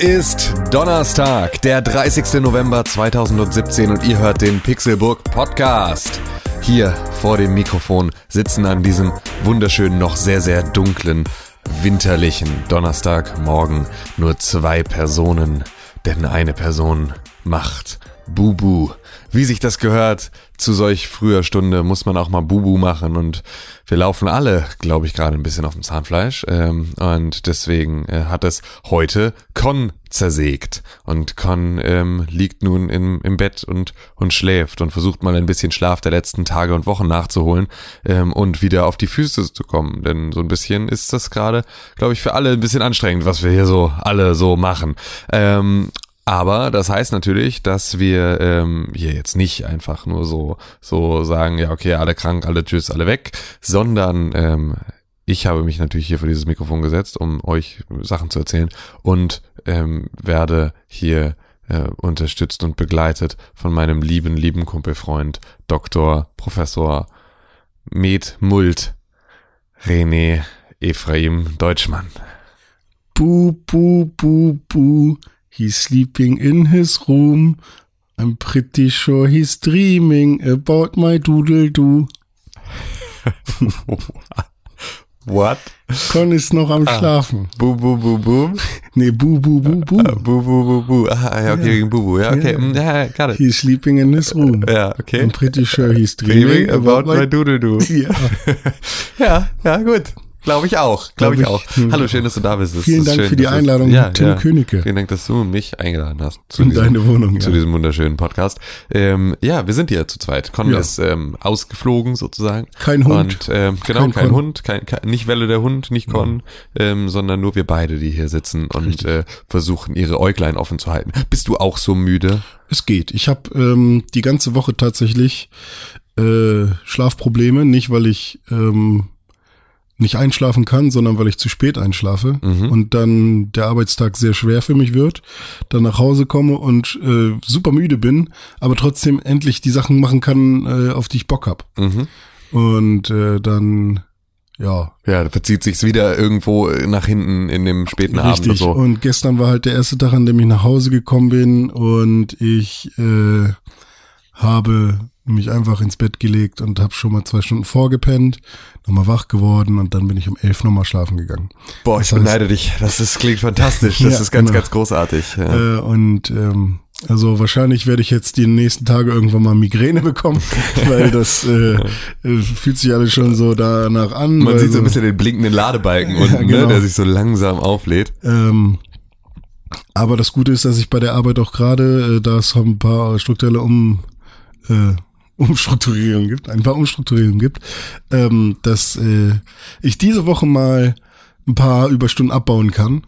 Ist Donnerstag, der 30. November 2017 und ihr hört den Pixelburg Podcast. Hier vor dem Mikrofon sitzen an diesem wunderschönen, noch sehr, sehr dunklen, winterlichen Donnerstagmorgen nur zwei Personen, denn eine Person macht Bubu. Wie sich das gehört, zu solch früher Stunde muss man auch mal Bubu machen und wir laufen alle, glaube ich, gerade ein bisschen auf dem Zahnfleisch ähm, und deswegen äh, hat es heute Con zersägt und Con ähm, liegt nun im, im Bett und, und schläft und versucht mal ein bisschen Schlaf der letzten Tage und Wochen nachzuholen ähm, und wieder auf die Füße zu kommen, denn so ein bisschen ist das gerade, glaube ich, für alle ein bisschen anstrengend, was wir hier so alle so machen. Ähm, aber das heißt natürlich, dass wir ähm, hier jetzt nicht einfach nur so so sagen, ja okay, alle krank, alle tschüss, alle weg, sondern ähm, ich habe mich natürlich hier vor dieses Mikrofon gesetzt, um euch Sachen zu erzählen und ähm, werde hier äh, unterstützt und begleitet von meinem lieben, lieben Kumpelfreund Dr. Professor Med Mult René Ephraim Deutschmann. Buh, buh, buh, buh. He's sleeping in his room. I'm pretty sure he's dreaming about my doodle doo. What? Con ist noch am Schlafen. Bu, bu, bu, bu. Nee, bu, bu, bu, bu. Ah, bu, bu, bu, bu. Ah, ja, okay, wegen Bubu. Ja, okay. Ja. mm, Ja, got it. He's sleeping in his room. Ja, okay. I'm pretty sure he's Dreaming dreaming about my doodle-doo. Ja. Ja, ja, gut. Glaube ich auch. Glaube Glaub ich ich. auch. Hm. Hallo, schön, dass du da bist. Es Vielen Dank schön, für die Einladung, ja, Tim ja. Königke. Vielen Dank, dass du mich eingeladen hast zu In diesem, deine Wohnung, zu ja. diesem wunderschönen Podcast. Ähm, ja, wir sind hier zu zweit. Con Ja. ist ähm, ausgeflogen sozusagen. Kein Hund. Und ähm, genau, kein, Kein. Hund, kein, kein, nicht Welle der Hund, nicht Con, ähm, sondern nur wir beide, die hier sitzen und äh, versuchen, ihre Äuglein offen zu halten. Bist du auch so müde? Es geht. Ich habe ähm, die ganze Woche tatsächlich äh, Schlafprobleme. Nicht, weil ich ähm, nicht einschlafen kann, sondern weil ich zu spät einschlafe Mhm. und dann der Arbeitstag sehr schwer für mich wird, dann nach Hause komme und äh, super müde bin, aber trotzdem endlich die Sachen machen kann, äh, auf die ich Bock hab. Mhm. Und äh, dann, ja, Ja, da verzieht sich's wieder irgendwo nach hinten in dem späten Abend und Richtig. so. Und gestern war halt der erste Tag, an dem ich nach Hause gekommen bin und ich äh, habe mich einfach ins Bett gelegt und habe schon mal zwei Stunden vorgepennt, nochmal wach geworden und dann bin ich um elf nochmal schlafen gegangen. Boah, ich Das heißt- beneide dich. Das ist, klingt fantastisch. Das Ja, ist ganz, genau. ganz großartig. Ja. Äh, und ähm, also wahrscheinlich werde ich jetzt die nächsten Tage irgendwann mal Migräne bekommen, weil das äh, äh, fühlt sich alles schon so danach an. Man sieht so ein bisschen den blinkenden Ladebalken Ja, unten, genau. ne, der sich so langsam auflädt. Ähm, aber das Gute ist, dass ich bei der Arbeit auch gerade, äh, da es ein paar strukturelle um, äh, Umstrukturierungen gibt, ein paar Umstrukturierungen gibt, ähm, dass äh, ich diese Woche mal ein paar Überstunden abbauen kann.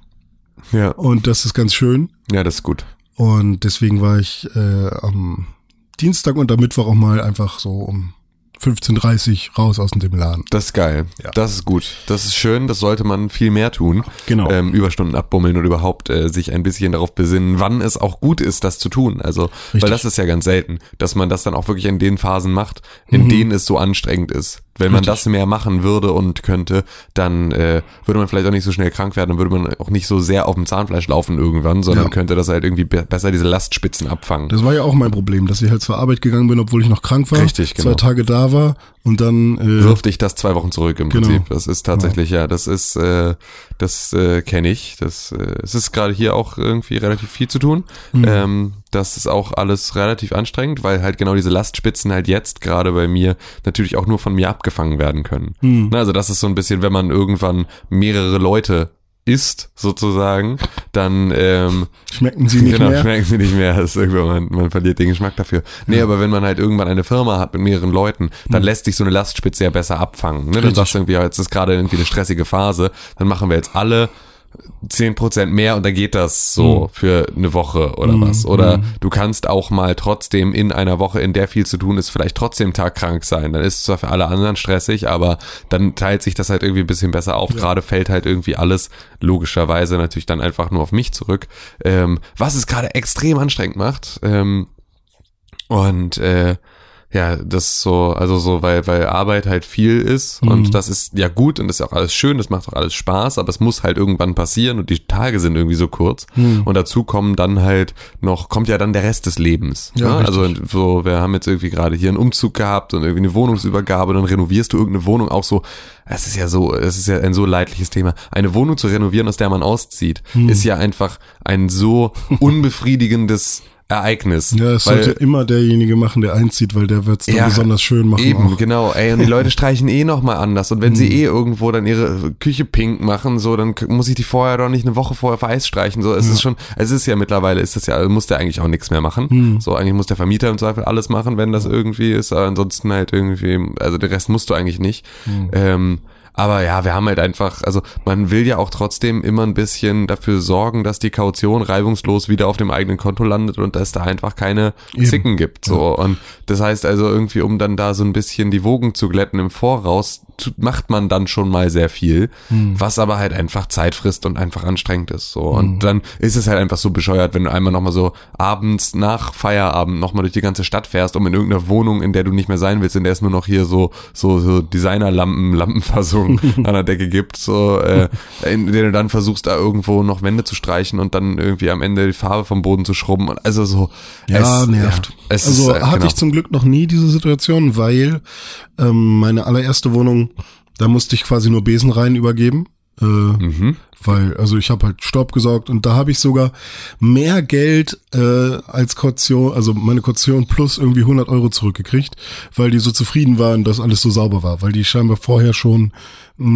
Ja. Und das ist ganz schön. ja, das ist gut. Und deswegen war ich äh, am Dienstag und am Mittwoch auch mal einfach so um 15.30 raus aus dem Laden. Das ist geil. Ja. Das ist gut. Das ist schön. Das sollte man viel mehr tun. Genau. Ähm, Überstunden abbummeln und überhaupt äh, sich ein bisschen darauf besinnen, wann es auch gut ist, das zu tun. Also, weil Richtig. das ist ja ganz selten, dass man das dann auch wirklich in den Phasen macht, in Mhm. denen es so anstrengend ist. Wenn man Richtig. das mehr machen würde und könnte, dann äh, würde man vielleicht auch nicht so schnell krank werden, dann würde man auch nicht so sehr auf dem Zahnfleisch laufen irgendwann, sondern Ja. könnte das halt irgendwie be besser diese Lastspitzen abfangen. Das war ja auch mein Problem, dass ich halt zur Arbeit gegangen bin, obwohl ich noch krank war. Richtig, genau. Zwei Tage da war und dann äh, wirft dich das zwei Wochen zurück im Genau. Prinzip. Das ist tatsächlich, ja, das ist, äh, das äh, kenne ich. Das, äh, es ist gerade hier auch irgendwie relativ viel zu tun. Mhm. Ähm, das ist auch alles relativ anstrengend, weil halt genau diese Lastspitzen halt jetzt gerade bei mir natürlich auch nur von mir abgefangen werden können. Na, Also das ist so ein bisschen, wenn man irgendwann mehrere Leute isst, sozusagen, dann ähm, schmecken sie nicht genau, mehr. schmecken sie nicht mehr. Das ist irgendwann, man, man verliert den Geschmack dafür. Nee, aber wenn man halt irgendwann eine Firma hat mit mehreren Leuten, dann lässt sich so eine Lastspitze ja besser abfangen. Ne? Dann Hm. Richtig. sagst du irgendwie, ja, jetzt ist gerade irgendwie eine stressige Phase, dann machen wir jetzt alle 10% mehr und dann geht das so Hm. für eine Woche oder was. Oder du kannst auch mal trotzdem in einer Woche, in der viel zu tun ist, vielleicht trotzdem tagkrank sein. Dann ist es zwar für alle anderen stressig, aber dann teilt sich das halt irgendwie ein bisschen besser auf. Gerade fällt halt irgendwie alles logischerweise natürlich dann einfach nur auf mich zurück. Ähm, was es gerade extrem anstrengend macht. Ähm, und äh, ja, das so, also so, weil, weil Arbeit halt viel ist Mhm. und das ist ja gut und das ist auch alles schön, das macht auch alles Spaß, aber es muss halt irgendwann passieren und die Tage sind irgendwie so kurz Mhm. und dazu kommen dann halt noch, kommt ja dann der Rest des Lebens. Ja, ne? Also so, wir haben jetzt irgendwie gerade hier einen Umzug gehabt und irgendwie eine Wohnungsübergabe, dann renovierst du irgendeine Wohnung auch so, es ist ja so, es ist ja ein so leidliches Thema. Eine Wohnung zu renovieren, aus der man auszieht, Hm. ist ja einfach ein so unbefriedigendes Ereignis. Ja, es weil- sollte immer derjenige machen, der einzieht, weil der wird es dann Ja, besonders schön machen. Eben, auch. genau. Ey, und die Leute streichen eh nochmal anders. Und wenn Mhm. sie eh irgendwo dann ihre Küche pink machen, so, dann muss ich die vorher doch nicht eine Woche vorher vereis streichen. So, es ist schon, es ist ja mittlerweile, ist das ja, also muss der eigentlich auch nichts mehr machen. Mhm. So, eigentlich muss der Vermieter im Zweifel alles machen, wenn das irgendwie ist. Aber ansonsten halt irgendwie, also den Rest musst du eigentlich nicht. Mhm. Ähm, aber ja, wir haben halt einfach, also man will ja auch trotzdem immer ein bisschen dafür sorgen, dass die Kaution reibungslos wieder auf dem eigenen Konto landet und dass da einfach keine Eben. Zicken gibt. So. Und das heißt also irgendwie, um dann da so ein bisschen die Wogen zu glätten im Voraus, macht man dann schon mal sehr viel, was aber halt einfach Zeit frisst und einfach anstrengend ist. So. Und dann ist es halt einfach so bescheuert, wenn du einmal nochmal so abends nach Feierabend nochmal durch die ganze Stadt fährst, um in irgendeiner Wohnung, in der du nicht mehr sein willst, in der es nur noch hier so, so, so Designerlampen, Lampenfassung an der Decke gibt, so, äh, in der du dann versuchst, da irgendwo noch Wände zu streichen und dann irgendwie am Ende die Farbe vom Boden zu schrubben. Und Also so, Ja, es, nervt. es also ist, äh, hatte genau. ich zum Glück noch nie diese Situation, weil ähm, meine allererste Wohnung, da musste ich quasi nur Besenreihen übergeben. Äh, Mhm. Weil, also ich habe halt Staub gesaugt und da habe ich sogar mehr Geld äh, als Kaution, also meine Kaution plus irgendwie 100 Euro zurückgekriegt, weil die so zufrieden waren, dass alles so sauber war, weil die scheinbar vorher schon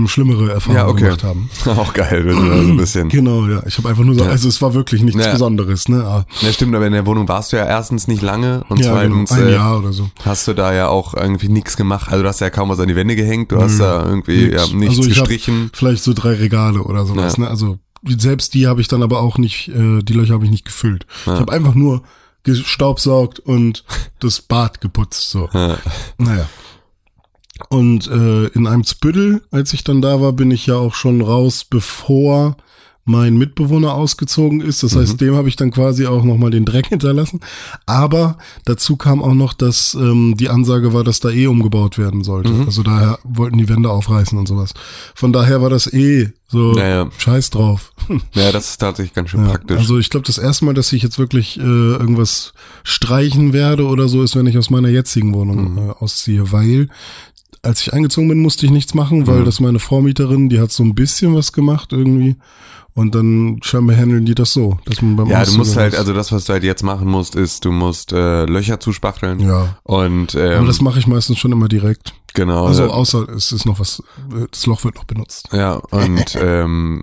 schlimmere Erfahrungen Ja, okay. gemacht haben. Auch geil, wenn du da so ein bisschen. Genau, ja. Ich habe einfach nur so, also es war wirklich nichts Ja. Besonderes, ne? Ah, Ja, stimmt, aber in der Wohnung warst du ja erstens nicht lange und ja, genau, zweitens ein äh, Jahr oder so. hast du da ja auch irgendwie nichts gemacht. Also du hast ja kaum was an die Wände gehängt, du hast da irgendwie ja, Nix. nichts also ich gestrichen. Vielleicht so drei Regale oder sowas. Ja. Ne? Also selbst die habe ich dann aber auch nicht, äh, die Löcher habe ich nicht gefüllt. Ich habe einfach nur gestaubsaugt und das Bad geputzt. So. Ja. Naja. Und äh, in einem Spüttel, als ich dann da war, bin ich ja auch schon raus, bevor mein Mitbewohner ausgezogen ist. Das heißt, dem habe ich dann quasi auch nochmal den Dreck hinterlassen. Aber dazu kam auch noch, dass ähm, die Ansage war, dass da eh umgebaut werden sollte. Also daher wollten die Wände aufreißen und sowas. Von daher war das eh so Naja. scheiß drauf. ja, das ist tatsächlich ganz schön Ja, praktisch. Also ich glaube, das erste Mal, dass ich jetzt wirklich äh, irgendwas streichen werde oder so, ist, wenn ich aus meiner jetzigen Wohnung Mhm. äh, ausziehe, weil als ich eingezogen bin, musste ich nichts machen, Mhm. weil das meine Vormieterin, die hat so ein bisschen was gemacht irgendwie und dann scheinbar handeln die das so, dass man beim ja, du Auszug musst halt, also das, was du halt jetzt machen musst, ist, du musst äh, Löcher zuspachteln. ja, Und aber ähm, das mache ich meistens schon immer direkt. genau. Also außer es ist noch was, das Loch wird noch benutzt. Ja, und ähm,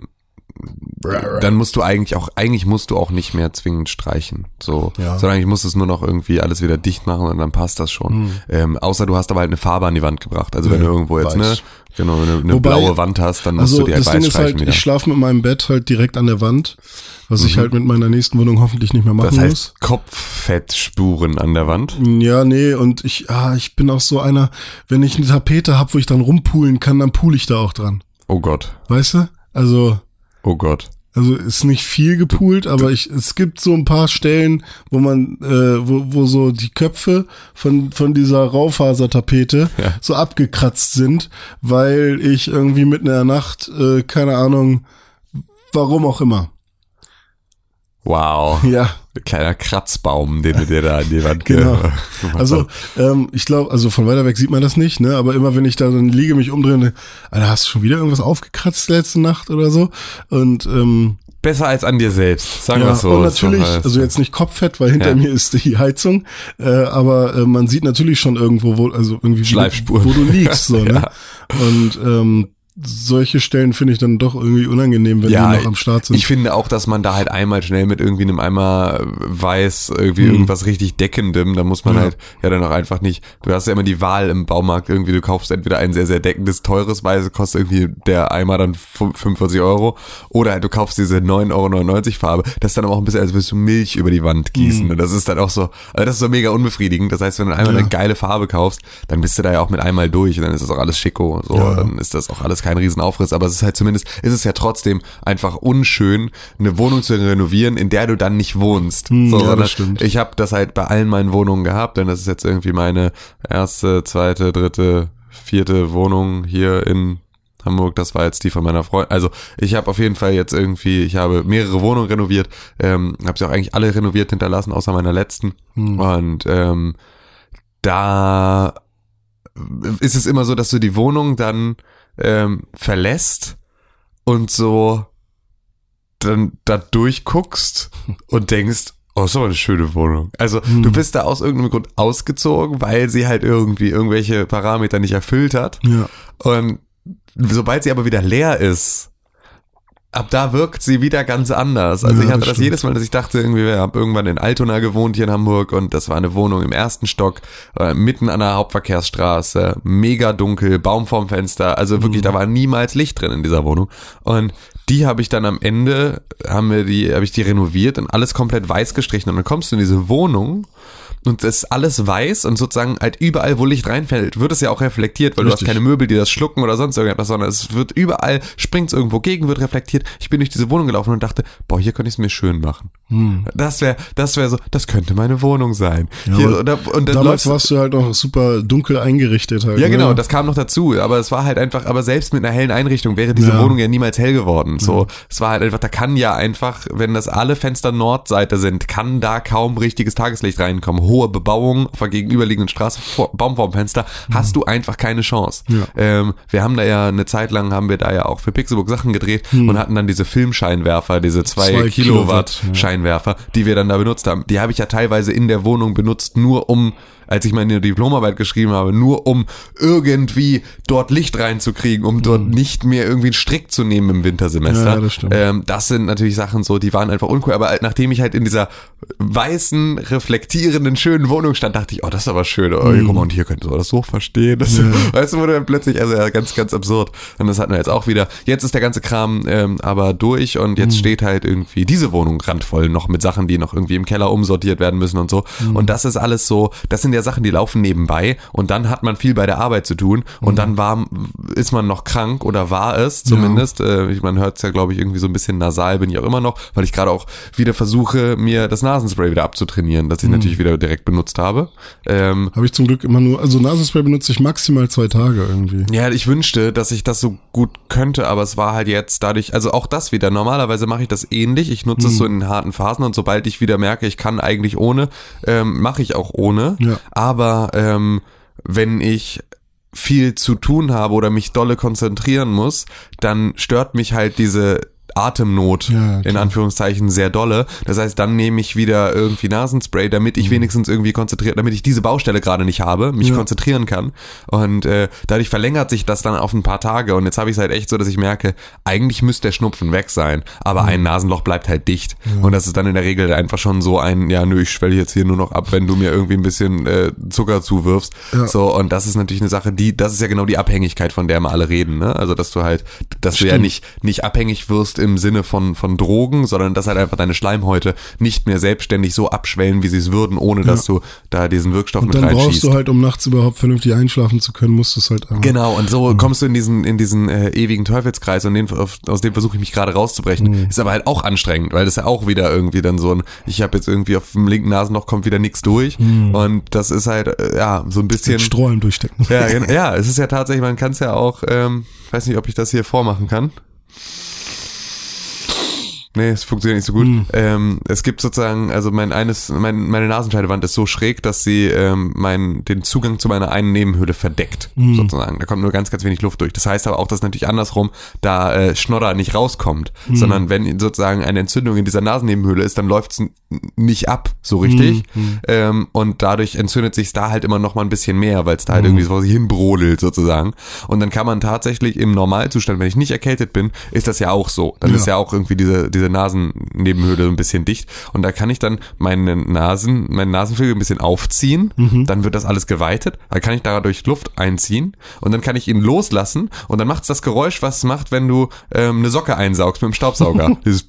dann musst du eigentlich auch, eigentlich musst du auch nicht mehr zwingend streichen. So. Ja. Sondern musst du es nur noch irgendwie alles wieder dicht machen und dann passt das schon. Ähm, außer du hast aber halt eine Farbe an die Wand gebracht. Also wenn Ja, du irgendwo jetzt, ne, genau, eine, eine Wobei- blaue Wand hast, dann musst Also du die halt das weiß Ding ist halt, wieder. ich schlafe mit meinem Bett halt direkt an der Wand, was ich halt mit meiner nächsten Wohnung hoffentlich nicht mehr machen Mhm. Das muss. heißt Kopffettspuren an der Wand. Ja, nee, und ich, ah, ich bin auch so einer, wenn ich eine Tapete hab, wo ich dann rumpulen kann, dann pool ich da auch dran. Oh Gott. Weißt du? Also, Oh Gott. also ist nicht viel gepoolt, aber ich, es gibt so ein paar Stellen, wo man, äh, wo, wo so die Köpfe von, von dieser Raufasertapete Ja. so abgekratzt sind, weil ich irgendwie mitten in der Nacht, äh, keine Ahnung, warum auch immer. Wow. Ja, Kleiner Kratzbaum, den du dir da an die Wand Genau. ge- Also, ähm, ich glaube, also von weiter weg sieht man das nicht, ne? Aber immer wenn ich da dann liege, mich umdrehe, und, Alter, hast du schon wieder irgendwas aufgekratzt letzte Nacht oder so? Und ähm, Besser als an dir selbst. Sagen wir ja, so. und natürlich, also jetzt nicht Kopffett, weil hinter Ja. mir ist die Heizung, äh, aber äh, man sieht natürlich schon irgendwo, wo, also irgendwie, Schleifspuren. wo du liegst, so, ne? Ja. Und ähm, solche Stellen finde ich dann doch irgendwie unangenehm, wenn Ja, die noch am Start sind. Ich finde auch, dass man da halt einmal schnell mit irgendwie einem Eimer weiß, irgendwie irgendwas richtig deckendem, da muss man Mhm. Ja. halt ja dann auch einfach nicht, du hast ja immer die Wahl im Baumarkt, irgendwie du kaufst entweder ein sehr, sehr deckendes, teures Weise, kostet irgendwie der Eimer dann 45 Euro, oder halt du kaufst diese 9,99 Euro Farbe, das ist dann aber auch ein bisschen, als würdest du Milch über die Wand gießen Mhm. und das ist dann auch so, also das ist so mega unbefriedigend, das heißt, wenn du einmal Ja. eine geile Farbe kaufst, dann bist du da ja auch mit einmal durch und dann ist das auch alles schicko, so, dann ist das auch alles kein Riesenaufriss, aber es ist halt zumindest, ist es ja trotzdem einfach unschön, eine Wohnung zu renovieren, in der du dann nicht wohnst. Hm, so, ja, das stimmt. ich habe das halt bei allen meinen Wohnungen gehabt, denn das ist jetzt irgendwie meine erste, zweite, dritte, vierte Wohnung hier in Hamburg, das war jetzt die von meiner Freundin. Also ich habe auf jeden Fall jetzt irgendwie, ich habe mehrere Wohnungen renoviert, ähm, habe sie auch eigentlich alle renoviert hinterlassen, außer meiner letzten. Hm. Und ähm, da ist es immer so, dass du die Wohnung dann ähm, verlässt und so dann da durchguckst und denkst, oh, ist aber eine schöne Wohnung. Also Hm. du bist da aus irgendeinem Grund ausgezogen, weil sie halt irgendwie irgendwelche Parameter nicht erfüllt hat. Ja. Und sobald sie aber wieder leer ist, ab da wirkt sie wieder ganz anders. Also Ja, ich hatte das das, jedes Mal, dass ich dachte, irgendwie, ich habe irgendwann in Altona gewohnt hier in Hamburg und das war eine Wohnung im ersten Stock, äh, mitten an der Hauptverkehrsstraße, mega dunkel, Baum vorm Fenster, also wirklich, da war niemals Licht drin in dieser Wohnung. Und die habe ich dann am Ende, haben wir die, habe ich die renoviert und alles komplett weiß gestrichen. Und dann kommst du in diese Wohnung und es ist alles weiß und sozusagen halt überall, wo Licht reinfällt, wird es ja auch reflektiert, weil Richtig. du hast keine Möbel, die das schlucken oder sonst irgendetwas, sondern es wird überall, springt irgendwo gegen, wird reflektiert. Ich bin durch diese Wohnung gelaufen und dachte, boah, hier könnte ich es mir schön machen. Hm. Das wäre, das wäre so, das könnte meine Wohnung sein. Ja, hier, und, und dann Damals warst du halt auch super dunkel eingerichtet halt. ja, ne? genau, das kam noch dazu, aber es war halt einfach, aber selbst mit einer hellen Einrichtung wäre diese Ja. Wohnung ja niemals hell geworden. So, es war halt einfach, da kann ja einfach, wenn das alle Fenster Nordseite sind, kann da kaum richtiges Tageslicht reinkommen. Hohe Bebauung auf der gegenüberliegenden Straße, vor, Baum vorm Fenster, hast du einfach keine Chance. Ja. Ähm, wir haben da ja eine Zeit lang, haben wir da ja auch für Pixelbook Sachen gedreht und hatten dann diese Filmscheinwerfer, diese zwei, Zwei Kilowatt, Kilowatt, ja. Scheinwerfer, die wir dann da benutzt haben. Die habe ich ja teilweise in der Wohnung benutzt, nur um, als ich meine Diplomarbeit geschrieben habe, nur um irgendwie dort Licht reinzukriegen, um dort nicht mehr irgendwie einen Strick zu nehmen im Wintersemester. Mhm. Ja, das stimmt. Ähm, das sind natürlich Sachen so, die waren einfach uncool. Aber nachdem ich halt in dieser weißen, reflektierenden, schönen Wohnung stand, dachte ich, oh, das ist aber schön. Oh, hier, guck mal, und hier könnte man das so verstehen. Das, Mhm. Ja. Weißt du, wurde dann plötzlich, also ja, ganz, ganz absurd. Und das hatten wir jetzt auch wieder. Jetzt ist der ganze Kram ähm, aber durch und jetzt Mhm. steht halt irgendwie diese Wohnung randvoll noch mit Sachen, die noch irgendwie im Keller umsortiert werden müssen und so. Mhm. Und das ist alles so, das sind ja Sachen, die laufen nebenbei und dann hat man viel bei der Arbeit zu tun und Mhm. dann war, ist man noch krank oder war es zumindest. Äh, ich- man hört es ja, glaube ich, irgendwie so ein bisschen nasal bin ich auch immer noch, weil ich gerade auch wieder versuche, mir das Nasenspray wieder abzutrainieren, das ich natürlich wieder direkt benutzt habe. Ähm, Habe ich zum Glück immer nur, also Nasenspray benutze ich maximal zwei Tage irgendwie. ja, ich wünschte, dass ich das so gut könnte, aber es war halt jetzt dadurch, also auch das wieder. Normalerweise mache ich das ähnlich. Ich nutze es so in harten Phasen und sobald ich wieder merke, ich kann eigentlich ohne, ähm, mache ich auch ohne. Ja. Aber ähm, wenn ich viel zu tun habe oder mich dolle konzentrieren muss, dann stört mich halt diese Atemnot Ja, in klar. Anführungszeichen sehr dolle. Das heißt, dann nehme ich wieder irgendwie Nasenspray, damit Mhm. ich wenigstens irgendwie konzentriert, damit ich diese Baustelle gerade nicht habe, mich Ja. konzentrieren kann. Und äh, dadurch verlängert sich das dann auf ein paar Tage. Und jetzt habe ich es halt echt so, dass ich merke, eigentlich müsste der Schnupfen weg sein, aber Mhm. ein Nasenloch bleibt halt dicht. Und das ist dann in der Regel einfach schon so ein, ja, nö, ich schwelle jetzt hier nur noch ab, wenn du mir irgendwie ein bisschen äh, Zucker zuwirfst. Ja. So, und das ist natürlich eine Sache, die, das ist ja genau die Abhängigkeit, von der wir alle reden, ne? Also, dass du halt, dass du ja Stimmt. nicht, nicht abhängig wirst im Sinne von, von Drogen, sondern dass halt einfach deine Schleimhäute nicht mehr selbstständig so abschwellen, wie sie es würden, ohne dass du da diesen Wirkstoff Und mit dann brauchst reinschießt. du halt, um nachts überhaupt vernünftig einschlafen zu können, musst du es halt einfach. Genau, und so kommst du in diesen, in diesen äh, ewigen Teufelskreis und den, auf, aus dem versuche ich mich gerade rauszubrechen. Ist aber halt auch anstrengend, weil das ja auch wieder irgendwie dann so ein, ich habe jetzt irgendwie auf dem linken Nasenloch kommt wieder nichts durch und das ist halt, äh, ja, so ein bisschen... Strohhalm durchstecken. Ja, ja, es ist ja tatsächlich, man kann es ja auch, ähm, ich weiß nicht, ob ich das hier vormachen kann. Nee, es funktioniert nicht so gut. Ähm, es gibt sozusagen, also mein eines, mein, meine Nasenscheidewand ist so schräg, dass sie ähm, mein, den Zugang zu meiner einen Nebenhöhle verdeckt, sozusagen. Da kommt nur ganz, ganz wenig Luft durch. Das heißt aber auch, dass natürlich andersrum da äh, Schnodder nicht rauskommt, sondern wenn sozusagen eine Entzündung in dieser Nasennebenhöhle ist, dann läuft's n- nicht ab, so richtig. Ähm, und dadurch entzündet sich's da halt immer noch mal ein bisschen mehr, weil es da halt irgendwie so sich hin brodelt sozusagen. Und dann kann man tatsächlich im Normalzustand, wenn ich nicht erkältet bin, ist das ja auch so. Dann Ja. ist ja auch irgendwie diese, diese Nasennebenhöhle ein bisschen dicht. Und da kann ich dann meine Nasen, meinen Nasenflügel ein bisschen aufziehen. Dann wird das alles geweitet. Dann kann ich dadurch Luft einziehen. Und dann kann ich ihn loslassen. Und dann macht's das Geräusch, was es macht, wenn du ähm, eine Socke einsaugst mit dem Staubsauger. dieses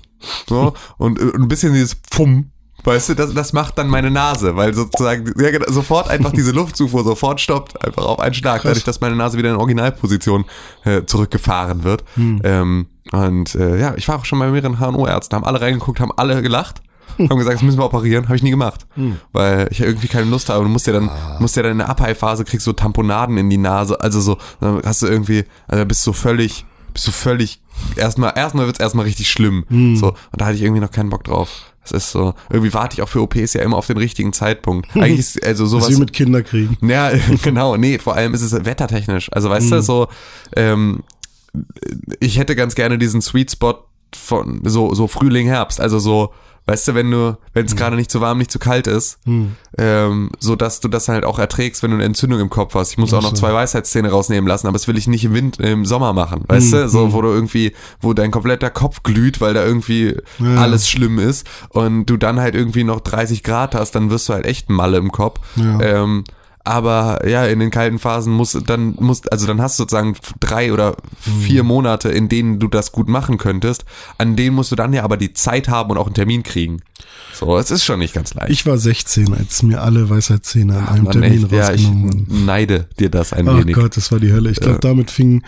so, und, äh, und ein bisschen dieses Pfumm weißt du, das, das macht dann meine Nase, weil sozusagen ja, genau, sofort einfach diese Luftzufuhr sofort stoppt, einfach auf einen Schlag, dadurch, dass meine Nase wieder in Originalposition äh, zurückgefahren wird. Hm. Ähm, und äh, ja, ich war auch schon bei mehreren HNO-Ärzten, haben alle reingeguckt, haben alle gelacht. Haben gesagt, das müssen wir operieren, habe ich nie gemacht, Hm. weil ich irgendwie keine Lust habe. Du musst ja dann, Ah. musst ja dann in der Abheilphase kriegst du Tamponaden in die Nase, also so, dann hast du irgendwie, also bist du völlig, bist du völlig, erstmal, erstmal wird's erstmal richtig schlimm, Hm. so, und da hatte ich irgendwie noch keinen Bock drauf. Das ist so, irgendwie warte ich auch für OPs ja immer auf den richtigen Zeitpunkt. Eigentlich ist, also sowas. wie mit Kinderkriegen. Ja, genau, nee, vor allem ist es wettertechnisch. Also weißt du, so, ähm, ich hätte ganz gerne diesen Sweet Spot von so, so Frühling, Herbst. Also so, weißt du, wenn du, wenn es gerade nicht zu warm, nicht zu kalt ist, ähm, so dass du das halt auch erträgst, wenn du eine Entzündung im Kopf hast. Ich muss auch noch zwei Weisheitszähne rausnehmen lassen, aber das will ich nicht im Wind, im Sommer machen, weißt du, so, wo du irgendwie, wo dein kompletter Kopf glüht, weil da irgendwie Ja. alles schlimm ist und du dann halt irgendwie noch 30 Grad hast, dann wirst du halt echt Malle im Kopf. Ja. Ähm, aber ja, in den kalten Phasen muss dann muss also dann hast du sozusagen drei oder vier Mhm. Monate, in denen du das gut machen könntest. An denen musst du dann ja aber die Zeit haben und auch einen Termin kriegen. So, es ist schon nicht ganz leicht. Ich war 16, als mir alle Weisheitszähne an einem Mann, Termin echt, ja, ich rausgenommen wurden. neide dir das ein Ach wenig. Gott, das war die Hölle. Ich glaube, damit fing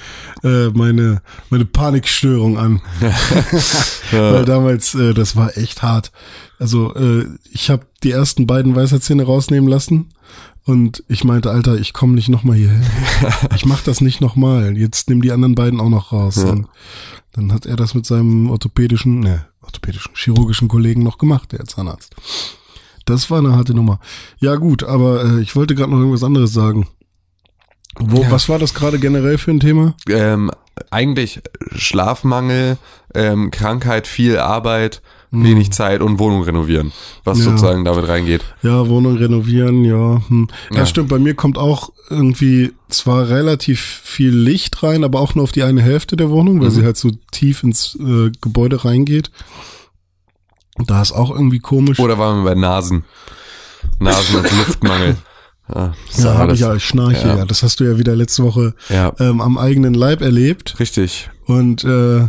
äh, meine, meine Panikstörung an. Weil damals, äh, das war echt hart. Also äh, ich habe die ersten beiden Weisheitszähne rausnehmen lassen und ich meinte, Alter, ich komme nicht nochmal hierher. ich mach das nicht nochmal. Jetzt nimm die anderen beiden auch noch raus. Ja. Und dann hat er das mit seinem orthopädischen, ne, orthopädischen, chirurgischen Kollegen noch gemacht, der Zahnarzt. Das war eine harte Nummer. Ja gut, aber äh, ich wollte gerade noch irgendwas anderes sagen. Wo, Ja. Was war das gerade generell für ein Thema? Ähm, eigentlich Schlafmangel, ähm, Krankheit, viel Arbeit, wenig Zeit und Wohnung renovieren, was. Ja. sozusagen damit reingeht. Ja, Wohnung renovieren, ja. Hm. Ja, Ja. stimmt, bei mir kommt auch irgendwie zwar relativ viel Licht rein, aber auch nur auf die eine Hälfte der Wohnung, weil Mhm. sie halt so tief ins äh, Gebäude reingeht. Da ist auch irgendwie komisch. Oder waren wir bei Nasen? Nasen- und Luftmangel. Ja, ja, habe ich ja, ich schnarche, Ja. ja. Das hast du ja wieder letzte Woche Ja, ähm, am eigenen Leib erlebt. richtig. Und äh,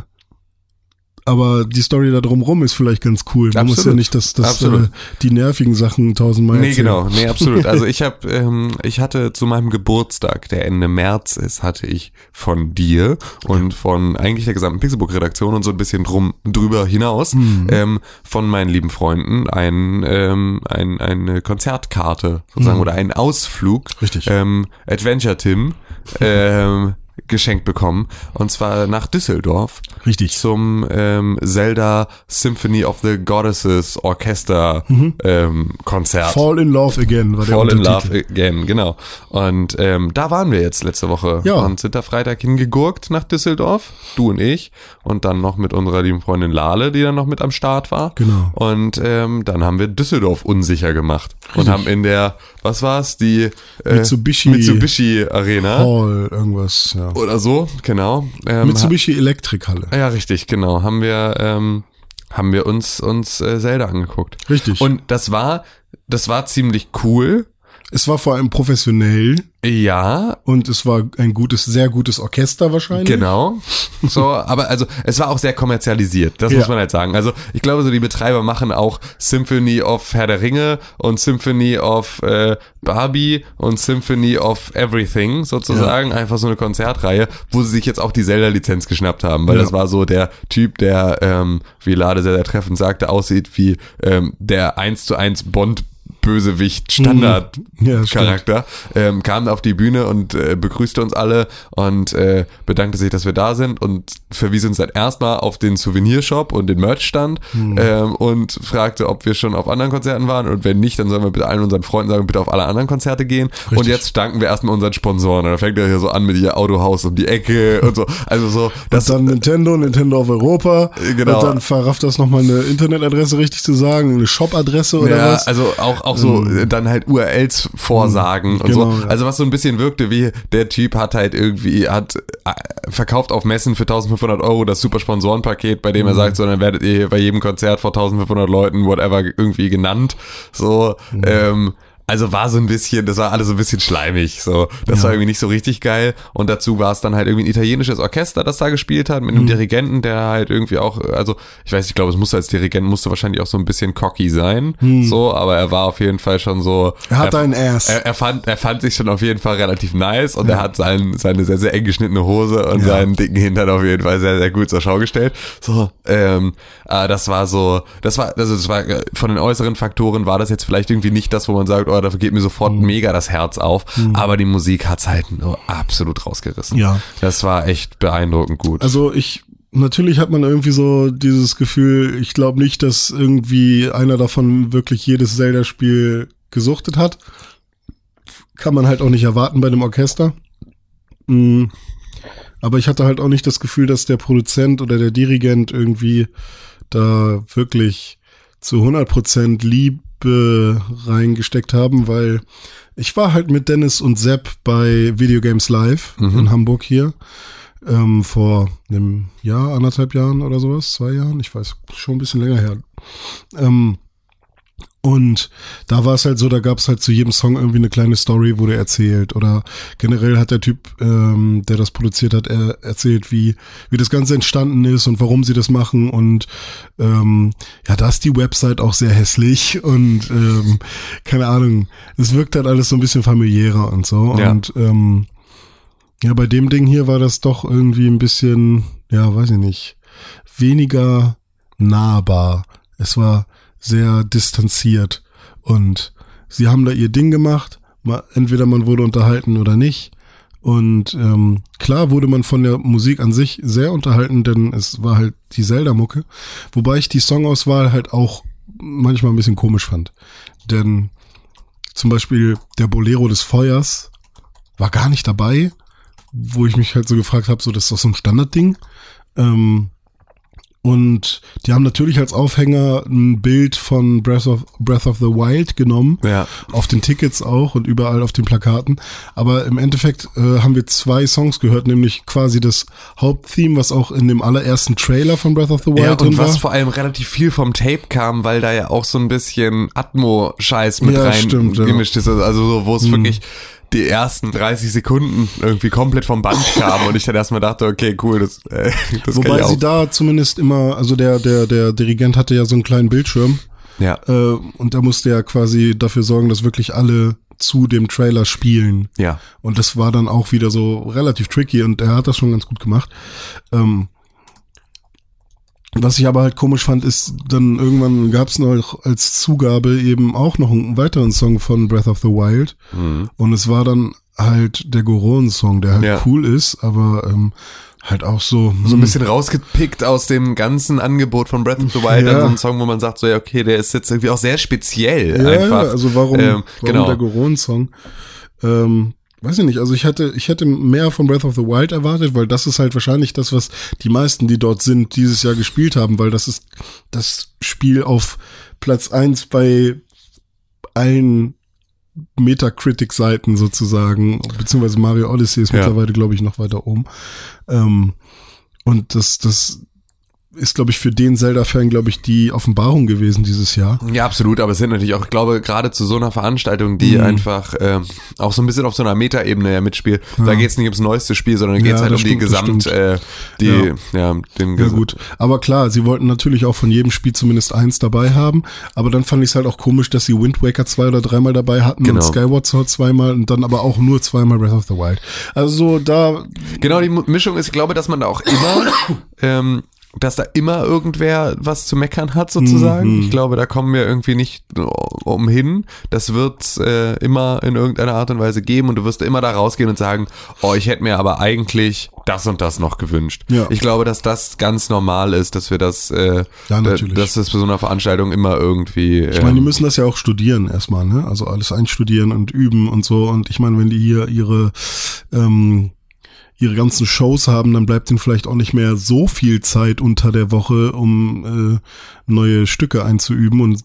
aber die Story da drumrum ist vielleicht ganz cool. Man muss ja Absolut. nicht das, das äh, Absolut. die nervigen Sachen tausendmal Nee, erzählen. genau, nee, absolut. Also ich habe, ähm, ich hatte zu meinem Geburtstag, der Ende März ist, hatte ich von dir und von eigentlich der gesamten Pixelbook-Redaktion und so ein bisschen drum drüber hinaus Mhm. ähm, von meinen lieben Freunden ein, ähm, ein eine Konzertkarte sozusagen oder einen Ausflug, Mhm. Richtig. ähm, Adventure Tim. Ähm, geschenkt bekommen und zwar nach Düsseldorf Richtig. zum ähm, Zelda Symphony of the Goddesses Orchester ähm, Konzert. Fall in Love again war der Fall in. Love Again, genau. Und ähm, da waren wir jetzt letzte Woche Ja. und sind da Freitag hingegurkt nach Düsseldorf, du und ich, und dann noch mit unserer lieben Freundin Lale, die dann noch mit am Start war. Genau. Und ähm, dann haben wir Düsseldorf unsicher gemacht und Richtig. haben in der, was war's, die äh, Mitsubishi- Mitsubishi Arena Hall, irgendwas, ja. Oder so, genau. Ähm, Mitsubishi Elektrikhalle. ja, richtig, genau. Haben wir, ähm, haben wir uns, uns äh, Zelda angeguckt. Richtig. Und das war, das war ziemlich cool. Es war vor allem professionell Ja, und es war ein gutes, sehr gutes Orchester wahrscheinlich. genau. So, aber also es war auch sehr kommerzialisiert, das Ja. muss man halt sagen. Also ich glaube, so die Betreiber machen auch Symphony of Herr der Ringe und Symphony of äh, Barbie und Symphony of Everything sozusagen. Einfach so eine Konzertreihe, wo sie sich jetzt auch die Zelda-Lizenz geschnappt haben, weil Ja. das war so der Typ, der, ähm, wie Lade sehr, sehr treffend sagte, aussieht wie ähm, der 1 zu 1 Bond Bösewicht Standard Mhm. Ja, stimmt. Charakter ähm, kam auf die Bühne und äh, begrüßte uns alle und äh, bedankte sich, dass wir da sind und verwies uns dann erstmal auf den Souvenirshop und den Merchstand Mhm. ähm, und fragte, ob wir schon auf anderen Konzerten waren und wenn nicht, dann sollen wir bitte allen unseren Freunden sagen, bitte auf alle anderen Konzerte gehen und Richtig. jetzt danken wir erstmal unseren Sponsoren und dann fängt er hier so an mit ihr Autohaus um die Ecke und so, also so, das Das dann Nintendo, Nintendo of Europa. Genau. Und dann verrafft das nochmal eine Internetadresse richtig zu sagen, eine Shop-Adresse oder ja, was? also auch, auch so äh, dann halt URLs vorsagen und Genau, so. Also was so ein bisschen wirkte wie, der Typ hat halt irgendwie, hat äh, verkauft auf Messen für 1500 Euro das super Sponsorenpaket, bei dem Mhm. er sagt, so dann werdet ihr bei jedem Konzert vor 1500 Leuten, whatever, irgendwie genannt. So, Mhm. ähm, also war so ein bisschen, das war alles so ein bisschen schleimig. So, das Ja. war irgendwie nicht so richtig geil. Und dazu war es dann halt irgendwie ein italienisches Orchester, das da gespielt hat, mit einem Dirigenten, der halt irgendwie auch, also ich weiß, ich glaube, es musste als Dirigent musste wahrscheinlich auch so ein bisschen cocky sein. So, aber er war auf jeden Fall schon so. Er hat einen Ass. Er, er fand, er fand sich schon auf jeden Fall relativ nice und er hat sein, seine sehr, sehr eng geschnittene Hose und Ja. seinen dicken Hintern auf jeden Fall sehr, sehr gut zur Schau gestellt. So, ähm, äh, das war so, das war, also das war äh, von den äußeren Faktoren war das jetzt vielleicht irgendwie nicht das, wo man sagt, oh, da geht mir sofort Mhm. mega das Herz auf, aber die Musik hat's halt nur absolut rausgerissen. Ja. Das war echt beeindruckend gut. Also ich, natürlich hat man irgendwie so dieses Gefühl, ich glaube nicht, dass irgendwie einer davon wirklich jedes Zelda-Spiel gesuchtet hat. Kann man halt auch nicht erwarten bei dem Orchester. Mm. Aber ich hatte halt auch nicht das Gefühl, dass der Produzent oder der Dirigent irgendwie da wirklich zu 100% Liebe reingesteckt haben, weil ich war halt mit Dennis und Sepp bei Video Games Live in Hamburg hier ähm, vor einem Jahr, anderthalb Jahren oder sowas, zwei Jahren, ich weiß, schon ein bisschen länger her. Ähm, und da war es halt so, da gab es halt zu jedem Song irgendwie eine kleine Story, wurde erzählt. Oder generell hat der Typ, ähm, der das produziert hat, er erzählt, wie, wie das Ganze entstanden ist und warum sie das machen. Und ähm, ja, da ist die Website auch sehr hässlich und ähm, keine Ahnung, es wirkt halt alles so ein bisschen familiärer und so. Ja. Und ähm, ja, bei dem Ding hier war das doch irgendwie ein bisschen, ja, weiß ich nicht, weniger nahbar. Es war sehr distanziert und sie haben da ihr Ding gemacht. Ma- Entweder man wurde unterhalten oder nicht. Und ähm, klar wurde man von der Musik an sich sehr unterhalten, denn es war halt die Zelda-Mucke. Wobei ich die Songauswahl halt auch manchmal ein bisschen komisch fand. Denn zum Beispiel der Bolero des Feuers war gar nicht dabei, wo ich mich halt so gefragt habe, so das ist doch so ein Standardding. Ähm, und die haben natürlich als Aufhänger ein Bild von Breath of, Breath of the Wild genommen. Ja. Auf den Tickets auch und überall auf den Plakaten. Aber im Endeffekt äh, haben wir zwei Songs gehört, nämlich quasi das Haupttheme, was auch in dem allerersten Trailer von Breath of the Wild Ja, drin und was war. vor allem relativ viel vom Tape kam, weil da ja auch so ein bisschen Atmo-Scheiß mit Ja, rein stimmt, ja. gemischt ist. Also so, wo es wirklich die ersten 30 Sekunden irgendwie komplett vom Band kam und ich dann erstmal dachte, okay, cool, das, äh, das Wobei sie da zumindest immer, also der, der, der Dirigent hatte ja so einen kleinen Bildschirm. ja, Äh, und da musste er quasi dafür sorgen, dass wirklich alle zu dem Trailer spielen. ja. Und das war dann auch wieder so relativ tricky und er hat das schon ganz gut gemacht. Ähm, was ich aber halt komisch fand, ist, dann irgendwann gab es noch als Zugabe eben auch noch einen weiteren Song von Breath of the Wild. Und es war dann halt der Goron-Song, der halt Ja. cool ist, aber ähm, halt auch so. So ein bisschen rausgepickt aus dem ganzen Angebot von Breath of the Wild, Ja. dann so ein Song, wo man sagt, so, ja, okay, der ist jetzt irgendwie auch sehr speziell Ja, einfach. ja, also warum, Ähm, warum genau. der Goron-Song? Ähm, weiß ich nicht, also ich hätte, ich hätte mehr von Breath of the Wild erwartet, weil das ist halt wahrscheinlich das, was die meisten, die dort sind, dieses Jahr gespielt haben, weil das ist das Spiel auf Platz eins bei allen Metacritic-Seiten sozusagen, beziehungsweise Mario Odyssey ist Ja. mittlerweile, glaube ich, noch weiter oben. Ähm, und das, das ist, glaube ich, für den Zelda-Fan, glaube ich, die Offenbarung gewesen dieses Jahr. Ja, absolut, aber es sind natürlich auch, ich glaube, gerade zu so einer Veranstaltung, die Mhm. einfach ähm, auch so ein bisschen auf so einer Metaebene ja mitspielt, da geht es nicht ums neueste Spiel, sondern da geht es Ja, halt um die stimmt, das Gesamt, äh, die, ja, den Ja Ges- gut, aber klar, sie wollten natürlich auch von jedem Spiel zumindest eins dabei haben, aber dann fand ich es halt auch komisch, dass sie Wind Waker zwei oder dreimal dabei hatten Genau. und Skyward Sword zweimal und dann aber auch nur zweimal Breath of the Wild. Also so da, Genau, die Mischung ist, ich glaube, dass man da auch immer, ähm, dass da immer irgendwer was zu meckern hat, sozusagen. Mhm. Ich glaube, da kommen wir irgendwie nicht umhin. Das wird äh, immer in irgendeiner Art und Weise geben und du wirst immer da rausgehen und sagen, oh, ich hätte mir aber eigentlich das und das noch gewünscht. Ja. Ich glaube, dass das ganz normal ist, dass wir das, äh, Ja, natürlich. dass das bei so einer Veranstaltung immer irgendwie. ich meine, die ähm, müssen das ja auch studieren erstmal, ne? Also alles einstudieren und üben und so und ich meine, wenn die hier ihre ähm, ihre ganzen Shows haben, dann bleibt ihnen vielleicht auch nicht mehr so viel Zeit unter der Woche, um äh, neue Stücke einzuüben und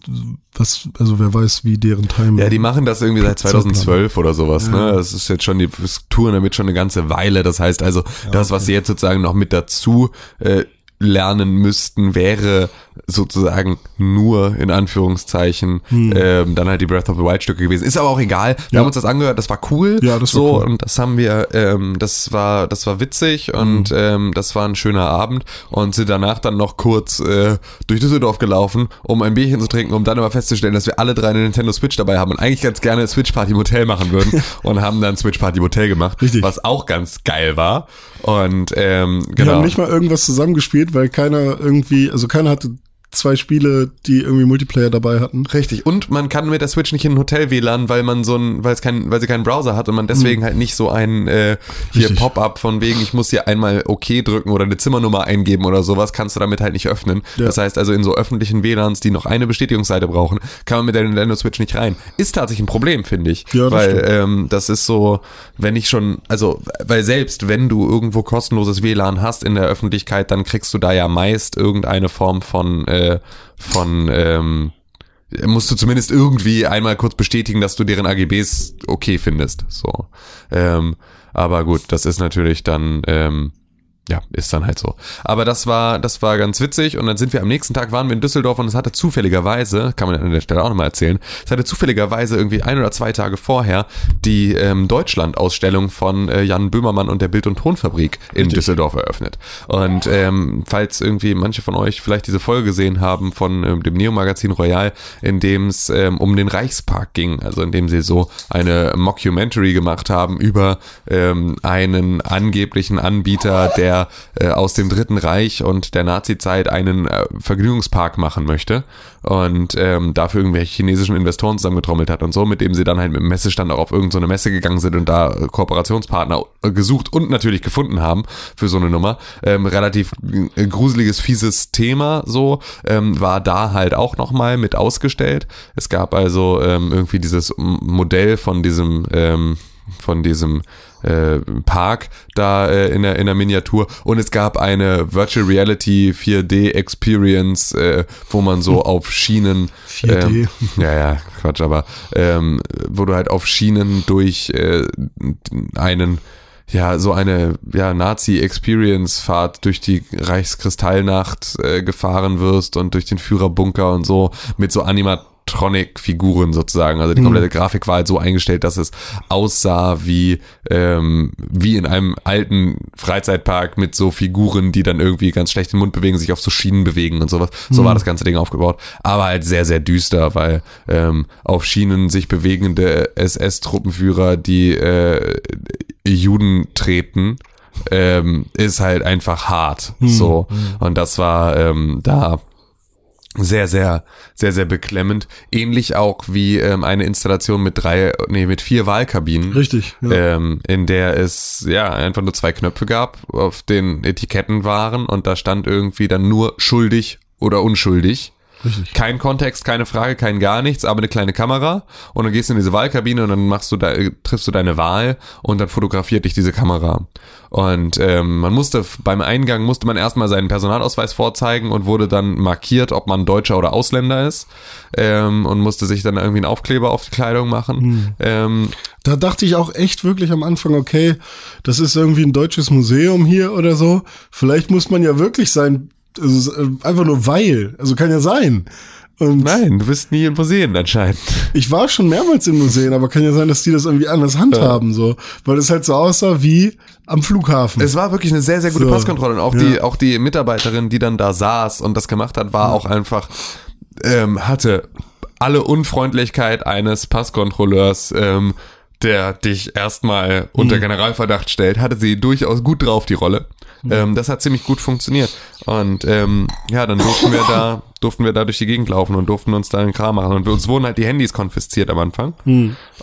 was, also wer weiß, wie deren Time. Ja, die machen das irgendwie seit 2012 oder sowas, ne? Das ist jetzt schon, die touren damit schon eine ganze Weile. Das heißt also, das, was sie jetzt sozusagen noch mit dazu äh, lernen müssten, wäre sozusagen nur in Anführungszeichen ähm, dann halt die Breath of the Wild Stücke gewesen. Ist aber auch egal. Wir Hm. Ja. haben uns das angehört, das war cool. Ja, das war so cool. und das haben wir, ähm, das war, das war witzig und Hm. ähm, das war ein schöner Abend und sind danach dann noch kurz äh, durch Düsseldorf gelaufen, um ein Bierchen zu trinken, um dann aber festzustellen, dass wir alle drei eine Nintendo Switch dabei haben und eigentlich ganz gerne Switch Party im Hotel machen würden und haben dann Switch Party im Hotel gemacht, Richtig. was auch ganz geil war und ähm, Wir genau. haben nicht mal irgendwas zusammengespielt, weil keiner irgendwie, also keiner hatte zwei Spiele, die irgendwie Multiplayer dabei hatten. Richtig. Und man kann mit der Switch nicht in ein Hotel WLAN, weil man so ein, weil es kein, weil sie keinen Browser hat und man deswegen halt nicht so ein äh, hier. Pop-up von wegen, ich muss hier einmal OK drücken oder eine Zimmernummer eingeben oder sowas, kannst du damit halt nicht öffnen. Ja. Das heißt also in so öffentlichen WLANs, die noch eine Bestätigungsseite brauchen, kann man mit der Nintendo Switch nicht rein. Ist tatsächlich ein Problem, finde ich. Ja, das weil stimmt. ähm, das ist so, wenn ich schon, also, weil selbst wenn du irgendwo kostenloses WLAN hast in der Öffentlichkeit, dann kriegst du da ja meist irgendeine Form von, äh, von, ähm, musst du zumindest irgendwie einmal kurz bestätigen, dass du deren AGBs okay findest. So. Ähm, aber gut, das ist natürlich dann, ähm, ja, ist dann halt so. Aber das war, das war ganz witzig und dann sind wir am nächsten Tag waren wir in Düsseldorf und es hatte zufälligerweise, kann man an der Stelle auch nochmal erzählen, es hatte zufälligerweise irgendwie ein oder zwei Tage vorher die ähm, Deutschland-Ausstellung von äh, Jan Böhmermann und der Bild- und Tonfabrik in Düsseldorf eröffnet. Und ähm, falls irgendwie manche von euch vielleicht diese Folge gesehen haben von ähm, dem Neo-Magazin Royal, in dem es ähm, um den Reichspark ging, also in dem sie so eine Mockumentary gemacht haben über ähm, einen angeblichen Anbieter, der äh, aus dem Dritten Reich und der Nazi-Zeit einen äh, Vergnügungspark machen möchte und ähm, dafür irgendwelche chinesischen Investoren zusammengetrommelt hat und so, mit dem sie dann halt mit dem Messestand auch auf irgendeine so Messe gegangen sind und da äh, Kooperationspartner äh, gesucht und natürlich gefunden haben für so eine Nummer. Ähm, relativ äh, gruseliges, fieses Thema so, ähm, war da halt auch nochmal mit ausgestellt. Es gab also ähm, irgendwie dieses Modell von diesem ähm, von diesem äh, Park da äh, in, der, in der Miniatur und es gab eine Virtual Reality 4D Experience, äh, wo man so auf Schienen 4D. Ähm, ja, ja, Quatsch, aber ähm, wo du halt auf Schienen durch äh, einen ja, so eine ja, Nazi-Experience-Fahrt durch die Reichskristallnacht äh, gefahren wirst und durch den Führerbunker und so mit so Animatronic-Figuren sozusagen. Also die komplette Grafik war halt so eingestellt, dass es aussah wie, ähm, wie in einem alten Freizeitpark mit so Figuren, die dann irgendwie ganz schlecht den Mund bewegen, sich auf so Schienen bewegen und sowas. So war das ganze Ding aufgebaut. Aber halt sehr, sehr düster, weil ähm, auf Schienen sich bewegende SS-Truppenführer, die äh, Juden treten, ähm, ist halt einfach hart. So. Und das war ähm, da sehr, sehr, sehr, sehr beklemmend. Ähnlich auch wie ähm, eine Installation mit drei, nee, mit vier Wahlkabinen. Richtig. Ja. Ähm, in der es ja einfach nur zwei Knöpfe gab, auf den Etiketten waren und da stand irgendwie dann nur schuldig oder unschuldig. Richtig. Kein Kontext, keine Frage, kein gar nichts, aber eine kleine Kamera und dann gehst du in diese Wahlkabine und dann machst du da, triffst du deine Wahl und dann fotografiert dich diese Kamera. Und ähm, man musste beim Eingang musste man erstmal seinen Personalausweis vorzeigen und wurde dann markiert, ob man Deutscher oder Ausländer ist ähm, und musste sich dann irgendwie einen Aufkleber auf die Kleidung machen. Ähm, Da dachte ich auch echt wirklich am Anfang, okay, das ist irgendwie ein deutsches Museum hier oder so. Vielleicht muss man ja wirklich sein, also einfach nur weil. Also kann ja sein. Und nein, du bist nie in Museen anscheinend. ich war schon mehrmals in Museen, aber kann ja sein, dass die das irgendwie anders handhaben, so. Weil es halt so aussah wie am Flughafen. Es war wirklich eine sehr, sehr gute So, Passkontrolle. Und auch, ja. die, auch die Mitarbeiterin, die dann da saß und das gemacht hat, war auch einfach, ähm, hatte alle Unfreundlichkeit eines Passkontrolleurs, ähm, der dich erstmal Mhm. unter Generalverdacht stellt, hatte sie durchaus gut drauf, die Rolle. Mhm. Ähm, das hat ziemlich gut funktioniert. Und ähm, ja, dann durften wir da, durften wir da durch die Gegend laufen und durften uns da einen Kram machen. Und uns wurden halt die Handys konfisziert am Anfang.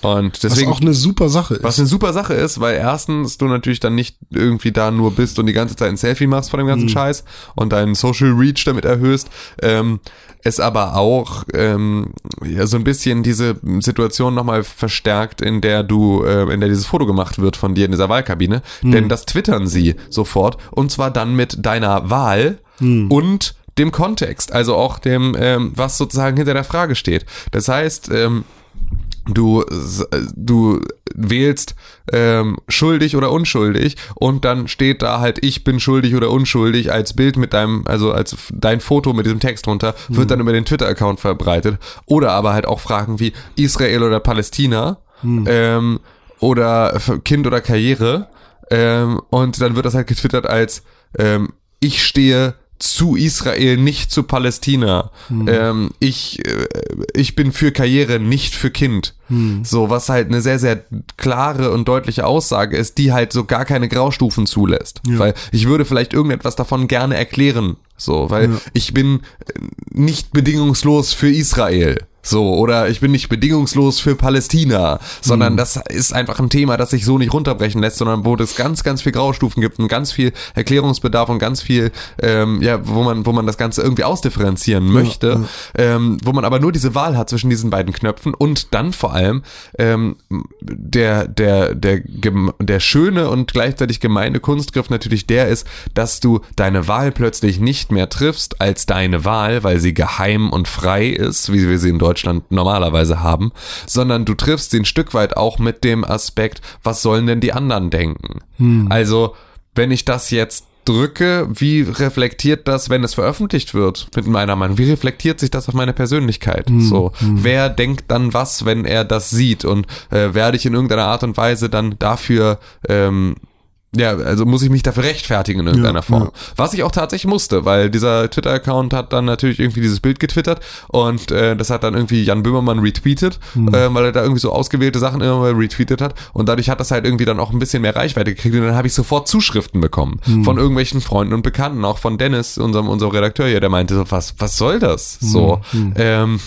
Und was deswegen. auch eine super Sache ist. Was eine super Sache ist, weil erstens du natürlich dann nicht irgendwie da nur bist und die ganze Zeit ein Selfie machst von dem ganzen Scheiß und deinen Social Reach damit erhöhst, ähm, es aber auch ähm, ja, so ein bisschen diese Situation nochmal verstärkt, in der du, äh, in der dieses Foto gemacht wird von dir in dieser Wahlkabine, denn das twittern sie sofort und zwar dann mit deiner Wahl und dem Kontext, also auch dem, ähm, was sozusagen hinter der Frage steht. Das heißt, ähm, du du wählst ähm, schuldig oder unschuldig und dann steht da halt ich bin schuldig oder unschuldig als Bild mit deinem also als dein Foto mit diesem Text drunter wird dann über den Twitter Account verbreitet. Oder aber halt auch Fragen wie Israel oder Palästina ähm, oder Kind oder Karriere ähm, und dann wird das halt getwittert als ähm, ich stehe zu Israel, nicht zu Palästina. Ähm, ich, äh, ich bin für Karriere, nicht für Kind. So, was halt eine sehr, sehr klare und deutliche Aussage ist, die halt so gar keine Graustufen zulässt. Weil ich würde vielleicht irgendetwas davon gerne erklären. So, weil Ja. ich bin äh, nicht bedingungslos für Israel. So, oder ich bin nicht bedingungslos für Palästina, sondern das ist einfach ein Thema, das sich so nicht runterbrechen lässt, sondern wo es ganz, ganz viel Graustufen gibt und ganz viel Erklärungsbedarf und ganz viel, ähm, ja, wo man, wo man das Ganze irgendwie ausdifferenzieren möchte, Ähm, wo man aber nur diese Wahl hat zwischen diesen beiden Knöpfen und dann vor allem ähm, der, der, der, der schöne und gleichzeitig gemeine Kunstgriff natürlich der ist, dass du deine Wahl plötzlich nicht mehr triffst als deine Wahl, weil sie geheim und frei ist, wie wir sie in Deutschland normalerweise haben, sondern du triffst sie ein Stück weit auch mit dem Aspekt, was sollen denn die anderen denken? Also, wenn ich das jetzt drücke, wie reflektiert das, wenn es veröffentlicht wird, mit meiner Meinung? Wie reflektiert sich das auf meine Persönlichkeit? So, wer denkt dann was, wenn er das sieht? Und äh, werde ich in irgendeiner Art und Weise dann dafür ähm, ja, also muss ich mich dafür rechtfertigen in irgendeiner Ja, Form. ja. Was ich auch tatsächlich musste, weil dieser Twitter-Account hat dann natürlich irgendwie dieses Bild getwittert und äh, das hat dann irgendwie Jan Böhmermann retweetet, Hm. äh, weil er da irgendwie so ausgewählte Sachen immer mal retweetet hat und dadurch hat das halt irgendwie dann auch ein bisschen mehr Reichweite gekriegt und dann habe ich sofort Zuschriften bekommen Hm. von irgendwelchen Freunden und Bekannten, auch von Dennis, unserem, unserem Redakteur hier, der meinte so, was, was soll das? So, Hm. ähm,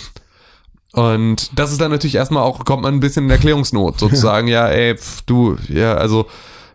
und das ist dann natürlich erstmal auch, kommt man ein bisschen in Erklärungsnot, sozusagen, ja, ey, pf, du, ja, also,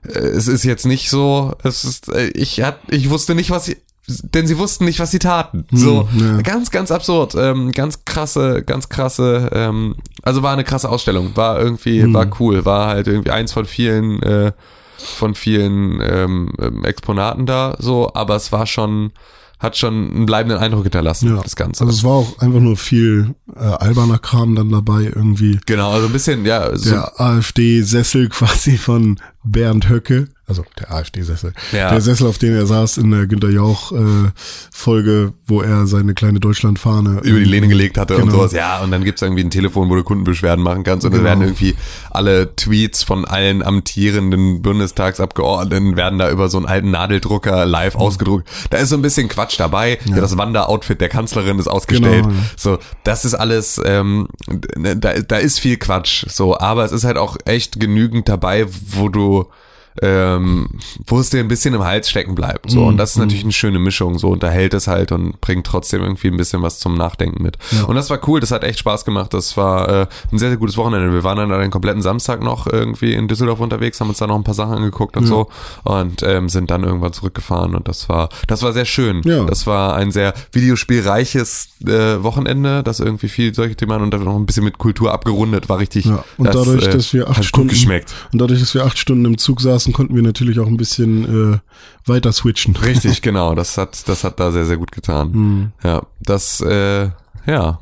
es ist jetzt nicht so, es ist, äh, ich hat, ich wusste nicht, was sie, denn sie wussten nicht, was sie taten. So, ja. ganz, ganz absurd, ähm, ganz krasse, ganz krasse, ähm, also war eine krasse Ausstellung, war irgendwie, war cool, war halt irgendwie eins von vielen, äh, von vielen ähm, ähm, Exponaten da, so, aber es war schon, hat schon einen bleibenden Eindruck hinterlassen, Ja. das Ganze. Also es war auch einfach nur viel äh, alberner Kram dann dabei irgendwie. Genau, also ein bisschen, ja, so, Der AfD-Sessel quasi von Bernd Höcke, also der AfD-Sessel. Ja. Der Sessel, auf dem er saß in der Günter Jauch-Folge, wo er seine kleine Deutschlandfahne über die Lehne gelegt hatte und Genau. sowas. Ja, und dann gibt's irgendwie ein Telefon, wo du Kundenbeschwerden machen kannst und dann Genau. werden irgendwie alle Tweets von allen amtierenden Bundestagsabgeordneten werden da über so einen alten Nadeldrucker live Mhm. ausgedruckt. Da ist so ein bisschen Quatsch dabei. Ja. das Wanderoutfit der Kanzlerin ist ausgestellt. Genau. So, das ist alles, ähm, da, da ist viel Quatsch. So, aber es ist halt auch echt genügend dabei, wo du to ähm, wo es dir ein bisschen im Hals stecken bleibt. So. Und das ist natürlich eine schöne Mischung. So unterhält es halt und bringt trotzdem irgendwie ein bisschen was zum Nachdenken mit. Und das war cool, das hat echt Spaß gemacht. Das war äh, ein sehr, sehr gutes Wochenende. Wir waren dann den kompletten Samstag noch irgendwie in Düsseldorf unterwegs, haben uns da noch ein paar Sachen angeguckt und so und ähm, sind dann irgendwann zurückgefahren und das war, das war sehr schön. Ja. Das war ein sehr videospielreiches äh, Wochenende, das irgendwie viel solche Themen und dann noch ein bisschen mit Kultur abgerundet, war richtig. Ja, und das, dadurch, äh, dass wir acht Stunden geschmeckt. und dadurch, dass wir acht Stunden im Zug saßen, konnten wir natürlich auch ein bisschen äh, weiter switchen. Richtig, genau. Das hat, das hat da sehr, sehr gut getan. Hm. Ja, das, äh, ja.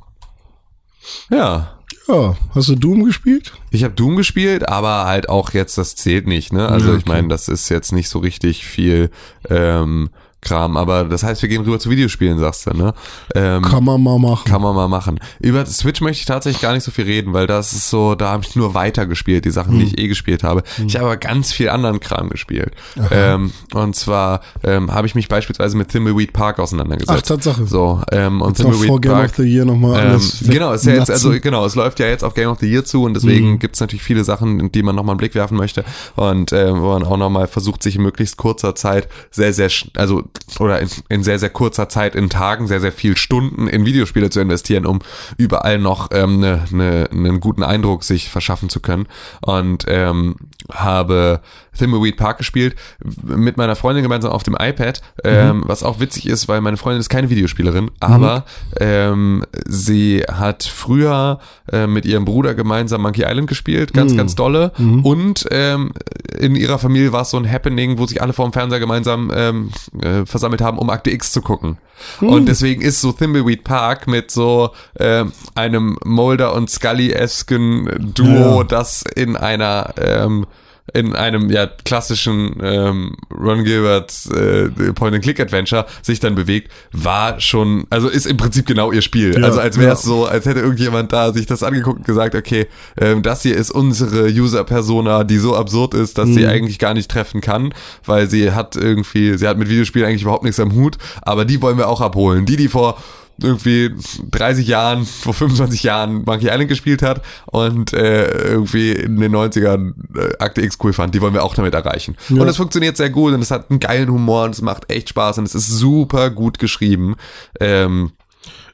Ja. Ja, hast du Doom gespielt? Ich habe Doom gespielt, aber halt auch jetzt, das zählt nicht, ne? Also Ja, ich meine, das ist jetzt nicht so richtig viel ähm, Kram, aber das heißt, wir gehen rüber zu Videospielen, sagst du, ne? Ähm, Kann man mal machen. kann man mal machen. Über Switch möchte ich tatsächlich gar nicht so viel reden, weil das ist so, da habe ich nur weiter gespielt, die Sachen, die Hm. ich eh gespielt habe. Ich habe aber ganz viel anderen Kram gespielt. Ähm, und zwar ähm, habe ich mich beispielsweise mit Thimbleweed Park auseinandergesetzt. Ach, Tatsache. So, ähm, und Jetzt auch vor Game of the Year nochmal ähm, alles genau, ist ja jetzt, also genau, es läuft ja jetzt auf Game of the Year zu und deswegen Mhm. gibt's natürlich viele Sachen, in die man nochmal einen Blick werfen möchte und äh, wo man auch nochmal versucht, sich in möglichst kurzer Zeit sehr, sehr, also oder in, in sehr, sehr kurzer Zeit in Tagen sehr, sehr viel Stunden in Videospiele zu investieren, um überall noch ähm, ne, ne, einen guten Eindruck sich verschaffen zu können. Und ähm, habe Thimbleweed Park gespielt, mit meiner Freundin gemeinsam auf dem iPad, ähm, Mhm. was auch witzig ist, weil meine Freundin ist keine Videospielerin, aber ähm, sie hat früher äh, mit ihrem Bruder gemeinsam Monkey Island gespielt, Mhm. ganz, ganz dolle. Und ähm, in ihrer Familie war es so ein Happening, wo sich alle vor dem Fernseher gemeinsam ähm, äh, versammelt haben, um Akte X zu gucken. Und deswegen ist so Thimbleweed Park mit so ähm, einem Mulder und Scully-esken Duo, Ja. das in einer ähm, in einem ja klassischen ähm, Ron Gilbert äh, Point-and-Click-Adventure sich dann bewegt, war schon, also ist im Prinzip genau ihr Spiel. Ja, also als wäre es ja. so, als hätte irgendjemand da sich das angeguckt und gesagt, okay, ähm, das hier ist unsere User-Persona, die so absurd ist, dass sie eigentlich gar nicht treffen kann, weil sie hat irgendwie, sie hat mit Videospielen eigentlich überhaupt nichts am Hut, aber die wollen wir auch abholen. Die, die vor irgendwie 30 Jahren, vor 25 Jahren Monkey Island gespielt hat und äh, irgendwie in den 90ern äh, Akte X cool fand, die wollen wir auch damit erreichen. Ja. Und es funktioniert sehr gut und es hat einen geilen Humor und es macht echt Spaß und es ist super gut geschrieben. Ähm,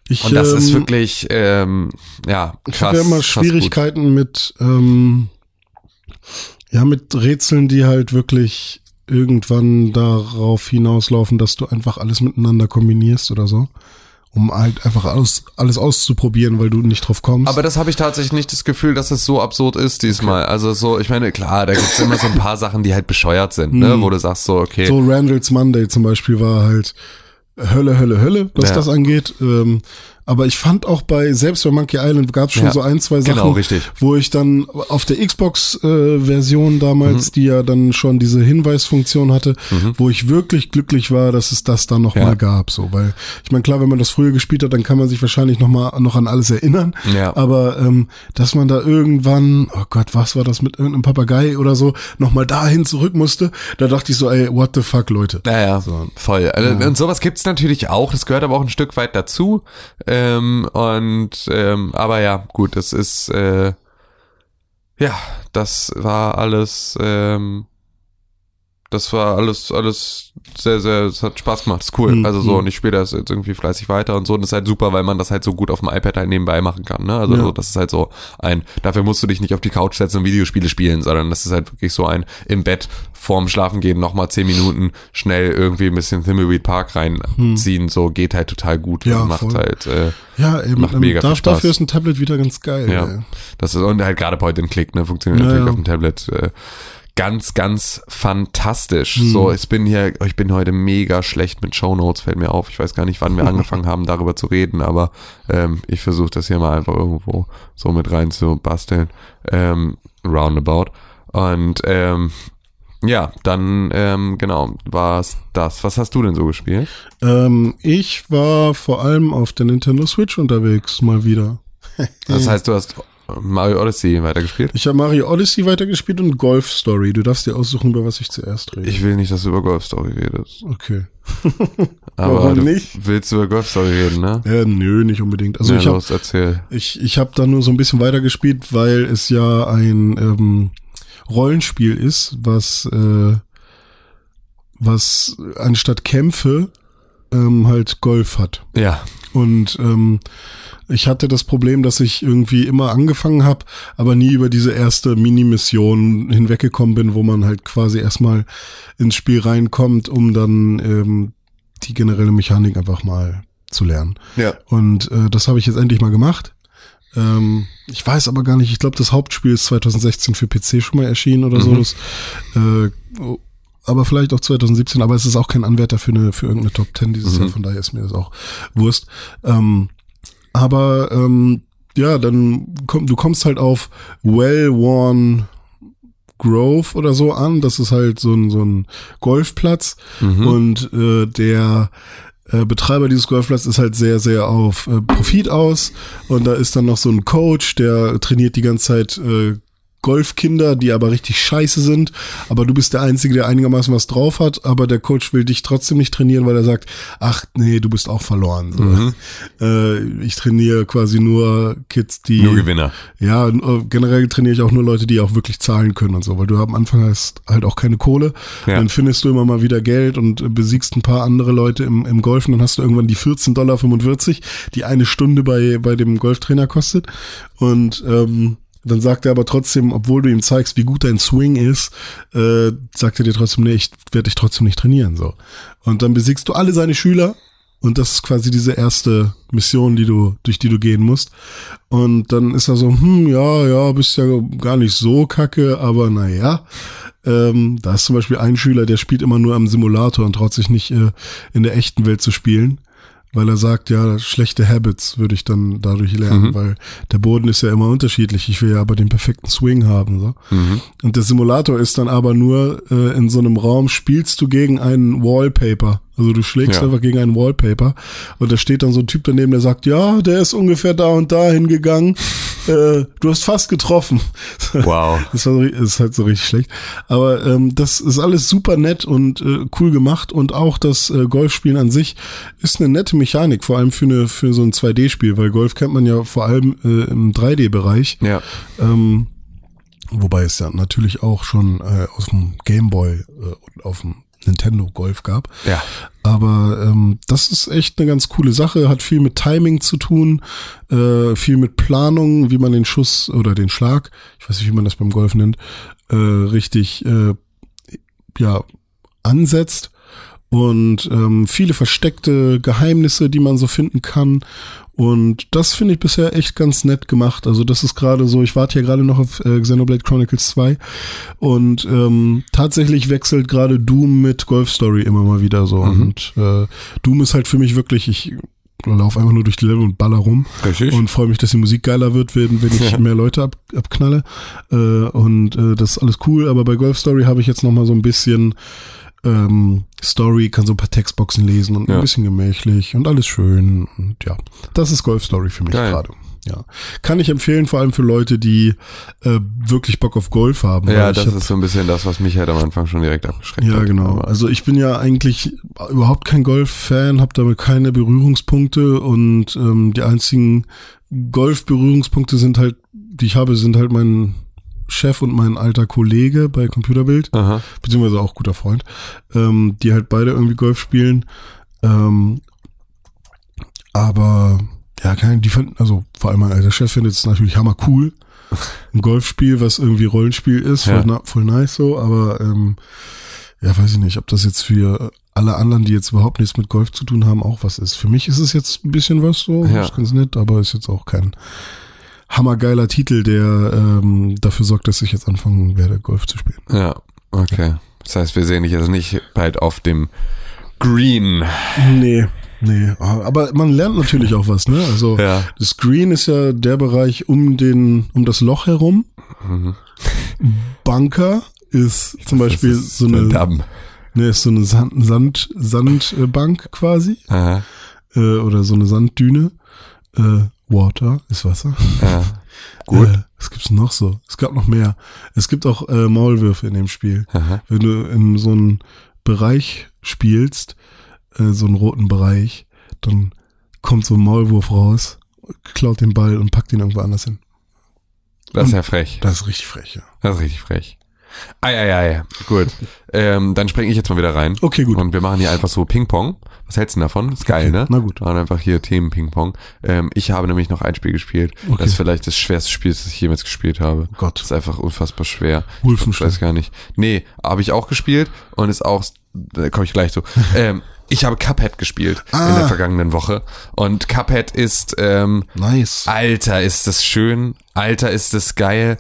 Ich, und das ist ähm, wirklich, ähm, ja, Ich krass. habe ja immer. Schwierigkeiten mit, ähm, ja, mit Rätseln, die halt wirklich irgendwann darauf hinauslaufen, dass du einfach alles miteinander kombinierst oder so. Um halt einfach alles, alles auszuprobieren, weil du nicht drauf kommst. Aber das habe ich tatsächlich nicht das Gefühl, dass es so absurd ist diesmal. Also so, ich meine, klar, da gibt's immer so ein paar Sachen, die halt bescheuert sind, ne? Wo du sagst so, okay. so Randall's Monday zum Beispiel war halt Hölle, Hölle, Hölle, was Ja. das angeht. Ähm, aber ich fand auch bei, selbst bei Monkey Island gab es schon Ja, so ein, zwei Sachen, genau, richtig. wo ich dann auf der Xbox-Version Mhm. damals, die ja dann schon diese Hinweisfunktion hatte, wo ich wirklich glücklich war, dass es das dann noch Ja. mal gab. So, weil ich meine, klar, wenn man das früher gespielt hat, dann kann man sich wahrscheinlich noch mal noch an alles erinnern. Ja. Aber ähm, dass man da irgendwann, oh Gott, was war das mit irgendeinem Papagei oder so, noch mal dahin zurück musste, da dachte ich so, ey, what the fuck, Leute. Naja, voll. Also, Und sowas gibt's natürlich auch. Das gehört aber auch ein Stück weit dazu. Ähm, und ähm, aber ja, gut, das ist äh, ja, das war alles. Ähm, das war alles, alles sehr, sehr, es hat Spaß gemacht, ist cool. Mhm. Also so, und ich spiele das jetzt irgendwie fleißig weiter und so. Und das ist halt super, weil man das halt so gut auf dem iPad halt nebenbei machen kann. Ne? Also Ja. so, das ist halt so ein, dafür musst du dich nicht auf die Couch setzen und Videospiele spielen, sondern das ist halt wirklich so ein im Bett vorm Schlafengehen nochmal zehn Minuten schnell irgendwie ein bisschen Thimbleweed Park reinziehen. So geht halt total gut. Ja, und macht voll. halt, äh, Ja, eben. Macht ähm, mega viel da, Spaß. Dafür ist ein Tablet wieder ganz geil. ja. ey. Das ist, und halt gerade Point and Click, ne, funktioniert Ja, natürlich auf dem Tablet. Äh, ganz, ganz fantastisch. Hm. So, ich bin hier, ich bin heute mega schlecht mit Shownotes, fällt mir auf. Ich weiß gar nicht, wann wir angefangen haben, darüber zu reden, aber ähm, ich versuche das hier mal einfach irgendwo so mit rein zu basteln. Ähm, roundabout. Und ähm, ja, dann ähm, genau, war's das. Was hast du denn so gespielt? Ähm, ich war vor allem auf der Nintendo Switch unterwegs, mal wieder. Das heißt, du hast Mario Odyssey weitergespielt? Ich habe Mario Odyssey weitergespielt und Golf Story. Du darfst dir aussuchen, über was ich zuerst rede. Ich will nicht, dass du über Golf Story redest. okay. Aber Warum du nicht? willst über Golf Story reden, ne? Äh, nö, nicht unbedingt. Also ja, ich habe los, erzähl. ich, ich hab da nur so ein bisschen weitergespielt, weil es ja ein ähm, Rollenspiel ist, was äh, was anstatt Kämpfe ähm, halt Golf hat. Ja, Und ähm, ich hatte das Problem, dass ich irgendwie immer angefangen habe, aber nie über diese erste Mini-Mission hinweggekommen bin, wo man halt quasi erstmal ins Spiel reinkommt, um dann ähm, die generelle Mechanik einfach mal zu lernen. ja. Und äh, das habe ich jetzt endlich mal gemacht. Ähm, ich weiß aber gar nicht, ich glaube, das Hauptspiel ist 2016 für PC schon mal erschienen oder so. Mhm. Das, äh, aber vielleicht auch 2017, aber es ist auch kein Anwärter für eine für irgendeine Top 10 dieses Mhm. Jahr, von daher ist mir das auch Wurst. Ähm, aber ähm, ja, dann komm, du kommst halt auf Well-Worn Grove oder so an. Das ist halt so ein, so ein Golfplatz. Mhm. Und äh, der äh, Betreiber dieses Golfplatzes ist halt sehr, sehr auf äh, Profit aus. Und da ist dann noch so ein Coach, der trainiert die ganze Zeit äh, Golfkinder, die aber richtig scheiße sind. Aber du bist der Einzige, der einigermaßen was drauf hat. Aber der Coach will dich trotzdem nicht trainieren, weil er sagt, ach nee, du bist auch verloren. So. Mhm. Äh, ich trainiere quasi nur Kids, die Nur Gewinner. ja, äh, generell trainiere ich auch nur Leute, die auch wirklich zahlen können und so, weil du am Anfang hast halt auch keine Kohle. Ja. Dann findest du immer mal wieder Geld und äh, besiegst ein paar andere Leute im, im Golf und dann hast du irgendwann die 14,45 Dollar, die eine Stunde bei, bei dem Golftrainer kostet. Und ähm, dann sagt er aber trotzdem, obwohl du ihm zeigst, wie gut dein Swing ist, äh, sagt er dir trotzdem, nee, ich werde dich trotzdem nicht trainieren. so. Und dann besiegst du alle seine Schüler und das ist quasi diese erste Mission, die du, durch die du gehen musst. Und dann ist er so, hm, ja, ja, bist ja gar nicht so kacke, aber naja. Ähm, da ist zum Beispiel ein Schüler, der spielt immer nur am Simulator und traut sich nicht äh, in der echten Welt zu spielen weil er sagt, ja, schlechte Habits würde ich dann dadurch lernen, mhm. weil der Boden ist ja immer unterschiedlich. Ich will ja aber den perfekten Swing haben. So. Mhm. Und der Simulator ist dann aber nur äh, in so einem Raum, spielst du gegen einen Wallpaper. Also du schlägst ja. einfach gegen ein Wallpaper und da steht dann so ein Typ daneben, der sagt, ja, der ist ungefähr da und da hingegangen. Äh, du hast fast getroffen. Wow. Das, war so, das ist halt so richtig schlecht. Aber ähm, das ist alles super nett und äh, cool gemacht und auch das äh, Golfspielen an sich ist eine nette Mechanik, vor allem für eine für so ein 2D-Spiel, weil Golf kennt man ja vor allem äh, im 3D-Bereich. Ja. Ähm, Wobei es ja natürlich auch schon äh, aus dem Gameboy äh, und auf dem Nintendo Golf gab. Ja. Aber ähm, das ist echt eine ganz coole Sache, hat viel mit Timing zu tun, äh, viel mit Planung, wie man den Schuss oder den Schlag, ich weiß nicht, wie man das beim Golf nennt, äh, richtig äh, ja ansetzt und ähm, viele versteckte Geheimnisse, die man so finden kann und das finde ich bisher echt ganz nett gemacht. Also das ist gerade so, ich warte hier gerade noch auf äh, Xenoblade Chronicles 2 und ähm, tatsächlich wechselt gerade Doom mit Golf Story immer mal wieder so. Mhm. Und äh, Doom ist halt für mich wirklich, ich laufe einfach nur durch die Level und baller rum Richtig. und freue mich, dass die Musik geiler wird, wenn, wenn ich ja. mehr Leute ab, abknalle. Äh, und äh, das ist alles cool, aber bei Golf Story habe ich jetzt noch mal so ein bisschen ähm, Story, kann so ein paar Textboxen lesen und ja. ein bisschen gemächlich und alles schön. Und ja, das ist Golf Story für mich gerade. Ja, kann ich empfehlen, vor allem für Leute, die äh, wirklich Bock auf Golf haben. Ja, das hab, ist so ein bisschen das, was mich halt am Anfang schon direkt abgeschreckt ja, hat. Ja, genau. Also ich bin ja eigentlich überhaupt kein Golf-Fan, habe damit keine Berührungspunkte und ähm, die einzigen Golf-Berührungspunkte sind halt, die ich habe, sind halt mein Chef und mein alter Kollege bei Computerbild, Aha. beziehungsweise auch guter Freund, ähm, die halt beide irgendwie Golf spielen. Ähm, aber ja, kein, die fanden, also vor allem mein alter Chef findet es natürlich hammer cool. Ein Golfspiel, was irgendwie Rollenspiel ist, ja. voll, voll, nice so, aber ähm, ja, weiß ich nicht, ob das jetzt für alle anderen, die jetzt überhaupt nichts mit Golf zu tun haben, auch was ist. Für mich ist es jetzt ein bisschen was so, ja. ist ganz nett, aber ist jetzt auch kein hammergeiler Titel, der ähm, dafür sorgt, dass ich jetzt anfangen werde, Golf zu spielen. Ja, okay. Das heißt, wir sehen dich also nicht bald auf dem Green. Nee, nee. Aber man lernt natürlich auch was, ne? Also ja. das Green ist ja der Bereich um den, um das Loch herum. Mhm. Bunker ist zum Beispiel ist so eine. Damm. Ne, ist so eine Sand, Sand, Sandbank quasi. Aha. Äh, oder so eine Sanddüne. Äh, Water ist Wasser. Ja. Gut. Äh, was gibt's noch so? Es gab noch mehr. Es gibt auch äh, Maulwürfe in dem Spiel. Aha. Wenn du in so einen Bereich spielst, äh, so einen roten Bereich, dann kommt so ein Maulwurf raus, klaut den Ball und packt ihn irgendwo anders hin. Das ist ja frech. Das ist richtig frech, ja. Das ist richtig frech. Ei, ei, ei. Gut. Ähm, dann springe ich jetzt mal wieder rein. Okay, gut. Und wir machen hier einfach so Ping-Pong. Was hältst du davon? Ist geil, okay. ne? Na gut. Machen einfach hier Themen Ping-Pong. Ähm, ich habe nämlich noch ein Spiel gespielt. Okay. Das ist vielleicht das schwerste Spiel, das ich jemals gespielt habe. Oh Gott. Das ist einfach unfassbar schwer. Wolfenstein. Ich weiß gar nicht. Nee, habe ich auch gespielt und ist auch, da komme ich gleich zu. ähm, ich habe Cuphead gespielt ah. in der vergangenen Woche. Und Cuphead ist, ähm, nice. Alter, ist das schön. Alter, ist das geil.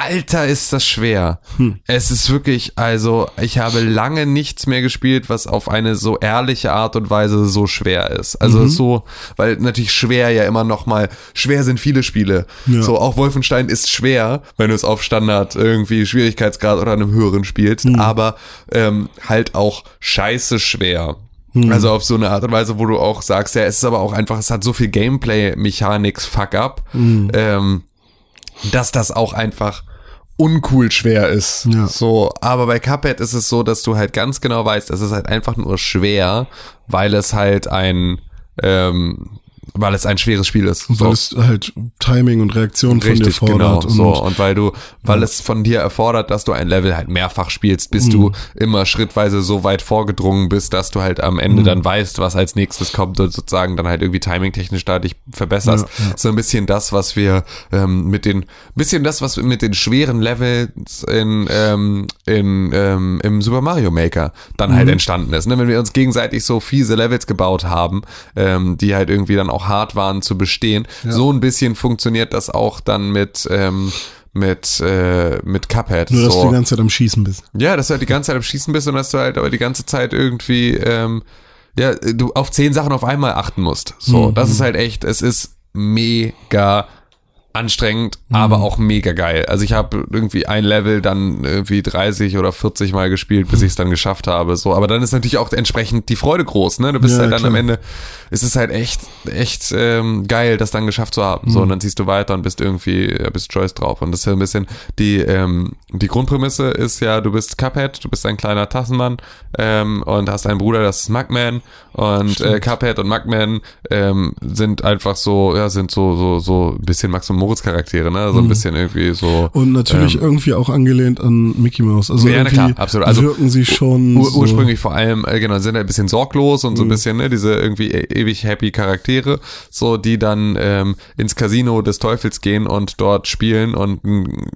Alter, ist das schwer. Hm. Es ist wirklich, also, ich habe lange nichts mehr gespielt, was auf eine so ehrliche Art und Weise so schwer ist. Also mhm. so, weil natürlich schwer ja immer noch mal, schwer sind viele Spiele. Ja. So, auch Wolfenstein ist schwer, wenn du es auf Standard irgendwie Schwierigkeitsgrad oder einem höheren spielst, mhm. aber ähm, halt auch scheiße schwer. Mhm. Also auf so eine Art und Weise, wo du auch sagst, ja, es ist aber auch einfach, es hat so viel Gameplay-Mechanics-Fuck-up. Mhm. Ähm, dass das auch einfach uncool schwer ist. Ja. So, aber bei Cuphead ist es so, dass du halt ganz genau weißt, es ist halt einfach nur schwer, weil es halt ein ähm, weil es ein schweres Spiel ist. Und weil es halt Timing und Reaktion von dir Richtig, genau. fordert. so. und Und weil du, weil es von dir erfordert, dass du ein Level halt mehrfach spielst, bis du Mhm. immer schrittweise so weit vorgedrungen bist, dass du halt am Ende Mhm. dann weißt, was als nächstes kommt und sozusagen dann halt irgendwie timingtechnisch da dich verbesserst. Ja, ja. So ein bisschen das, was wir ähm, mit den, bisschen das, was wir mit den schweren Levels in, ähm, in, ähm, im Super Mario Maker dann Mhm. halt entstanden ist. Ne? Wenn wir uns gegenseitig so fiese Levels gebaut haben, ähm, die halt irgendwie dann auch hart waren zu bestehen, so ein bisschen funktioniert das auch dann mit, ähm, mit, äh, mit Cuphead. nur, dass so. du die ganze Zeit am Schießen bist. Ja, dass du halt die ganze Zeit am Schießen bist und dass du halt aber die ganze Zeit irgendwie, ähm, ja, du auf zehn Sachen auf einmal achten musst. So, Mhm. das ist halt echt, es ist mega anstrengend, aber auch mega geil. Also ich habe irgendwie ein Level dann irgendwie 30 oder 40 Mal gespielt, bis ich es dann geschafft habe. So, aber dann ist natürlich auch entsprechend die Freude groß, ne? Du bist Ja, halt dann klar. am Ende, es ist halt echt, echt ähm, geil, das dann geschafft zu haben. So, und dann ziehst du weiter und bist irgendwie, bist Joyce drauf. Und das ist ja ein bisschen die, ähm, die Grundprämisse ist ja, du bist Cuphead, du bist ein kleiner Tassenmann ähm, und hast einen Bruder, das ist Mugman. Und äh, Cuphead und Mugman ähm, sind einfach so, ja, sind so, so, so ein bisschen Max und Moritz Charaktere, ne? So ein bisschen irgendwie so. Und natürlich ähm, irgendwie auch angelehnt an Mickey Mouse. Also Ja, na klar, absolut. Also wirken sie schon Ur so, ursprünglich vor allem, äh, genau, sind ein bisschen sorglos und so ein bisschen, ne, diese irgendwie e ewig happy Charaktere, so die dann ähm, ins Casino des Teufels gehen und dort spielen und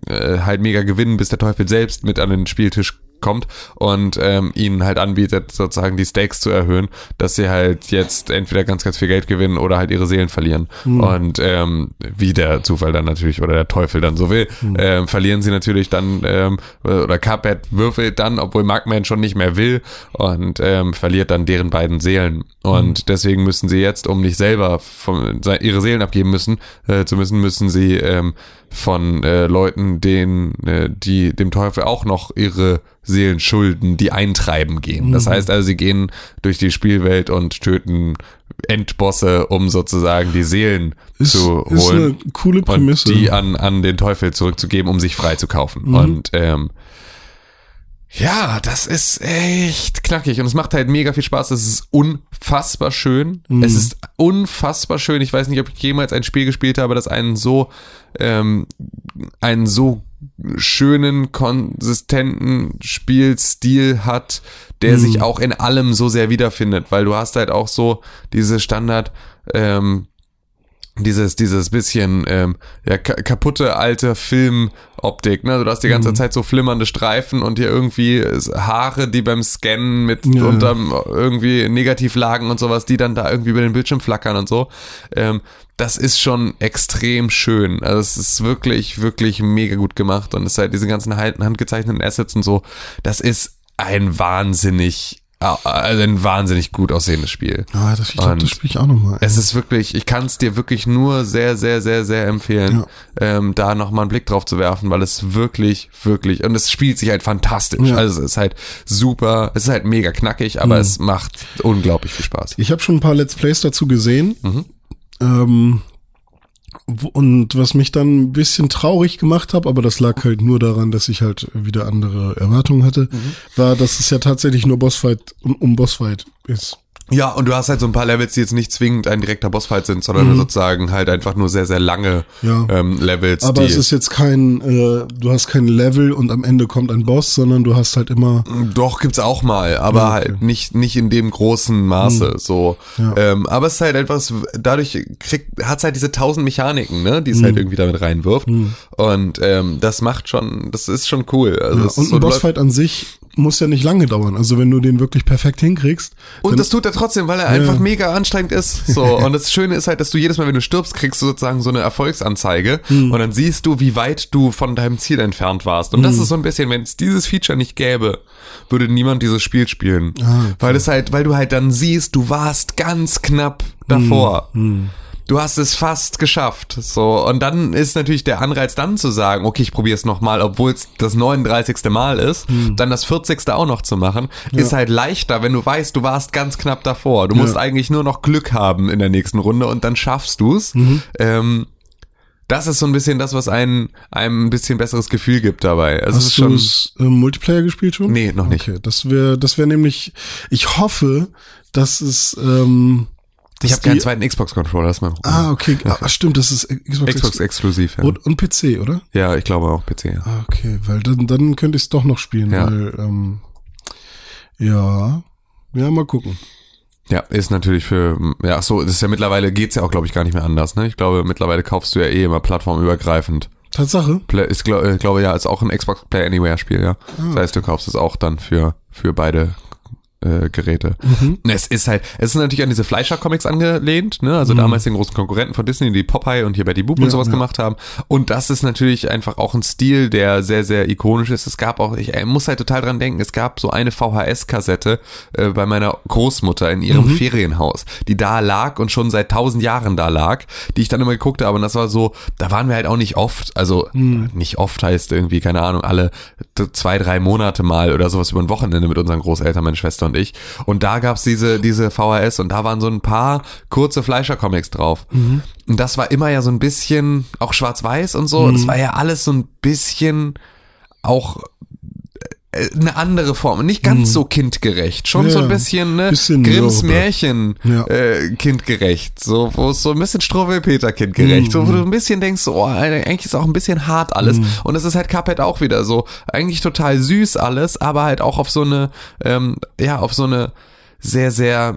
äh, halt mega gewinnen, bis der Teufel selbst mit an den Spieltisch kommt und ähm, ihnen halt anbietet, sozusagen die Stakes zu erhöhen, dass sie halt jetzt entweder ganz, ganz viel Geld gewinnen oder halt ihre Seelen verlieren. Und ähm, wie der Zufall dann natürlich oder der Teufel dann so will, ähm, verlieren sie natürlich dann ähm, oder Cuphead würfelt dann, obwohl Markman schon nicht mehr will und ähm, verliert dann deren beiden Seelen. Und deswegen müssen sie jetzt, um nicht selber von, ihre Seelen abgeben müssen, äh, zu müssen, müssen sie ähm, von äh, Leuten, denen, äh, die dem Teufel auch noch ihre Seelen schulden, die eintreiben gehen. Das heißt also, sie gehen durch die Spielwelt und töten Endbosse, um sozusagen die Seelen ist, zu ist eine holen coole und Prämisse. die an, an den Teufel zurückzugeben, um sich frei zu kaufen. Und ähm, ja, das ist echt knackig und es macht halt mega viel Spaß. Es ist unfassbar schön. Es ist unfassbar schön. Ich weiß nicht, ob ich jemals ein Spiel gespielt habe, das einen so ähm, einen so schönen, konsistenten Spielstil hat, der sich auch in allem so sehr wiederfindet, weil du hast halt auch so diese Standard ähm, dieses, dieses bisschen ähm, ja, ka kaputte alte Filmoptik, ne? Du hast die ganze Zeit so flimmernde Streifen und hier irgendwie Haare, die beim Scannen mit Ja. unterm irgendwie Negativlagen und sowas, die dann da irgendwie über den Bildschirm flackern und so. Ähm, das ist schon extrem schön. Also es ist wirklich, wirklich mega gut gemacht und es ist halt diese ganzen hand- handgezeichneten Assets und so. Das ist ein wahnsinnig, also ein wahnsinnig gut aussehendes Spiel. Ah, das, ich glaube, Und das spiele ich auch nochmal. Es ist wirklich, ich kann es dir wirklich nur sehr, sehr, sehr, sehr empfehlen, ähm, da nochmal einen Blick drauf zu werfen, weil es wirklich, wirklich, und es spielt sich halt fantastisch. Ja. Also es ist halt super, es ist halt mega knackig, aber es macht unglaublich viel Spaß. Ich habe schon ein paar Let's Plays dazu gesehen. Mhm. Ähm, und was mich dann ein bisschen traurig gemacht hat, aber das lag halt nur daran, dass ich halt wieder andere Erwartungen hatte, Mhm. war, dass es ja tatsächlich nur Bossfight um, um Bossfight ist. Ja, und du hast halt so ein paar Levels, die jetzt nicht zwingend ein direkter Bossfight sind, sondern sozusagen halt einfach nur sehr, sehr lange Mhm. Ja. ähm, Levels. Aber es ist jetzt kein, äh, du hast kein Level und am Ende kommt ein Boss, sondern du hast halt immer, Doch, gibt's auch mal, aber halt nicht, nicht in dem großen Maße, so. Ja. Ähm, aber es ist halt es- dadurch kriegt, hat's halt diese tausend Mechaniken, ne, die es halt irgendwie damit reinwirft. Und, ähm, das macht schon, das ist schon cool. Also ja, und so, ein Bossfight an sich muss ja nicht lange dauern. Also wenn du den wirklich perfekt hinkriegst, Und das tut er trotzdem, weil er einfach mega anstrengend ist. So. Und das Schöne ist halt, dass du jedes Mal, wenn du stirbst, kriegst du sozusagen so eine Erfolgsanzeige. Hm. Und dann siehst du, wie weit du von deinem Ziel entfernt warst. Und das ist so ein bisschen, wenn es dieses Feature nicht gäbe, würde niemand dieses Spiel spielen. Ah, okay. Weil es halt, weil du halt dann siehst, du warst ganz knapp davor. Hm. Du hast es fast geschafft. So, und dann ist natürlich der Anreiz dann zu sagen, okay, ich probiere es nochmal, obwohl es das 39. Mal ist, Hm. dann das 40. auch noch zu machen, ist halt leichter, wenn du weißt, du warst ganz knapp davor. Du musst eigentlich nur noch Glück haben in der nächsten Runde und dann schaffst du's. Mhm. Ähm, das ist so ein bisschen das, was einen, einem ein bisschen besseres Gefühl gibt dabei. Also es ist Hast schon. du es äh, Multiplayer gespielt schon? Nee, noch nicht. Okay, das wäre, das wäre nämlich, ich hoffe, dass es, ähm, Ich Ist habe keinen zweiten Xbox-Controller, das ist mein Problem. Ah, okay. Ah, stimmt, das ist Xbox, Xbox exklusiv, ja. und, und PC, oder? Ja, ich glaube auch PC, ja. Ah, okay, weil dann, dann könnte ich es doch noch spielen, Ja. weil, ähm, ja, ja, mal gucken. Ja, ist natürlich für, ja, so, das ist ja mittlerweile, geht's ja auch, glaube ich, gar nicht mehr anders, ne? Ich glaube, mittlerweile kaufst du ja eh immer plattformübergreifend. Tatsache? Play, ich glaube, ich glaube ja, ist auch ein Xbox Play Anywhere Spiel, ja. Das heißt, du kaufst es auch dann für, für beide äh, Geräte. Es ist halt, es ist natürlich an diese Fleischer-Comics angelehnt, ne? Also damals den großen Konkurrenten von Disney, die Popeye und hier Betty Boop und Ja, sowas ja. gemacht haben. Und das ist natürlich einfach auch ein Stil, der sehr, sehr ikonisch ist. Es gab auch, ich äh, muss halt total dran denken, es gab so eine VHS-Kassette äh, bei meiner Großmutter in ihrem Ferienhaus, die da lag und schon seit tausend Jahren da lag, die ich dann immer geguckt habe. Und das war so, da waren wir halt auch nicht oft, also nicht oft heißt irgendwie, keine Ahnung, alle zwei, drei Monate mal oder sowas über ein Wochenende mit unseren Großeltern, meine Schwester und ich. Und da gab's diese, diese VHS und da waren so ein paar kurze Fleischer-Comics drauf. Und das war immer ja so ein bisschen, auch schwarz-weiß und so. Das war ja alles so ein bisschen auch eine andere Form. Nicht ganz so kindgerecht. Schon Ja, so ein bisschen, ne? bisschen Grimms. Märchen Ja. äh, kindgerecht. So, wo es so ein bisschen Struwwelpeter kindgerecht. So, wo du ein bisschen denkst, oh, eigentlich ist auch ein bisschen hart alles. Und es ist halt Cuphead auch wieder so. Eigentlich total süß alles, aber halt auch auf so eine, ähm, ja, auf so eine sehr, sehr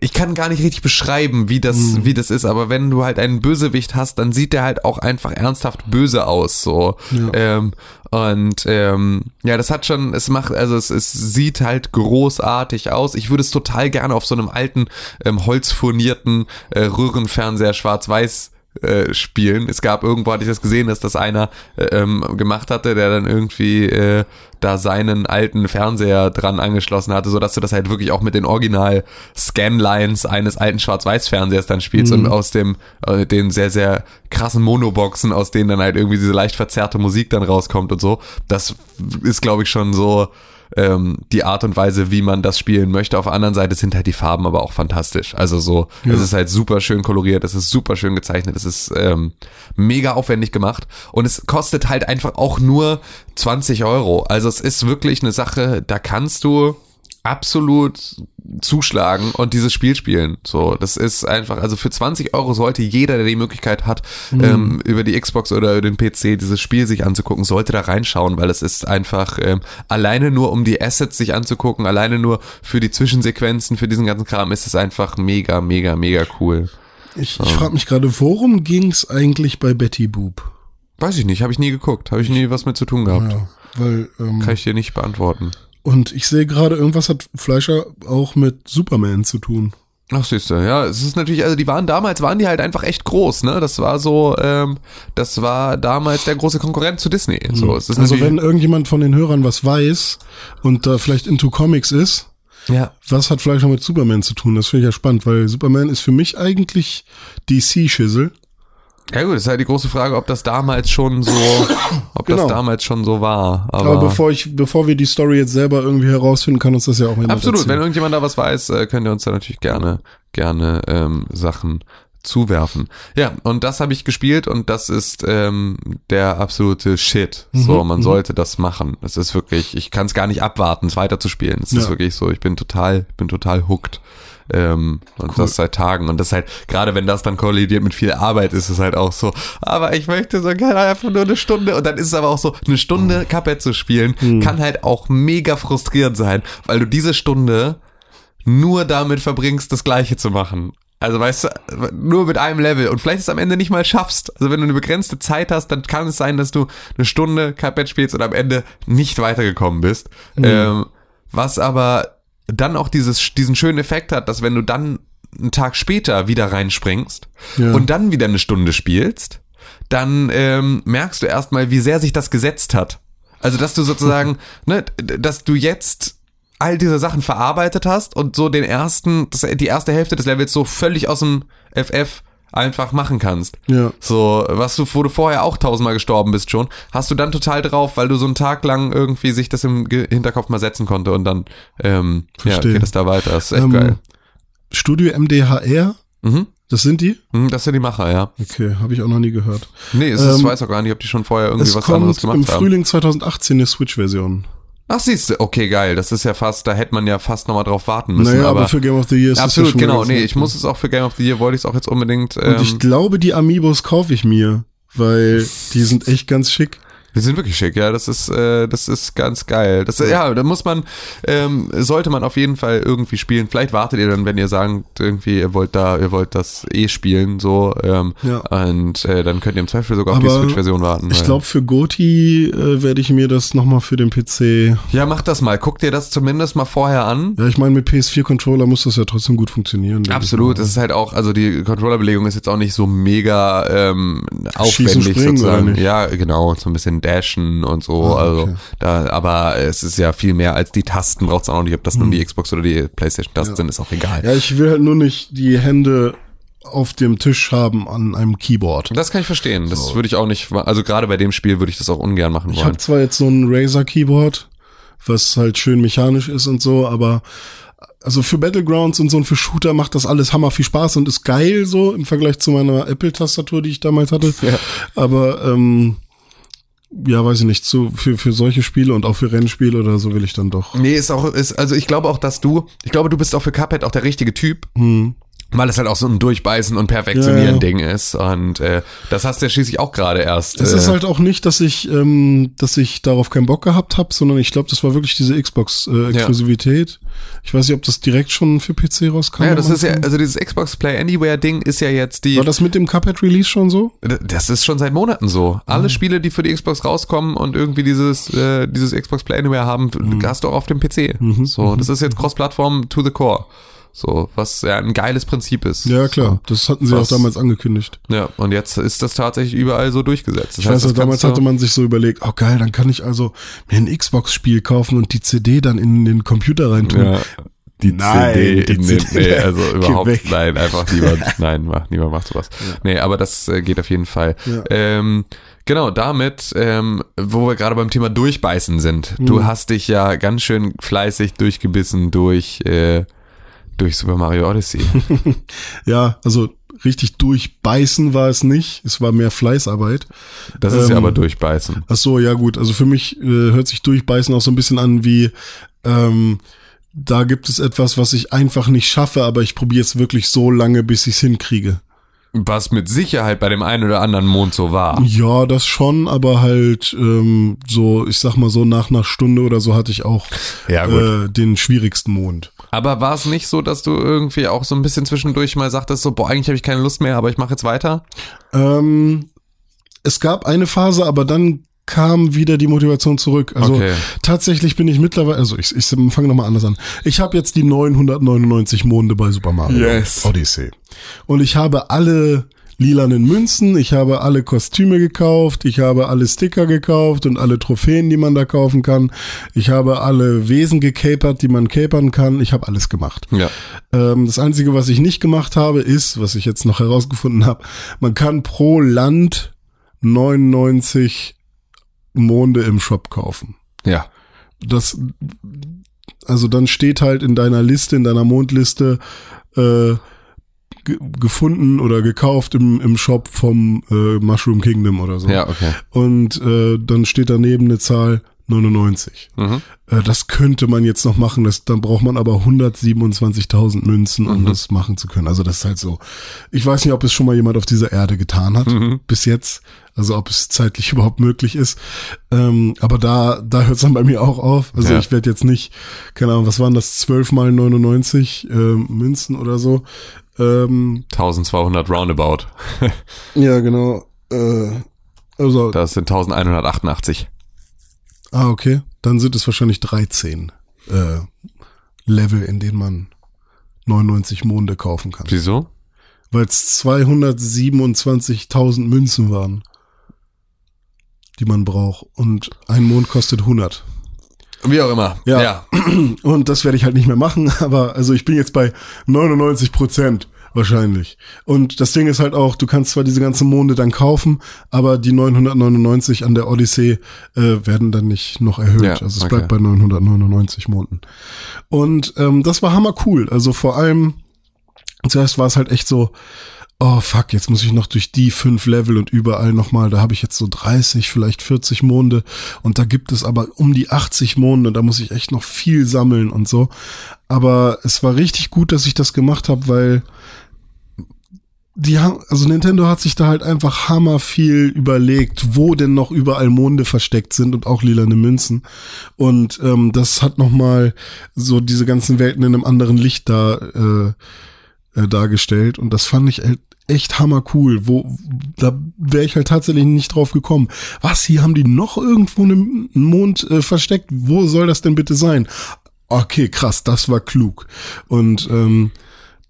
ich kann gar nicht richtig beschreiben, wie das, wie das ist, aber wenn du halt einen Bösewicht hast, dann sieht der halt auch einfach ernsthaft böse aus, so. Ja. Ähm, und ähm, ja, das hat schon, es macht, also es, es sieht halt großartig aus. Ich würde es total gerne auf so einem alten, ähm, holzfurnierten äh, Röhrenfernseher schwarz-weiß äh, spielen. Es gab irgendwo, hatte ich das gesehen, dass das einer äh, ähm, gemacht hatte, der dann irgendwie äh, da seinen alten Fernseher dran angeschlossen hatte, so dass du das halt wirklich auch mit den Original Scanlines eines alten Schwarz-Weiß-Fernsehers dann spielst und aus dem äh, den sehr sehr krassen Monoboxen, aus denen dann halt irgendwie diese leicht verzerrte Musik dann rauskommt und so. Das ist glaube ich schon so ähm, die Art und Weise, wie man das spielen möchte. Auf der anderen Seite sind halt die Farben aber auch fantastisch. Also so, es ist halt super schön koloriert, es ist super schön gezeichnet, es ist ähm, mega aufwendig gemacht und es kostet halt einfach auch nur 20 Euro. Also es ist wirklich eine Sache, da kannst du absolut zuschlagen und dieses Spiel spielen. So, das ist einfach, also für 20 Euro sollte jeder, der die Möglichkeit hat, ähm, über die Xbox oder über den PC dieses Spiel sich anzugucken, sollte da reinschauen, weil es ist einfach ähm, alleine nur um die Assets sich anzugucken, alleine nur für die Zwischensequenzen, für diesen ganzen Kram ist es einfach mega, mega, mega cool. Ich, ich frage mich gerade, worum ging's eigentlich bei Betty Boop? Weiß ich nicht, habe ich nie geguckt, habe ich nie was mit zu tun gehabt. Ja, weil, ähm, Kann ich dir nicht beantworten. Und ich sehe gerade, irgendwas hat Fleischer auch mit Superman zu tun. Ach siehst du, ja, es ist natürlich, also die waren damals, waren die halt einfach echt groß, ne? Das war so, ähm, das war damals der große Konkurrent zu Disney. So, es ist Also wenn irgendjemand von den Hörern was weiß und da vielleicht into Comics ist, ja. was hat Fleischer mit Superman zu tun? Das finde ich ja spannend, weil Superman ist für mich eigentlich DC-Schissel. Ja gut, ist halt die große Frage, ob das damals schon so, ob Genau. das damals schon so war. Aber, Aber bevor ich, bevor wir die Story jetzt selber irgendwie herausfinden, kann uns das ja auch jemand absolut, wenn erzählen. irgendjemand da was weiß, äh, könnt ihr uns da natürlich gerne, gerne ähm, Sachen zuwerfen. Ja, und das habe ich gespielt und das ist ähm, der absolute Shit. So, Mhm, man sollte das machen. Es ist wirklich, ich kann es gar nicht abwarten, es weiterzuspielen. Es ist Ja. wirklich so, ich bin total, bin total hooked. Ähm, und das seit Tagen. Und das halt, gerade wenn das dann kollidiert mit viel Arbeit, ist es halt auch so, aber ich möchte so gerne einfach nur eine Stunde. Und dann ist es aber auch so, eine Stunde Cuphead zu spielen, kann halt auch mega frustrierend sein, weil du diese Stunde nur damit verbringst, das Gleiche zu machen. Also weißt du, nur mit einem Level und vielleicht es am Ende nicht mal schaffst. Also wenn du eine begrenzte Zeit hast, dann kann es sein, dass du eine Stunde Cuphead spielst und am Ende nicht weitergekommen bist. Ähm, was aber dann auch dieses, diesen schönen Effekt hat, dass wenn du dann einen Tag später wieder reinspringst Ja. und dann wieder eine Stunde spielst, dann ähm, merkst du erstmal, wie sehr sich das gesetzt hat. Also, dass du sozusagen, ne, dass du jetzt all diese Sachen verarbeitet hast und so den ersten, die erste Hälfte des Levels so völlig aus dem FF einfach machen kannst. Ja. So, was du, wo du vorher auch tausendmal gestorben bist schon, hast du dann total drauf, weil du so einen Tag lang irgendwie sich das im Hinterkopf mal setzen konnte und dann, ähm, ja, Verstehe. geht es da weiter. Das ist echt Ähm, geil. Studio MDHR, Mhm. das sind die? Mhm, Das sind die Macher, ja. Okay, habe ich auch noch nie gehört. Nee, es ist, Ähm, weiß auch gar nicht, ob die schon vorher irgendwie was anderes gemacht im haben. Frühling 2018 eine Switch-Version. Ach, siehst du, okay, geil. Das ist ja fast, da hätte man ja fast nochmal drauf warten müssen. Naja, aber, für Game of the Year ist es absolut, ja schon genau. ganz Nee, ich muss es auch für Game of the Year, wollte ich es auch jetzt unbedingt. Und ich Ähm, glaube, die Amiibos kaufe ich mir, weil die sind echt ganz schick. Die sind wirklich schick, ja. Das ist, äh, das ist ganz geil. Das, ja, da muss man, ähm, sollte man auf jeden Fall irgendwie spielen. Vielleicht wartet ihr dann, wenn ihr sagt, irgendwie, ihr wollt da, ihr wollt das eh spielen, so, ähm, Ja. und äh, dann könnt ihr im Zweifel sogar auf die Aber Switch-Version warten. Ich glaube, für Goti äh, werde ich mir das nochmal für den PC. Ja, mach das mal. Guck dir das zumindest mal vorher an. Ja, ich meine, mit PS4-Controller muss das ja trotzdem gut funktionieren. Absolut, das ist halt auch, also die Controllerbelegung ist jetzt auch nicht so mega ähm, aufwendig sozusagen. Ja, genau, so ein bisschen dashen und so. Ah, also okay. da, aber es ist ja viel mehr als die Tasten, braucht's auch nicht, ob das nun die Xbox oder die Playstation-Tasten sind, ist auch egal. Hm. Ja, ich will halt nur nicht die Hände auf dem Tisch haben an einem Keyboard. Das kann ich verstehen. Das würde ich auch nicht, also gerade bei dem Spiel würde ich das auch ungern machen Ich wollen. habe zwar jetzt so ein Razer Keyboard, was halt schön mechanisch ist und so, aber also für Battlegrounds und so und für Shooter macht das alles hammer viel Spaß und ist geil so im Vergleich zu meiner Apple-Tastatur, die ich damals hatte. Ja. Aber ähm, ja, weiß ich nicht, so für, für solche Spiele und auch für Rennspiele oder so will ich dann doch. Nee, ist auch, ist, also ich glaube auch, dass du, ich glaube, du bist auch für Cuphead auch der richtige Typ. Hm. Weil es halt auch so ein Durchbeißen und Perfektionieren Ja, ja. Ding ist. Und äh, das hast du ja schließlich auch gerade erst. Es äh, ist halt auch nicht, dass ich, ähm, dass ich darauf keinen Bock gehabt habe, sondern ich glaube, das war wirklich diese Xbox-Exklusivität. Ich weiß nicht, ob das direkt schon für PC rauskam. Ja, das ist ja, also dieses Xbox Play Anywhere Ding ist ja jetzt die, War das mit dem Cuphead-Release schon so? das ist schon seit Monaten so. Alle Spiele, die für die Xbox rauskommen und irgendwie dieses, äh, dieses Xbox Play Anywhere haben, hast du auch auf dem PC. So, das ist jetzt Cross-Plattform to the core. So, was ja ein geiles Prinzip ist. Ja, klar. Das hatten sie Was- auch damals angekündigt. Ja, und jetzt ist das tatsächlich überall so durchgesetzt. Das Ich weiß das damals hatte man sich so überlegt, oh geil, dann kann ich also mir ein Xbox-Spiel kaufen und die CD dann in den Computer reintun. Ja, die Nein, CD, die den, CD. nee, also überhaupt, nein, einfach niemand, nein, macht, niemand macht sowas. Nee, aber das äh, geht auf jeden Fall. Ja. Ähm, genau, damit, ähm, wo wir gerade beim Thema Durchbeißen sind. Mhm. Du hast dich ja ganz schön fleißig durchgebissen durch, äh, durch Super Mario Odyssey. Ja, also richtig durchbeißen war es nicht. Es war mehr Fleißarbeit. Das ist ja Ähm, aber Durchbeißen. Ach so, ja gut. Also für mich äh, hört sich durchbeißen auch so ein bisschen an wie, ähm, da gibt es etwas, was ich einfach nicht schaffe, aber ich probiere es wirklich so lange, bis ich es hinkriege. Was mit Sicherheit bei dem einen oder anderen Mond so war. Ja, das schon, aber halt ähm, so, ich sag mal so nach einer Stunde oder so hatte ich auch Ja, äh, den schwierigsten Mond. Aber war es nicht so, dass du irgendwie auch so ein bisschen zwischendurch mal sagtest, so, boah, eigentlich habe ich keine Lust mehr, aber ich mache jetzt weiter? Ähm, es gab eine Phase, aber dann kam wieder die Motivation zurück. Also Okay. tatsächlich bin ich mittlerweile, also ich, ich fange nochmal anders an. Ich habe jetzt die 999 Monde bei Super Mario Yes. Odyssey. Und ich habe alle lilanen Münzen, ich habe alle Kostüme gekauft, ich habe alle Sticker gekauft und alle Trophäen, die man da kaufen kann. Ich habe alle Wesen gecapert, die man capern kann. Ich habe alles gemacht. Ja. Ähm, das Einzige, was ich nicht gemacht habe, ist, was ich jetzt noch herausgefunden habe, man kann pro Land 99 Monde im Shop kaufen. Ja. Das, also dann steht halt in deiner Liste, in deiner Mondliste, äh, ge- gefunden oder gekauft im, im Shop vom äh, Mushroom Kingdom oder so. Ja, okay. Und äh, dann steht daneben eine Zahl 99. Mhm. Äh, das könnte man jetzt noch machen, das, dann braucht man aber 127.000 Münzen, um Mhm. das machen zu können. Also das ist halt so. Ich weiß nicht, ob es schon mal jemand auf dieser Erde getan hat, Mhm. bis jetzt. Also ob es zeitlich überhaupt möglich ist. Ähm, aber da, da hört es dann bei mir auch auf. Also Ja. ich werde jetzt nicht, keine Ahnung, was waren das, 12 mal 99 äh, Münzen oder so. Ähm, 1200 roundabout. ja, genau. Äh, also, Das sind 1188. ah, okay. Dann sind es wahrscheinlich 13 äh, Level, in denen man 99 Monde kaufen kann. Wieso? Weil es 227.000 Münzen waren, die man braucht. Und ein Mond kostet 100. Wie auch immer. Ja. ja. Und das werde ich halt nicht mehr machen, aber also ich bin jetzt bei 99 Prozent wahrscheinlich. Und das Ding ist halt auch, du kannst zwar diese ganzen Monde dann kaufen, aber die 999 an der Odyssee äh, werden dann nicht noch erhöht. Ja, also es okay. bleibt bei 999 Monden. Und ähm, das war hammer cool. Also vor allem, zuerst war es halt echt so, oh fuck, jetzt muss ich noch durch die fünf Level und überall nochmal, da habe ich jetzt so 30, vielleicht 40 Monde und da gibt es aber um die 80 Monde, da muss ich echt noch viel sammeln und so. Aber es war richtig gut, dass ich das gemacht habe, weil die haben, also Nintendo hat sich da halt einfach hammer viel überlegt, wo denn noch überall Monde versteckt sind und auch lilane Münzen. Und ähm, das hat nochmal so diese ganzen Welten in einem anderen Licht da äh, äh, dargestellt. Und das fand ich halt echt hammer cool. Wo, da wäre ich halt tatsächlich nicht drauf gekommen. Was, hier haben die noch irgendwo einen Mond äh, versteckt? Wo soll das denn bitte sein? Okay, krass, das war klug. Und ähm,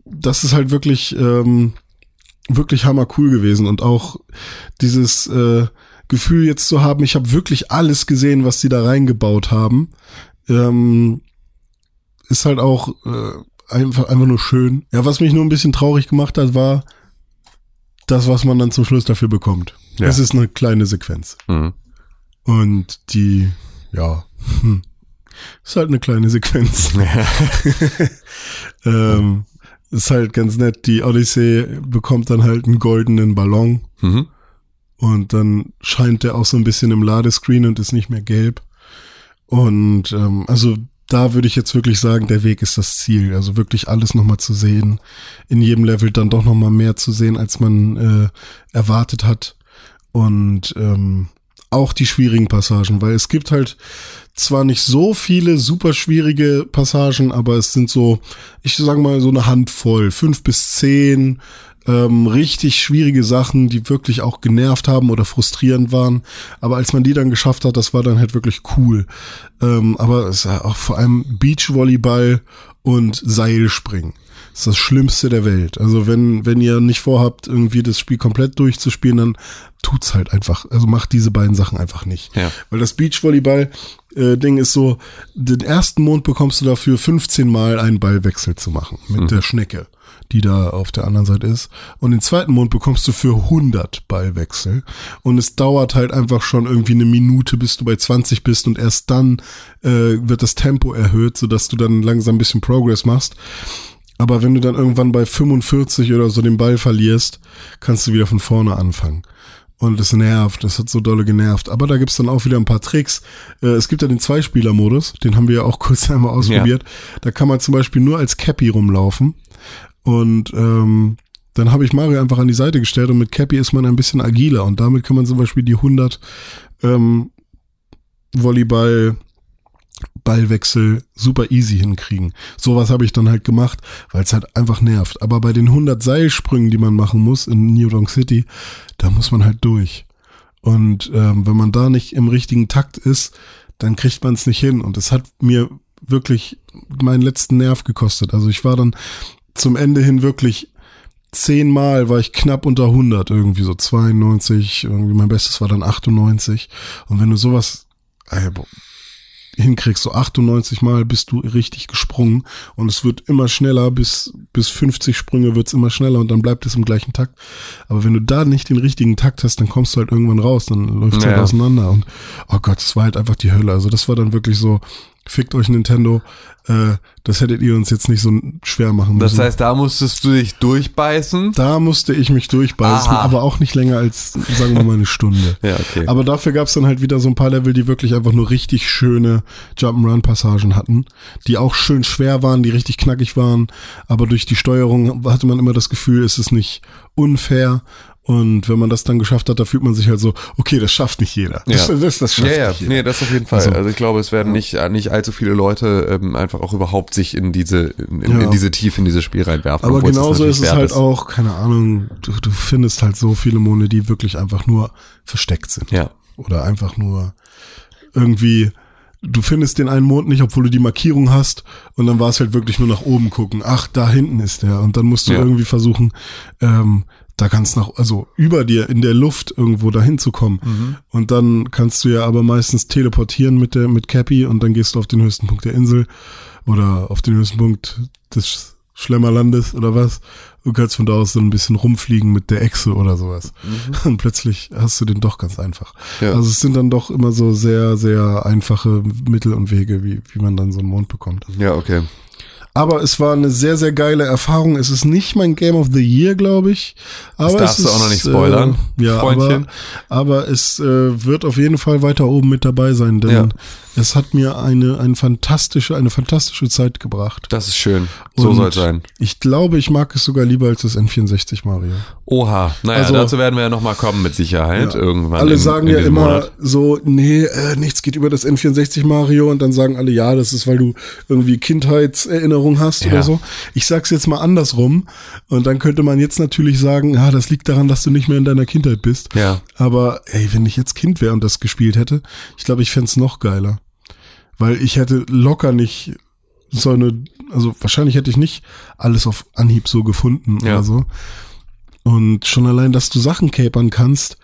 das ist halt wirklich. Ähm, wirklich hammer cool gewesen und auch dieses äh, Gefühl jetzt zu haben, ich habe wirklich alles gesehen, was sie da reingebaut haben, ähm, ist halt auch äh, einfach einfach nur schön. Ja, was mich nur ein bisschen traurig gemacht hat, war das, was man dann zum Schluss dafür bekommt. Ja. Es ist eine kleine Sequenz. Mhm. Und die, ja, hm, ist halt eine kleine Sequenz. ähm, ist halt ganz nett. Die Odyssey bekommt dann halt einen goldenen Ballon. Mhm. Und dann scheint der auch so ein bisschen im Ladescreen und ist nicht mehr gelb. Und ähm, also da würde ich jetzt wirklich sagen, der Weg ist das Ziel. Also wirklich alles nochmal zu sehen. In jedem Level dann doch nochmal mehr zu sehen, als man äh, erwartet hat. Und ähm, auch die schwierigen Passagen, weil es gibt halt zwar nicht so viele super schwierige Passagen, aber es sind so, ich sag mal, so eine Handvoll, fünf bis zehn ähm, richtig schwierige Sachen, die wirklich auch genervt haben oder frustrierend waren. Aber als man die dann geschafft hat, das war dann halt wirklich cool. Ähm, aber es ist auch vor allem Beachvolleyball und Seilspringen. Das ist das Schlimmste der Welt. Also wenn, wenn ihr nicht vorhabt, irgendwie das Spiel komplett durchzuspielen, dann tut's halt einfach. Also macht diese beiden Sachen einfach nicht. Ja. Weil das Beachvolleyball-Ding äh, ist so, den ersten Mond bekommst du dafür 15 Mal einen Ballwechsel zu machen mit mhm. der Schnecke, die da auf der anderen Seite ist. Und den zweiten Mond bekommst du für 100 Ballwechsel. Und es dauert halt einfach schon irgendwie eine Minute, bis du bei 20 bist und erst dann äh, wird das Tempo erhöht, sodass du dann langsam ein bisschen Progress machst. Aber wenn du dann irgendwann bei 45 oder so den Ball verlierst, kannst du wieder von vorne anfangen. Und es nervt, das hat so dolle genervt. Aber da gibt's dann auch wieder ein paar Tricks. Äh, es gibt ja den Zweispieler-Modus, den haben wir ja auch kurz einmal ausprobiert. Ja. Da kann man zum Beispiel nur als Cappy rumlaufen. Und ähm, dann habe ich Mario einfach an die Seite gestellt und mit Cappy ist man ein bisschen agiler. Und damit kann man zum Beispiel die 100 ähm, Volleyball Ballwechsel super easy hinkriegen. Sowas habe ich dann halt gemacht, weil es halt einfach nervt. Aber bei den 100 Seilsprüngen, die man machen muss in New Donk City, da muss man halt durch. Und ähm, wenn man da nicht im richtigen Takt ist, dann kriegt man es nicht hin. Und es hat mir wirklich meinen letzten Nerv gekostet. Also ich war dann zum Ende hin wirklich zehnmal war ich knapp unter 100, irgendwie so 92, irgendwie mein Bestes war dann 98. Und wenn du sowas, ey, hinkriegst, so 98 Mal bist du richtig gesprungen und es wird immer schneller, bis, bis 50 Sprünge wird's immer schneller und dann bleibt es im gleichen Takt. Aber wenn du da nicht den richtigen Takt hast, dann kommst du halt irgendwann raus, dann läuft's halt ja. halt auseinander und oh Gott, das war halt einfach die Hölle. Also das war dann wirklich so, fickt euch Nintendo, äh, das hättet ihr uns jetzt nicht so schwer machen müssen. Das heißt, da musstest du dich durchbeißen? Da musste ich mich durchbeißen, Aha. aber auch nicht länger als, sagen wir mal, eine Stunde. ja, okay. Aber dafür gab's dann halt wieder so ein paar Level, die wirklich einfach nur richtig schöne Jump'n'Run-Passagen hatten, die auch schön schwer waren, die richtig knackig waren, aber durch die Steuerung hatte man immer das Gefühl, es ist nicht unfair und wenn man das dann geschafft hat, da fühlt man sich halt so, okay, das schafft nicht jeder. Das, ja. das, das schafft ja, ja. nicht jeder. Nee, das auf jeden Fall. Also, also ich glaube, es werden nicht, äh, nicht allzu viele Leute ähm, einfach auch überhaupt sich in diese, in, ja. in diese Tiefe, in dieses Spiel reinwerfen. Aber genauso ist es halt ist. auch, keine Ahnung, du, du findest halt so viele Monde, die wirklich einfach nur versteckt sind. Ja. Oder einfach nur irgendwie du findest den einen Mond nicht, obwohl du die Markierung hast und dann war es halt wirklich nur nach oben gucken. Ach, da hinten ist der und dann musst du ja. irgendwie versuchen, ähm, da kannst nach, also über dir in der Luft irgendwo dahin zu kommen. Mhm. Und dann kannst du ja aber meistens teleportieren mit der, mit Cappy und dann gehst du auf den höchsten Punkt der Insel oder auf den höchsten Punkt des Schlemmerlandes oder was. Du kannst von da aus dann ein bisschen rumfliegen mit der Echse oder sowas. Mhm. Und plötzlich hast du den doch ganz einfach. Ja. Also es sind dann doch immer so sehr, sehr einfache Mittel und Wege, wie, wie man dann so einen Mond bekommt. Ja, okay. Aber es war eine sehr, sehr geile Erfahrung. Es ist nicht mein Game of the Year, glaube ich. Aber das darfst es du ist, auch noch nicht spoilern, Äh, ja, aber, Freundchen. aber es äh, wird auf jeden Fall weiter oben mit dabei sein, denn Ja. Es hat mir eine, eine fantastische, eine fantastische Zeit gebracht. Das ist schön. So soll es sein. Ich glaube, ich mag es sogar lieber als das N64 Mario. Oha. Naja, Also- dazu werden wir ja nochmal kommen mit Sicherheit Ja. irgendwann. Alle in, sagen ja immer Monat. so, nee, äh, nichts geht über das N64 Mario und dann sagen alle, ja, das ist, weil du irgendwie Kindheitserinnerung hast Ja. oder so. Ich sag's jetzt mal andersrum und dann könnte man jetzt natürlich sagen, ja, das liegt daran, dass du nicht mehr in deiner Kindheit bist. Ja. Aber ey, wenn ich jetzt Kind wäre und das gespielt hätte, ich glaube, ich fänd's noch geiler. Weil ich hätte locker nicht so eine, also wahrscheinlich hätte ich nicht alles auf Anhieb so gefunden Ja. oder so. Und schon allein, dass du Sachen capern kannst,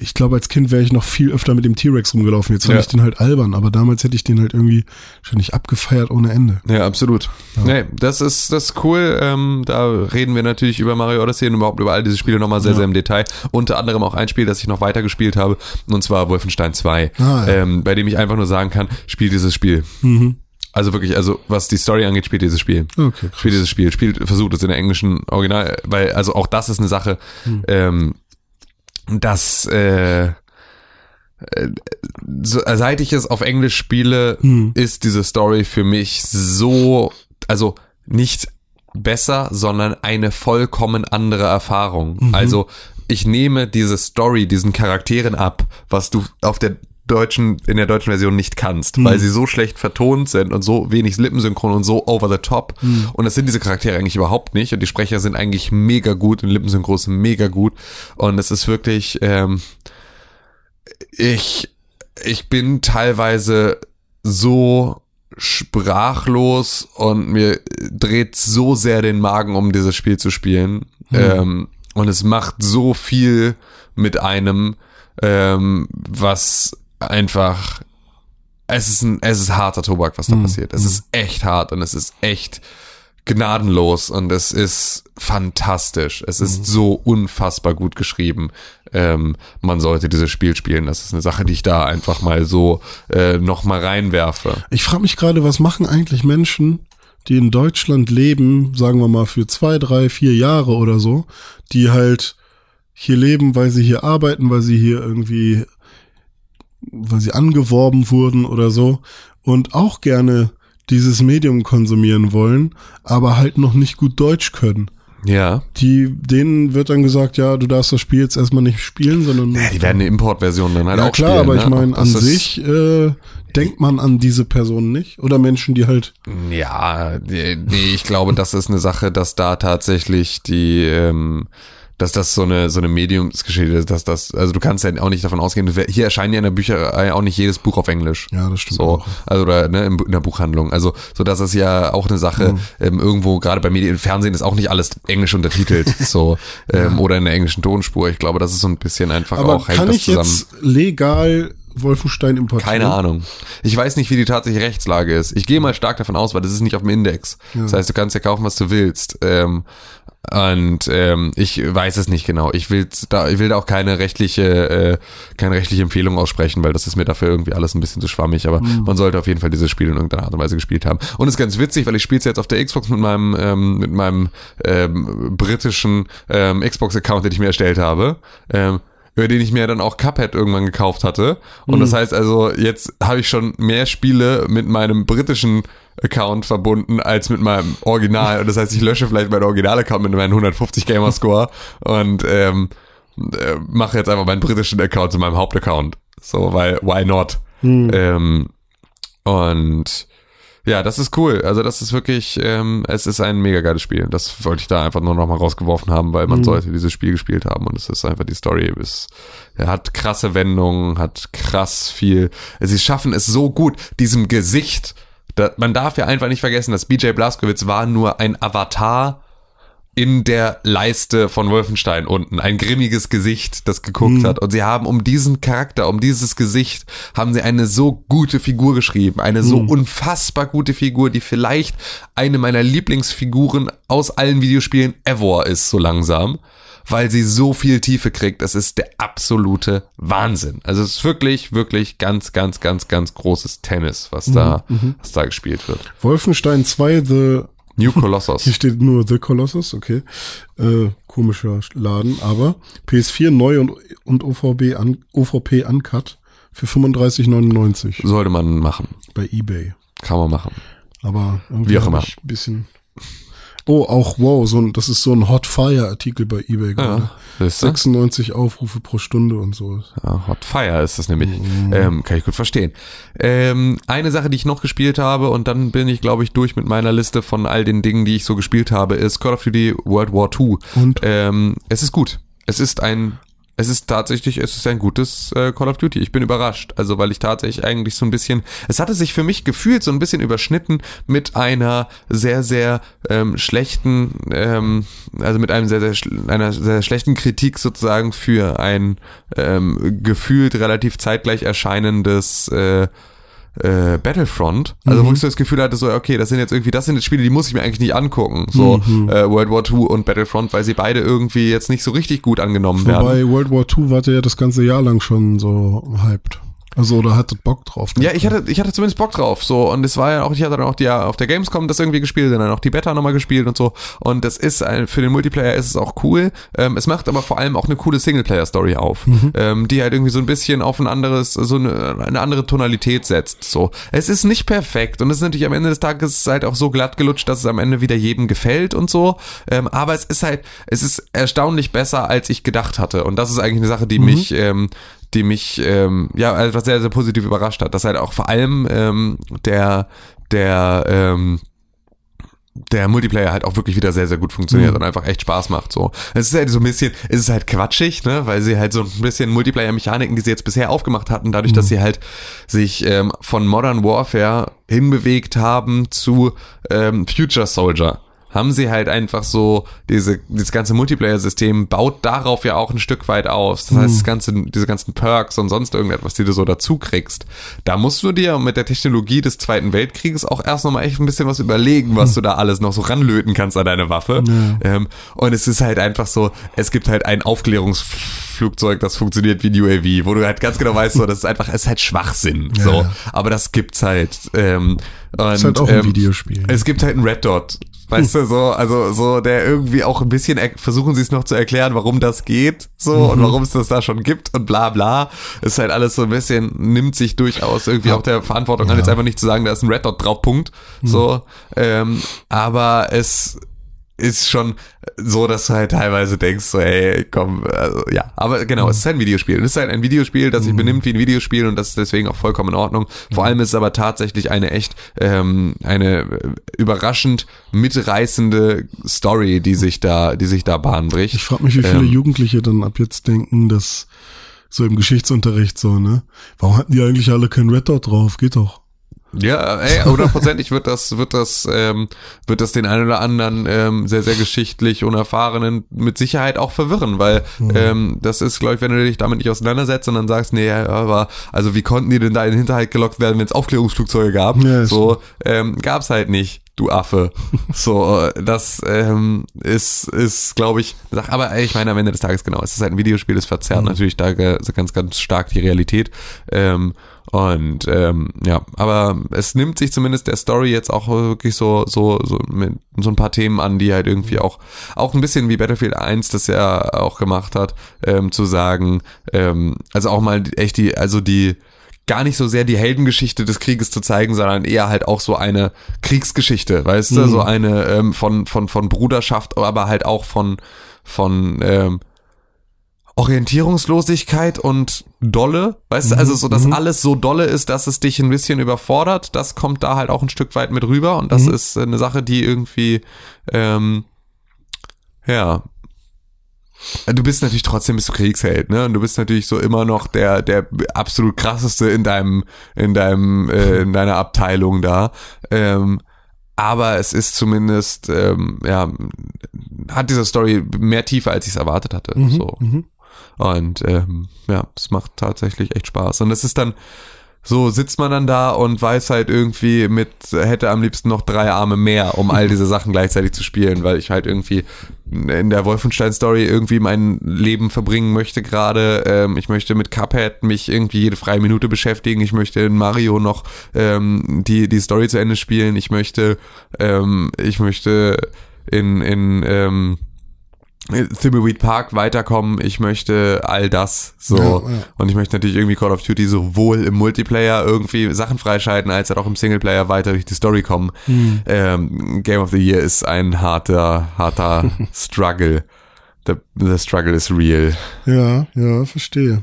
ich glaube, als Kind wäre ich noch viel öfter mit dem T-Rex rumgelaufen. Jetzt fand Ja. ich den halt albern, aber damals hätte ich den halt irgendwie wahrscheinlich abgefeiert ohne Ende. Ja, absolut. Nee, das ist das ist cool. Ähm, da reden wir natürlich über Mario Odyssey und überhaupt über all diese Spiele nochmal sehr, Ja. sehr im Detail. Unter anderem auch ein Spiel, das ich noch weiter gespielt habe, und zwar Wolfenstein 2, Ah, ja. ähm, bei dem ich einfach nur sagen kann, spiel dieses Spiel. Mhm. Also wirklich, also was die Story angeht, spielt dieses Spiel. Okay, krass. Spielt dieses Spiel, spielt, versucht es in der englischen Original, weil, also auch das ist eine Sache, Hm. ähm, dass äh, äh, so, seit ich es auf Englisch spiele, Hm. ist diese Story für mich so, also nicht besser, sondern eine vollkommen andere Erfahrung. Mhm. Also ich nehme diese Story, diesen Charakteren ab, was du auf der deutschen, in der deutschen Version nicht kannst, Mhm. weil sie so schlecht vertont sind und so wenig Lippensynchron und so over the top. Mhm. Und das sind diese Charaktere eigentlich überhaupt nicht. Und die Sprecher sind eigentlich mega gut und Lippensynchron ist mega gut. Und es ist wirklich, ähm, ich, ich bin teilweise so sprachlos und mir dreht so sehr den Magen, um dieses Spiel zu spielen. Ähm, und es macht so viel mit einem, ähm, was einfach, es ist ein, es ist harter Tobak, was da passiert. Es ist echt hart und es ist echt gnadenlos und es ist fantastisch. Es ist so unfassbar gut geschrieben. Ähm, man sollte dieses Spiel spielen. Das ist eine Sache, die ich da einfach mal so äh, noch mal reinwerfe. Ich frage mich gerade, was machen eigentlich Menschen, die in Deutschland leben, sagen wir mal für zwei, drei, vier Jahre oder so, die halt hier leben, weil sie hier arbeiten, weil sie hier irgendwie, weil sie angeworben wurden oder so und auch gerne dieses Medium konsumieren wollen, aber halt noch nicht gut Deutsch können. Ja. Die, denen wird dann gesagt, ja, du darfst das Spiel jetzt erstmal nicht spielen, sondern ja die werden eine Importversion dann halt ja auch klar, spielen. aber ich ne? meine, Das an sich äh, denkt man an diese Person nicht. Oder Menschen, die halt Ja, nee, nee, ich glaube, das ist eine Sache, dass da tatsächlich die, ähm, dass das so eine so eine Mediumsgeschichte ist, dass das, also du kannst ja auch nicht davon ausgehen, hier erscheint ja in der Bücherei auch nicht jedes Buch auf Englisch. Ja, das stimmt So, auch. also oder ne, in, in der Buchhandlung. Also so, dass es ja auch eine Sache Mhm. ähm, irgendwo gerade bei Medien, Fernsehen ist auch nicht alles englisch untertitelt, so ähm, oder in der englischen Tonspur. Ich glaube, das ist so ein bisschen einfach Aber auch kann das ich zusammen. jetzt legal Wolfenstein importieren? Keine Ahnung. Ich weiß nicht, wie die tatsächliche Rechtslage ist. Ich gehe mal stark davon aus, weil das ist nicht auf dem Index. Das heißt, du kannst ja kaufen, was du willst. Ähm, und ähm, ich weiß es nicht genau. Ich will da, ich will da auch keine rechtliche, äh, keine rechtliche Empfehlung aussprechen, weil das ist mir dafür irgendwie alles ein bisschen zu schwammig. Aber man sollte auf jeden Fall dieses Spiel in irgendeiner Art und Weise gespielt haben. Und es ist ganz witzig, weil ich spiele es jetzt auf der Xbox mit meinem ähm, mit meinem ähm, britischen ähm, Xbox-Account, den ich mir erstellt habe. Ähm, über den ich mir dann auch Cuphead irgendwann gekauft hatte. Und das heißt also, jetzt habe ich schon mehr Spiele mit meinem britischen Account verbunden als mit meinem Original. Und das heißt, ich lösche vielleicht meinen Original-Account mit meinem 150 Gamerscore und ähm, äh, mache jetzt einfach meinen britischen Account zu meinem Hauptaccount. So, weil, why not? Ähm, und ja, das ist cool. Also das ist wirklich, ähm, es ist ein mega geiles Spiel. Das wollte ich da einfach nur noch mal rausgeworfen haben, weil man sollte dieses Spiel gespielt haben und es ist einfach die Story er hat krasse Wendungen, hat krass viel. Sie schaffen es so gut, diesem Gesicht. Da, man darf ja einfach nicht vergessen, dass BJ Blazkowicz war nur ein Avatar in der Leiste von Wolfenstein unten. Ein grimmiges Gesicht, das geguckt hat. Und sie haben um diesen Charakter, um dieses Gesicht, haben sie eine so gute Figur geschrieben. Eine so unfassbar gute Figur, die vielleicht eine meiner Lieblingsfiguren aus allen Videospielen ever ist, so langsam. Weil sie so viel Tiefe kriegt. Das ist der absolute Wahnsinn. Also es ist wirklich, wirklich ganz, ganz, ganz, ganz großes Tennis, was da, was da gespielt wird. Wolfenstein 2 The New Colossus. Hier steht nur The Colossus, okay. Äh, komischer Laden, aber PS4 neu und, und OVB an, OVP Uncut für 35,99 Sollte man machen. bei eBay. Kann man machen. Aber irgendwie Wie auch immer. ich ein bisschen. Oh, auch wow, so ein, das ist so ein Hot Fire Artikel bei eBay gerade. Ja, siehst du? 96 Aufrufe pro Stunde und so. Ja, Hot Fire ist das nämlich. Ähm, kann ich gut verstehen. Ähm, eine Sache, die ich noch gespielt habe, und dann bin ich, glaube ich, durch mit meiner Liste von all den Dingen, die ich so gespielt habe, ist Call of Duty World War II. Und? Ähm, es ist gut. Es ist ein, es ist tatsächlich, es ist ein gutes äh, Call of Duty. Ich bin überrascht. Also, weil ich tatsächlich eigentlich so ein bisschen, es hatte sich für mich gefühlt so ein bisschen überschnitten mit einer sehr, sehr ähm, schlechten, ähm, also mit einem sehr, sehr, einer sehr schlechten Kritik sozusagen für ein ähm, gefühlt relativ zeitgleich erscheinendes äh, äh, Battlefront, also wo ich so das Gefühl hatte, so okay, das sind jetzt irgendwie, das sind jetzt Spiele, die muss ich mir eigentlich nicht angucken, so äh, World War II und Battlefront, weil sie beide irgendwie jetzt nicht so richtig gut angenommen werden. Wobei World War II wart ihr ja das ganze Jahr lang schon so hyped. Also, oder hattet Bock drauf. Ja, ich hatte, ich hatte zumindest Bock drauf, so und es war ja auch, ich hatte dann auch die auf der Gamescom das irgendwie gespielt, dann auch die Beta nochmal gespielt und so und das ist ein, für den Multiplayer ist es auch cool. Ähm, es macht aber vor allem auch eine coole Singleplayer-Story auf, ähm, die halt irgendwie so ein bisschen auf ein anderes, so eine, eine andere Tonalität setzt. So, es ist nicht perfekt und es ist natürlich am Ende des Tages halt auch so glatt gelutscht, dass es am Ende wieder jedem gefällt und so. Ähm, aber es ist halt, es ist erstaunlich besser, als ich gedacht hatte und das ist eigentlich eine Sache, die mich ähm, die mich ähm, ja etwas sehr sehr positiv überrascht hat, dass halt auch vor allem ähm, der der ähm, der Multiplayer halt auch wirklich wieder sehr, sehr gut funktioniert Mhm. und einfach echt Spaß macht. So. Es ist halt so ein bisschen, es ist halt quatschig, ne, weil sie halt so ein bisschen Multiplayer-Mechaniken, die sie jetzt bisher aufgemacht hatten, dadurch, dass sie halt sich ähm, von Modern Warfare hinbewegt haben zu ähm, Future Soldier. Haben sie halt einfach so, diese, dieses ganze Multiplayer-System baut darauf ja auch ein Stück weit aus. Das heißt, das ganze, diese ganzen Perks und sonst irgendetwas, die du so dazu kriegst, da musst du dir mit der Technologie des Zweiten Weltkrieges auch erst nochmal echt ein bisschen was überlegen, was du da alles noch so ranlöten kannst an deine Waffe. Ähm, und es ist halt einfach so, es gibt halt ein Aufklärungsflugzeug, das funktioniert wie ein UAV, wo du halt ganz genau weißt, so, das ist einfach, es ist halt Schwachsinn. So. ja. Aber das gibt's halt. Ähm, und, Ist halt auch ein ähm, Videospiel. Es gibt halt einen Red Dot. Weißt du, so, also so, der irgendwie auch ein bisschen er- versuchen sie es noch zu erklären, warum das geht, so und warum es das da schon gibt und bla bla. Ist halt alles so ein bisschen, nimmt sich durchaus irgendwie auch der Verantwortung an, jetzt einfach nicht zu sagen, da ist ein Red Dot drauf, Punkt. So. Ähm, aber es ist schon so, dass du halt teilweise denkst, so, ey, komm, also, ja. Aber genau, es ist ein Videospiel. Es ist halt ein Videospiel, das sich benimmt wie ein Videospiel und das ist deswegen auch vollkommen in Ordnung. Vor allem ist es aber tatsächlich eine echt, ähm, eine überraschend mitreißende Story, die sich da, die sich da Bahn bricht. Ich frage mich, wie viele Ähm, Jugendliche dann ab jetzt denken, dass so im Geschichtsunterricht so, ne? Warum hatten die eigentlich alle kein Red Dot drauf? Geht doch. Ja, ey, hundertprozentig wird das, wird das, ähm, wird das den einen oder anderen ähm, sehr, sehr geschichtlich Unerfahrenen mit Sicherheit auch verwirren, weil ähm, das ist, glaube ich, wenn du dich damit nicht auseinandersetzt und dann sagst, nee, aber also wie konnten die denn da in den Hinterhalt gelockt werden, wenn es Aufklärungsflugzeuge gab? Ja, so ähm, gab's halt nicht. Du Affe. So, das ähm, ist, ist glaube ich, sag, aber ich meine, am Ende des Tages genau, es ist halt ein Videospiel, es verzerrt natürlich da ganz, ganz stark die Realität. Ähm, und ähm, ja, aber es nimmt sich zumindest der Story jetzt auch wirklich so so so mit so ein paar Themen an, die halt irgendwie auch auch ein bisschen wie Battlefield 1 das ja auch gemacht hat, ähm, zu sagen, ähm, also auch mal echt die also die gar nicht so sehr die Heldengeschichte des Krieges zu zeigen, sondern eher halt auch so eine Kriegsgeschichte, weißt du, so eine ähm, von von von Bruderschaft, aber halt auch von von ähm, Orientierungslosigkeit und Dolle, weißt du, also so, dass alles so dolle ist, dass es dich ein bisschen überfordert, das kommt da halt auch ein Stück weit mit rüber und das ist eine Sache, die irgendwie, ähm, ja, du bist natürlich trotzdem bist du Kriegsheld, ne? Und du bist natürlich so immer noch der der absolut krasseste in deinem in deinem äh, in deiner Abteilung da. Ähm, aber es ist zumindest ähm, ja hat diese Story mehr Tiefe als ich es erwartet hatte. So. Und ähm, ja, es macht tatsächlich echt Spaß. Und es ist dann so sitzt man dann da und weiß halt irgendwie mit, hätte am liebsten noch drei Arme mehr, um all diese Sachen gleichzeitig zu spielen, weil ich halt irgendwie in der Wolfenstein-Story irgendwie mein Leben verbringen möchte gerade. Ähm, ich möchte mit Cuphead mich irgendwie jede freie Minute beschäftigen. Ich möchte in Mario noch ähm, die, die Story zu Ende spielen. Ich möchte, ähm, ich möchte in, in ähm, Thimbleweed Park weiterkommen, ich möchte all das so Ja, ja. und ich möchte natürlich irgendwie Call of Duty sowohl im Multiplayer irgendwie Sachen freischalten, als auch im Singleplayer weiter durch die Story kommen. Hm. Ähm, Game of the Year ist ein harter, harter Struggle. The, the struggle is real. Ja, ja, verstehe.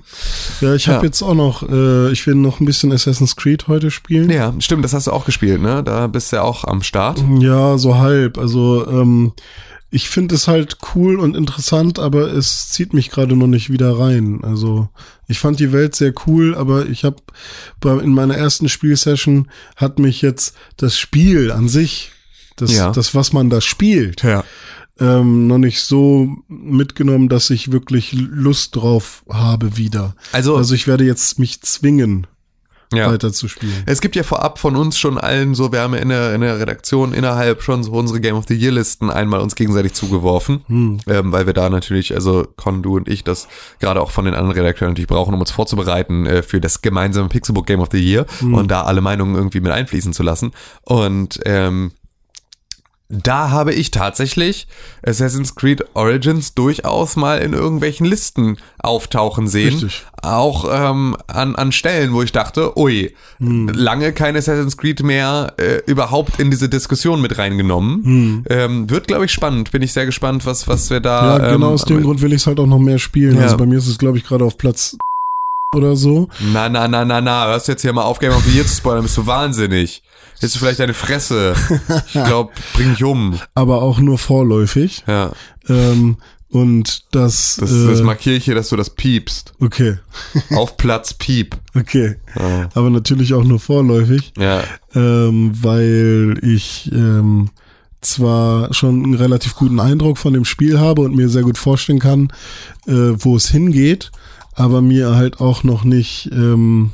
Ja, ich habe Ja. jetzt auch noch, äh, ich will noch ein bisschen Assassin's Creed heute spielen. Ja, stimmt, das hast du auch gespielt, ne? Da bist du ja auch am Start. Ja, so halb. Also ähm, ich finde es halt cool und interessant, aber es zieht mich gerade noch nicht wieder rein. Also ich fand die Welt sehr cool, aber ich habe in meiner ersten Spielsession hat mich jetzt das Spiel an sich, das, Ja. das was man da spielt, Ja. ähm, noch nicht so mitgenommen, dass ich wirklich Lust drauf habe wieder. Also- also ich werde jetzt mich zwingen, Ja. weiter zu spielen. Es gibt ja vorab von uns schon allen so, wir haben in der, in der Redaktion innerhalb schon so unsere Game of the Year Listen einmal uns gegenseitig zugeworfen, ähm, weil wir da natürlich, also Con, du und ich, das gerade auch von den anderen Redakteuren natürlich brauchen, um uns vorzubereiten äh, für das gemeinsame Pixelbook Game of the Year und da alle Meinungen irgendwie mit einfließen zu lassen. Und ähm, da habe ich tatsächlich Assassin's Creed Origins durchaus mal in irgendwelchen Listen auftauchen sehen. Richtig. Auch ähm, an, an Stellen, wo ich dachte, ui, lange kein Assassin's Creed mehr äh, überhaupt in diese Diskussion mit reingenommen. Ähm, wird, glaube ich, spannend. Bin ich sehr gespannt, was, was wir da. Ja, genau ähm, aus dem Grund will ich es halt auch noch mehr spielen. Ja. Also bei mir ist es, glaube ich, gerade auf Platz oder so. Na, na, na, na, na, hörst du jetzt hier mal auf, Game of the Year zu spoilern, bist du wahnsinnig. Jetzt du vielleicht deine Fresse. Ich glaube, bring dich um. aber auch nur vorläufig. Ja. Ähm, und das, Das, äh, das markiere ich hier, dass du das piepst. okay, Auf Platz Piep. okay. Ja. Aber natürlich auch nur vorläufig, Ja. ähm, weil ich ähm, zwar schon einen relativ guten Eindruck von dem Spiel habe und mir sehr gut vorstellen kann, äh, wo es hingeht, aber mir halt auch noch nicht, ähm,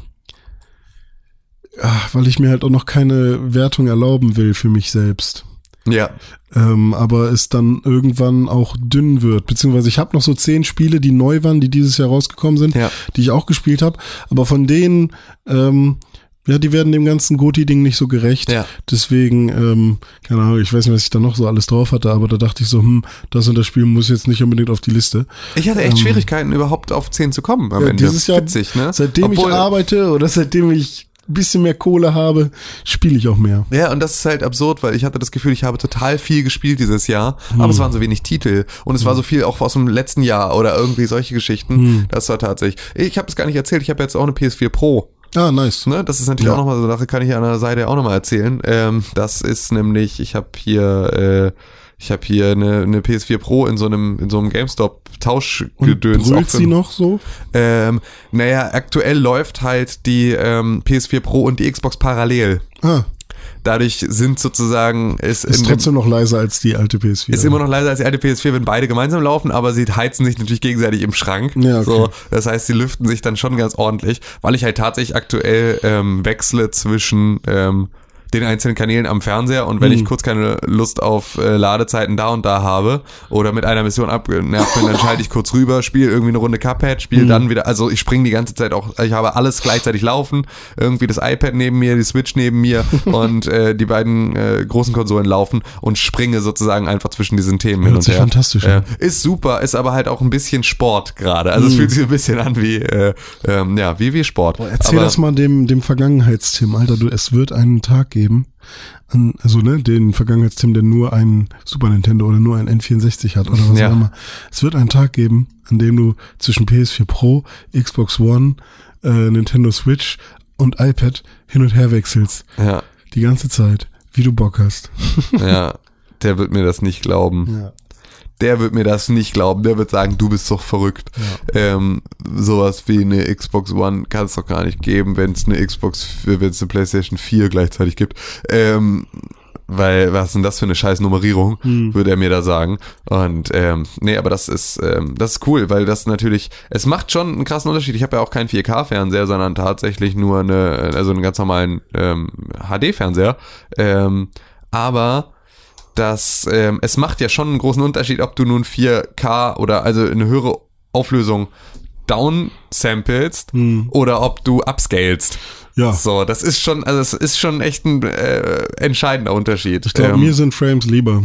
ach, weil ich mir halt auch noch keine Wertung erlauben will für mich selbst. Ja. ähm, aber es dann irgendwann auch dünn wird. Beziehungsweise ich habe noch so zehn Spiele, die neu waren, die dieses Jahr rausgekommen sind, Ja. die ich auch gespielt habe. Aber von denen, ähm, ja, die werden dem ganzen Goti-Ding nicht so gerecht. Ja. Deswegen, ähm, keine Ahnung, ich weiß nicht, was ich da noch so alles drauf hatte, aber da dachte ich so, hm, das und das Spiel muss jetzt nicht unbedingt auf die Liste. Ich hatte echt Schwierigkeiten, überhaupt auf 10 zu kommen am Ähm, Ja, Ende. dieses Jahr, Witzig, ne? seitdem Obwohl- ich arbeite oder seitdem ich bisschen mehr Kohle habe, spiele ich auch mehr. Ja, und das ist halt absurd, weil ich hatte das Gefühl, ich habe total viel gespielt dieses Jahr, aber Hm. es waren so wenig Titel und es war so viel auch aus dem letzten Jahr oder irgendwie solche Geschichten. Hm. Das war tatsächlich. Ich habe es gar nicht erzählt, ich habe jetzt auch eine PS4 Pro. Ah, nice. Ne? Das ist natürlich Ja. auch nochmal so eine Sache, kann ich an der Seite auch nochmal erzählen. Ähm, das ist nämlich, ich habe hier, äh, ich habe hier eine, eine PS4 Pro in so einem, in so einem GameStop Und Tauschgedöns. brüllt sie noch so? Ähm, naja, aktuell läuft halt die ähm, PS4 Pro und die Xbox parallel. Ah, Dadurch sind sozusagen ist, ist in dem, trotzdem noch leiser als die alte PS4. ist immer noch leiser als die alte PS4, wenn beide gemeinsam laufen, aber sie heizen sich natürlich gegenseitig im Schrank. Ja, okay. so, das heißt, sie lüften sich dann schon ganz ordentlich, weil ich halt tatsächlich aktuell ähm, wechsle zwischen ähm, den einzelnen Kanälen am Fernseher und wenn Hm. ich kurz keine Lust auf äh, Ladezeiten da und da habe oder mit einer Mission abgenervt bin, dann schalte ich kurz rüber, spiele irgendwie eine Runde Cuphead, Hm. spiele dann wieder, also ich springe die ganze Zeit auch, ich habe alles gleichzeitig laufen, irgendwie das iPad neben mir, die Switch neben mir und äh, die beiden äh, großen Konsolen laufen und springe sozusagen einfach zwischen diesen Themen hin und her. fantastisch äh. Ist super, ist aber halt auch ein bisschen Sport gerade. Also es fühlt sich ein bisschen an wie, äh, ähm, ja, wie, wie Sport. Erzähl aber, das mal dem, dem Vergangenheitstim, Alter, du, es wird einen Tag geben, an, also ne, den Vergangenheitstim, der nur ein Super Nintendo oder nur ein N64 hat oder was Ja. auch immer. Es wird einen Tag geben, an dem du zwischen PS4 Pro, Xbox One, äh, Nintendo Switch und iPad hin und her wechselst. Ja, Die ganze Zeit, wie du Bock hast. ja, der wird mir das nicht glauben. Ja. Der wird mir das nicht glauben. Der wird sagen, du bist doch verrückt. Ähm, sowas wie eine Xbox One kann es doch gar nicht geben, wenn es eine Xbox, wenn es eine PlayStation 4 gleichzeitig gibt. Ähm, weil was ist denn das für eine scheiß Nummerierung, Hm. würde er mir da sagen. Und ähm, nee, aber das ist ähm, das ist cool, weil das natürlich, es macht schon einen krassen Unterschied. Ich habe ja auch keinen 4K-Fernseher, sondern tatsächlich nur eine, also einen ganz normalen ähm, HD-Fernseher. Ähm, aber das, ähm, es macht ja schon einen großen Unterschied, ob du nun 4K oder also eine höhere Auflösung downsamplest oder ob du upscalest. Hm. Ja. So, das ist schon, also es ist schon echt ein äh, entscheidender Unterschied. Ich glaube, Ähm, mir sind Frames lieber.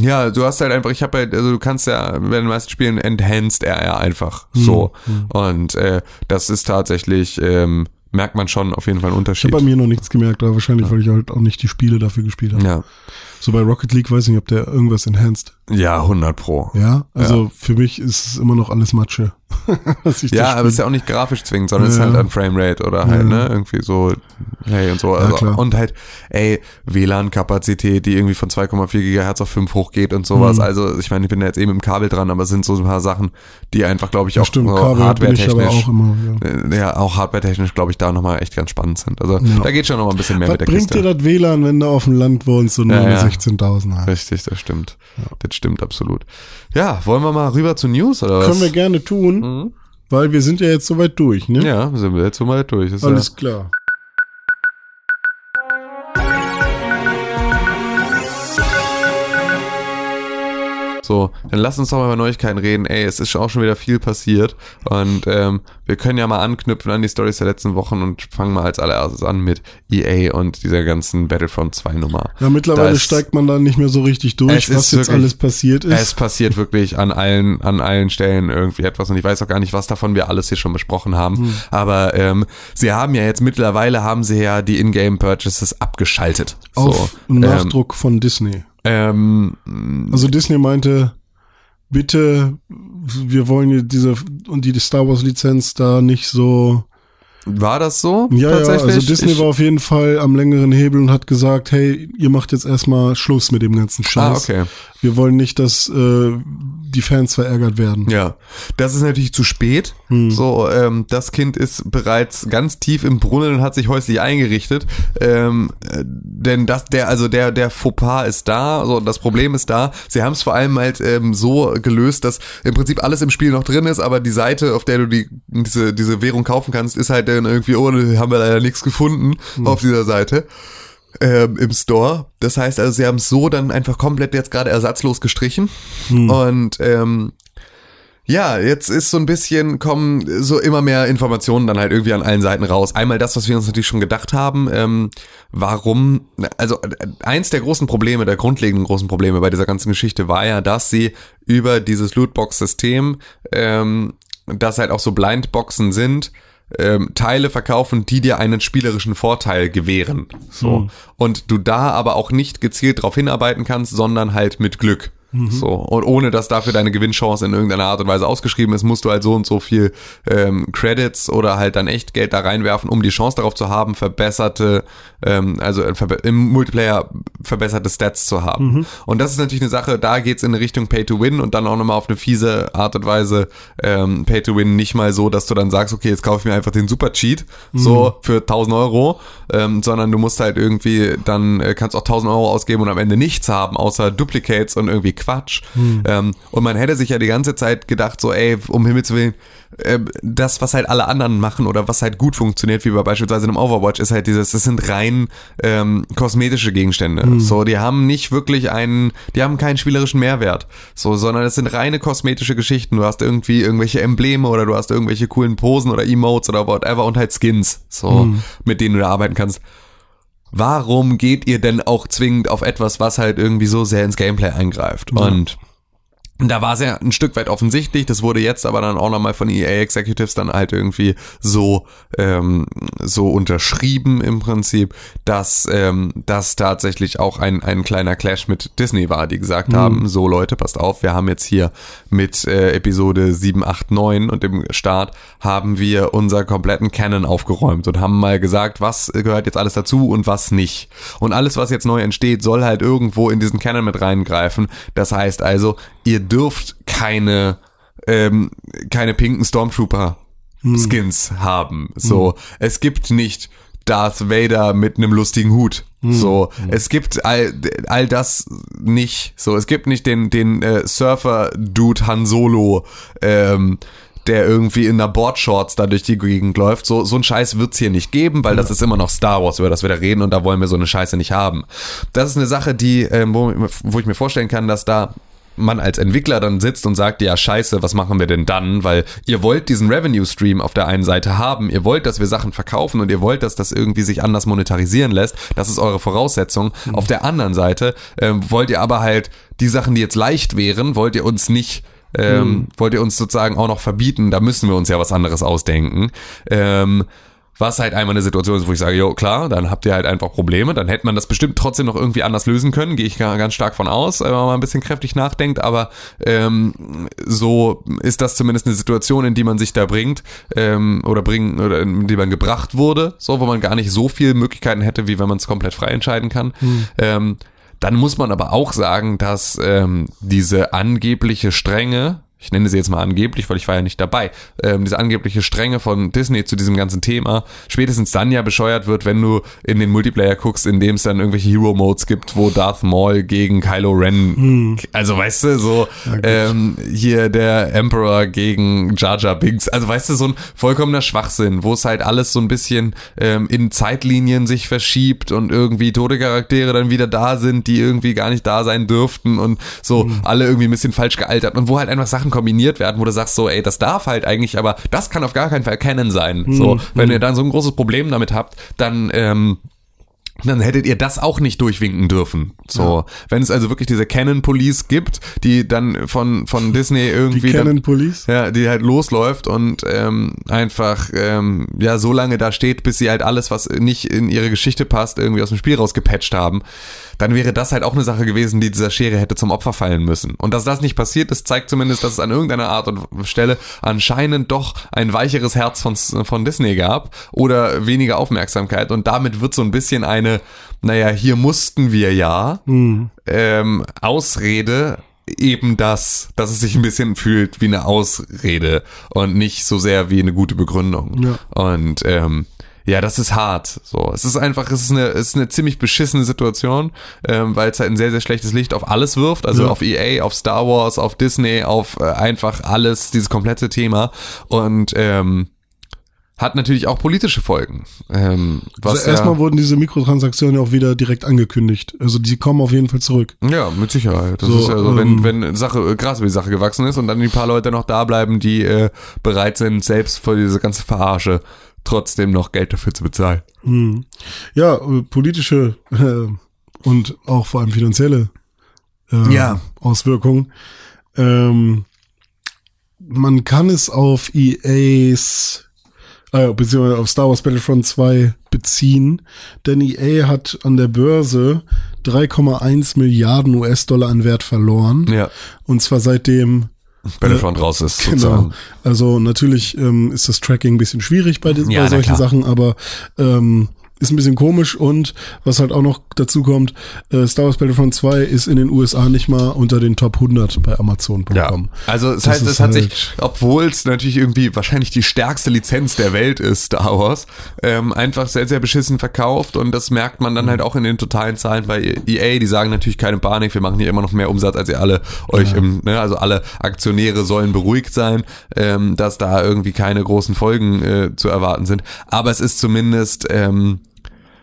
ja, du hast halt einfach, ich habe halt, also du kannst ja bei den meisten Spielen enhanced RR einfach so. Und äh, das ist tatsächlich, ähm, merkt man schon auf jeden Fall einen Ich Unterschied. habe bei mir noch nichts gemerkt, aber wahrscheinlich, weil ich halt auch nicht die Spiele dafür gespielt habe. Ja. So bei Rocket League weiß ich nicht, ob der irgendwas enhanced. ja, 100 pro. Ja, also für mich ist es immer noch alles Matsche. Ja, aber es ist ja auch nicht grafisch zwingend, sondern es ist Ja. halt an Framerate oder halt, ne, irgendwie so, hey und so. Also, klar. und halt, ey, WLAN-Kapazität, die irgendwie von 2,4 Gigahertz auf 5 hochgeht und sowas. Mhm. Also, ich meine, ich bin da jetzt eben im Kabel dran, aber es sind so ein paar Sachen, die einfach, glaube ich, ja, auch so hardware-technisch, auch immer. Ja. äh, ja, auch hardware-technisch, glaube ich, da nochmal echt ganz spannend sind. Also, Ja. da geht schon noch mal ein bisschen mehr Was mit der bringt Kiste. dir das WLAN, wenn du auf dem Land wohnst und nur Ja, eine ja. 16.000 hast? Richtig, das stimmt. Das stimmt absolut. Ja, wollen wir mal rüber zu News oder was? Können wir gerne tun, Mhm. weil wir sind ja jetzt soweit durch, ne? Ja, sind wir jetzt so mal durch. Alles klar. So, dann lass uns doch mal über Neuigkeiten reden. Ey, es ist auch schon wieder viel passiert und ähm, wir können ja mal anknüpfen an die Stories der letzten Wochen und fangen mal als allererstes an mit EA und dieser ganzen Battlefront 2 Nummer. Ja, mittlerweile Da ist- steigt man da nicht mehr so richtig durch, was jetzt wirklich- alles passiert ist. Es passiert wirklich an allen, an allen Stellen irgendwie etwas und ich weiß auch gar nicht, was davon wir alles hier schon besprochen haben. Hm. Aber ähm, sie haben ja jetzt mittlerweile haben sie ja die Ingame Purchases abgeschaltet. auf so, ähm, Nachdruck von Disney. Ähm, Also Disney meinte, bitte, wir wollen diese und die Star Wars Lizenz da nicht so. War das so? Ja, ja, tatsächlich? also Disney ich, war auf jeden Fall am längeren Hebel und hat gesagt, hey, ihr macht jetzt erstmal Schluss mit dem ganzen Ah, Scheiß. okay. Wir wollen nicht, dass äh, die Fans verärgert werden. Ja, das ist natürlich zu spät. Hm. So, ähm, das Kind ist bereits ganz tief im Brunnen und hat sich häuslich eingerichtet. Ähm, äh, denn das, der, also der, der Fauxpas ist da, so das Problem ist da. Sie haben es vor allem halt ähm, so gelöst, dass im Prinzip alles im Spiel noch drin ist, aber die Seite, auf der du die diese diese Währung kaufen kannst, ist halt dann irgendwie, oh, haben wir leider nichts gefunden auf dieser Seite ähm, im Store. Das heißt also, sie haben es so dann einfach komplett jetzt gerade ersatzlos gestrichen. Und ähm, ja, jetzt ist so ein bisschen, kommen so immer mehr Informationen dann halt irgendwie an allen Seiten raus. Einmal das, was wir uns natürlich schon gedacht haben, ähm, warum, also eins der großen Probleme, der grundlegenden großen Probleme bei dieser ganzen Geschichte war ja, dass sie über dieses Lootbox-System, ähm, das halt auch so Blindboxen sind, ähm, Teile verkaufen, die dir einen spielerischen Vorteil gewähren. So. Und du da aber auch nicht gezielt drauf hinarbeiten kannst, sondern halt mit Glück. So. Und ohne dass dafür deine Gewinnchance in irgendeiner Art und Weise ausgeschrieben ist, musst du halt so und so viel ähm, Credits oder halt dann echt Geld da reinwerfen, um die Chance darauf zu haben, verbesserte, ähm, also äh, im Multiplayer verbesserte Stats zu haben. Und das ist natürlich eine Sache, da geht's in Richtung Pay to Win und dann auch nochmal auf eine fiese Art und Weise ähm, Pay to Win nicht mal so, dass du dann sagst, okay, jetzt kaufe ich mir einfach den Super Cheat, so für 1000 Euro, ähm, sondern du musst halt irgendwie, dann äh, kannst auch 1000 Euro ausgeben und am Ende nichts haben, außer Duplicates und irgendwie Quatsch. Ähm, und man hätte sich ja die ganze Zeit gedacht, so, ey, um Himmels Willen, äh, das, was halt alle anderen machen oder was halt gut funktioniert, wie bei beispielsweise einem Overwatch, ist halt dieses, das sind rein ähm, kosmetische Gegenstände. So, die haben nicht wirklich einen, die haben keinen spielerischen Mehrwert. So, sondern es sind reine kosmetische Geschichten. Du hast irgendwie irgendwelche Embleme oder du hast irgendwelche coolen Posen oder Emotes oder whatever und halt Skins, so, mit denen du da arbeiten kannst. Warum geht ihr denn auch zwingend auf etwas, was halt irgendwie so sehr ins Gameplay eingreift? Und da war es ja ein Stück weit offensichtlich, das wurde jetzt aber dann auch nochmal von EA Executives dann halt irgendwie so, ähm, so unterschrieben im Prinzip, dass ähm, das tatsächlich auch ein, ein kleiner Clash mit Disney war, die gesagt haben, so Leute, passt auf, wir haben jetzt hier mit äh, Episode 7, 8, 9 und im Start haben wir unser kompletten Canon aufgeräumt und haben mal gesagt, was gehört jetzt alles dazu und was nicht. Und alles, was jetzt neu entsteht, soll halt irgendwo in diesen Canon mit reingreifen. Das heißt also, ihr dürft keine, ähm, keine pinken Stormtrooper Skins haben. So, es gibt nicht Darth Vader mit einem lustigen Hut. So, es gibt all, all das nicht. So, es gibt nicht den, den äh, Surfer-Dude Han Solo, ähm, der irgendwie in einer Boardshorts da durch die Gegend läuft. So, so ein Scheiß wird's hier nicht geben, weil das ist immer noch Star Wars, über das wir da reden und da wollen wir so eine Scheiße nicht haben. Das ist eine Sache, die, ähm, wo, wo ich mir vorstellen kann, dass da man als Entwickler dann sitzt und sagt, ja scheiße, was machen wir denn dann? Weil ihr wollt diesen Revenue Stream auf der einen Seite haben, ihr wollt, dass wir Sachen verkaufen und ihr wollt, dass das irgendwie sich anders monetarisieren lässt. Das ist eure Voraussetzung. Mhm. Auf der anderen Seite ähm, wollt ihr aber halt die Sachen, die jetzt leicht wären, wollt ihr uns nicht ähm, mhm. wollt ihr uns sozusagen auch noch verbieten, da müssen wir uns ja was anderes ausdenken. Ähm, was halt einmal eine Situation ist, wo ich sage, jo, klar, dann habt ihr halt einfach Probleme, dann hätte man das bestimmt trotzdem noch irgendwie anders lösen können, gehe ich ganz stark von aus, wenn man mal ein bisschen kräftig nachdenkt, aber ähm, so ist das zumindest eine Situation, in die man sich da bringt ähm, oder bringen oder in die man gebracht wurde, so, wo man gar nicht so viele Möglichkeiten hätte, wie wenn man es komplett frei entscheiden kann. Hm. Ähm, dann muss man aber auch sagen, dass ähm, diese angebliche Strenge, ich nenne sie jetzt mal angeblich, weil ich war ja nicht dabei, ähm, diese angebliche Strenge von Disney zu diesem ganzen Thema spätestens dann ja bescheuert wird, wenn du in den Multiplayer guckst, in dem es dann irgendwelche Hero-Modes gibt, wo Darth Maul gegen Kylo Ren, hm. also weißt du, so ähm, hier der Emperor gegen Jar Jar Binks, also weißt du, so ein vollkommener Schwachsinn, wo es halt alles so ein bisschen ähm, in Zeitlinien sich verschiebt und irgendwie tote Charaktere dann wieder da sind, die irgendwie gar nicht da sein dürften und so hm. alle irgendwie ein bisschen falsch gealtert und wo halt einfach Sachen Sachen kombiniert werden, wo du sagst so, ey, das darf halt eigentlich, aber das kann auf gar keinen Fall Canon sein. Mhm. So, wenn mhm. ihr dann so ein großes Problem damit habt, dann ähm, dann hättet ihr das auch nicht durchwinken dürfen. So, ja. wenn es also wirklich diese Canon Police gibt, die dann von von Disney irgendwie die Canon Police, ja, die halt losläuft und ähm, einfach ähm, ja so lange da steht, bis sie halt alles, was nicht in ihre Geschichte passt, irgendwie aus dem Spiel rausgepatcht haben dann wäre das halt auch eine Sache gewesen, die dieser Schere hätte zum Opfer fallen müssen. Und dass das nicht passiert ist, zeigt zumindest, dass es an irgendeiner Art und Stelle anscheinend doch ein weicheres Herz von, von Disney gab oder weniger Aufmerksamkeit. Und damit wird so ein bisschen eine, naja, hier mussten wir ja, mhm. ähm, Ausrede eben das, dass es sich ein bisschen fühlt wie eine Ausrede und nicht so sehr wie eine gute Begründung. Ja. Und ähm, ja, das ist hart. So, es ist einfach, es ist eine, es ist eine ziemlich beschissene Situation, ähm, weil es halt ein sehr, sehr schlechtes Licht auf alles wirft, also ja. auf EA, auf Star Wars, auf Disney, auf äh, einfach alles, dieses komplette Thema. Und ähm, hat natürlich auch politische Folgen. Ähm, was also erstmal ja, wurden diese Mikrotransaktionen ja auch wieder direkt angekündigt. Also die kommen auf jeden Fall zurück. Ja, mit Sicherheit. Das so, ist ja so, wenn, ähm, wenn Sache, Gras über die Sache gewachsen ist und dann die paar Leute noch da bleiben, die äh, bereit sind, selbst für diese ganze Verarsche trotzdem noch Geld dafür zu bezahlen. Hm. Ja, äh, politische äh, und auch vor allem finanzielle äh, ja. Auswirkungen. Ähm, man kann es auf EAs äh, beziehungsweise auf Star Wars Battlefront 2 beziehen, denn EA hat an der Börse 3,1 Milliarden US-Dollar an Wert verloren. Ja. Und zwar seitdem Battlefront äh, raus ist. Genau. Sozusagen. Also natürlich ähm, ist das Tracking ein bisschen schwierig bei, ja, bei solchen Sachen, aber ähm, ist ein bisschen komisch und was halt auch noch dazu kommt, äh, Star Wars Battlefront 2 ist in den USA nicht mal unter den Top 100 bei Amazon.com. Ja. Also das, das heißt, es hat halt sich, obwohl es natürlich irgendwie wahrscheinlich die stärkste Lizenz der Welt ist, Star Wars, ähm, einfach sehr, sehr beschissen verkauft und das merkt man dann halt auch in den totalen Zahlen bei EA, die sagen natürlich keine Panik, wir machen hier immer noch mehr Umsatz, als ihr alle euch ja. im, ne, also alle Aktionäre sollen beruhigt sein, ähm, dass da irgendwie keine großen Folgen äh, zu erwarten sind, aber es ist zumindest ähm,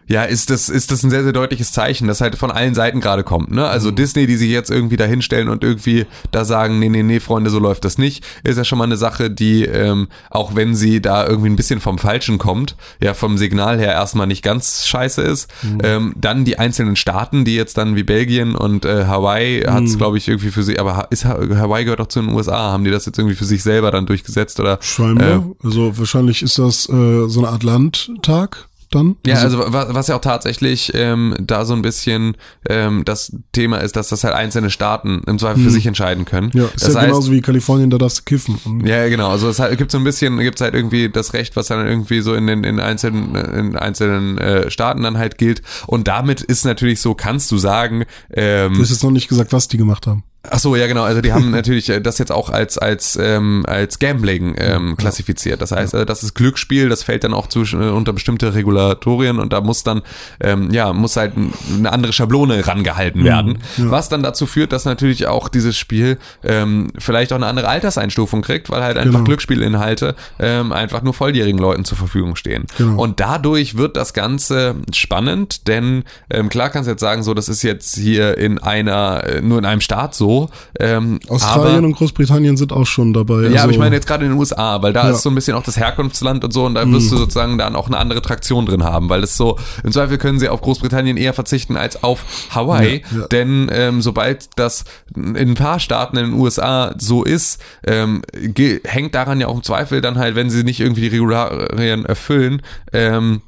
ja, ist das, ist das ein sehr, sehr deutliches Zeichen, das halt von allen Seiten gerade kommt. Ne? Also mhm. Disney, die sich jetzt irgendwie da hinstellen und irgendwie da sagen, nee, nee, nee, Freunde, so läuft das nicht, ist ja schon mal eine Sache, die, ähm, auch wenn sie da irgendwie ein bisschen vom Falschen kommt, ja, vom Signal her erstmal nicht ganz scheiße ist. Mhm. Ähm, dann die einzelnen Staaten, die jetzt dann wie Belgien und äh, Hawaii mhm. hat es, glaube ich, irgendwie für sich, aber ist Hawaii gehört auch zu den USA, haben die das jetzt irgendwie für sich selber dann durchgesetzt oder? Scheinbar. Äh, also wahrscheinlich ist das äh, so eine Art Landtag dann? Ja, also, also was ja auch tatsächlich ähm, da so ein bisschen ähm, das Thema ist, dass das halt einzelne Staaten im Zweifel hm. für sich entscheiden können. Ja, ist das ja heißt, genauso wie Kalifornien, da darfst du kiffen. Ja, genau. Also es gibt so ein bisschen, gibt es halt irgendwie das Recht, was dann irgendwie so in den in einzelnen in einzelnen äh, Staaten dann halt gilt. Und damit ist natürlich so, kannst du sagen. Ähm, du hast jetzt noch nicht gesagt, was die gemacht haben. Ach so, ja genau. Also die haben natürlich äh, das jetzt auch als als ähm, als Gambling ähm, klassifiziert. Das heißt, äh, das ist Glücksspiel. Das fällt dann auch zu, äh, unter bestimmte Regulatorien und da muss dann ähm, ja muss halt eine andere Schablone rangehalten werden, ja. was dann dazu führt, dass natürlich auch dieses Spiel ähm, vielleicht auch eine andere Alterseinstufung kriegt, weil halt einfach Genau. Glücksspielinhalte ähm, einfach nur volljährigen Leuten zur Verfügung stehen. Genau. Und dadurch wird das Ganze spannend, denn ähm, klar kannst du jetzt sagen, so das ist jetzt hier in einer äh, nur in einem Staat so. Ähm, Australien aber, und Großbritannien sind auch schon dabei. ja, also, aber ich meine jetzt gerade in den USA, weil da Ja. Mhm. ist so ein bisschen auch das Herkunftsland und so und da wirst du sozusagen dann auch eine andere Traktion drin haben, weil das so, im Zweifel können sie auf Großbritannien eher verzichten als auf Hawaii, Ja, ja. denn ähm, sobald das in ein paar Staaten in den USA so ist, ähm, hängt daran ja auch im Zweifel dann halt, wenn sie nicht irgendwie die Regularien erfüllen, ähm,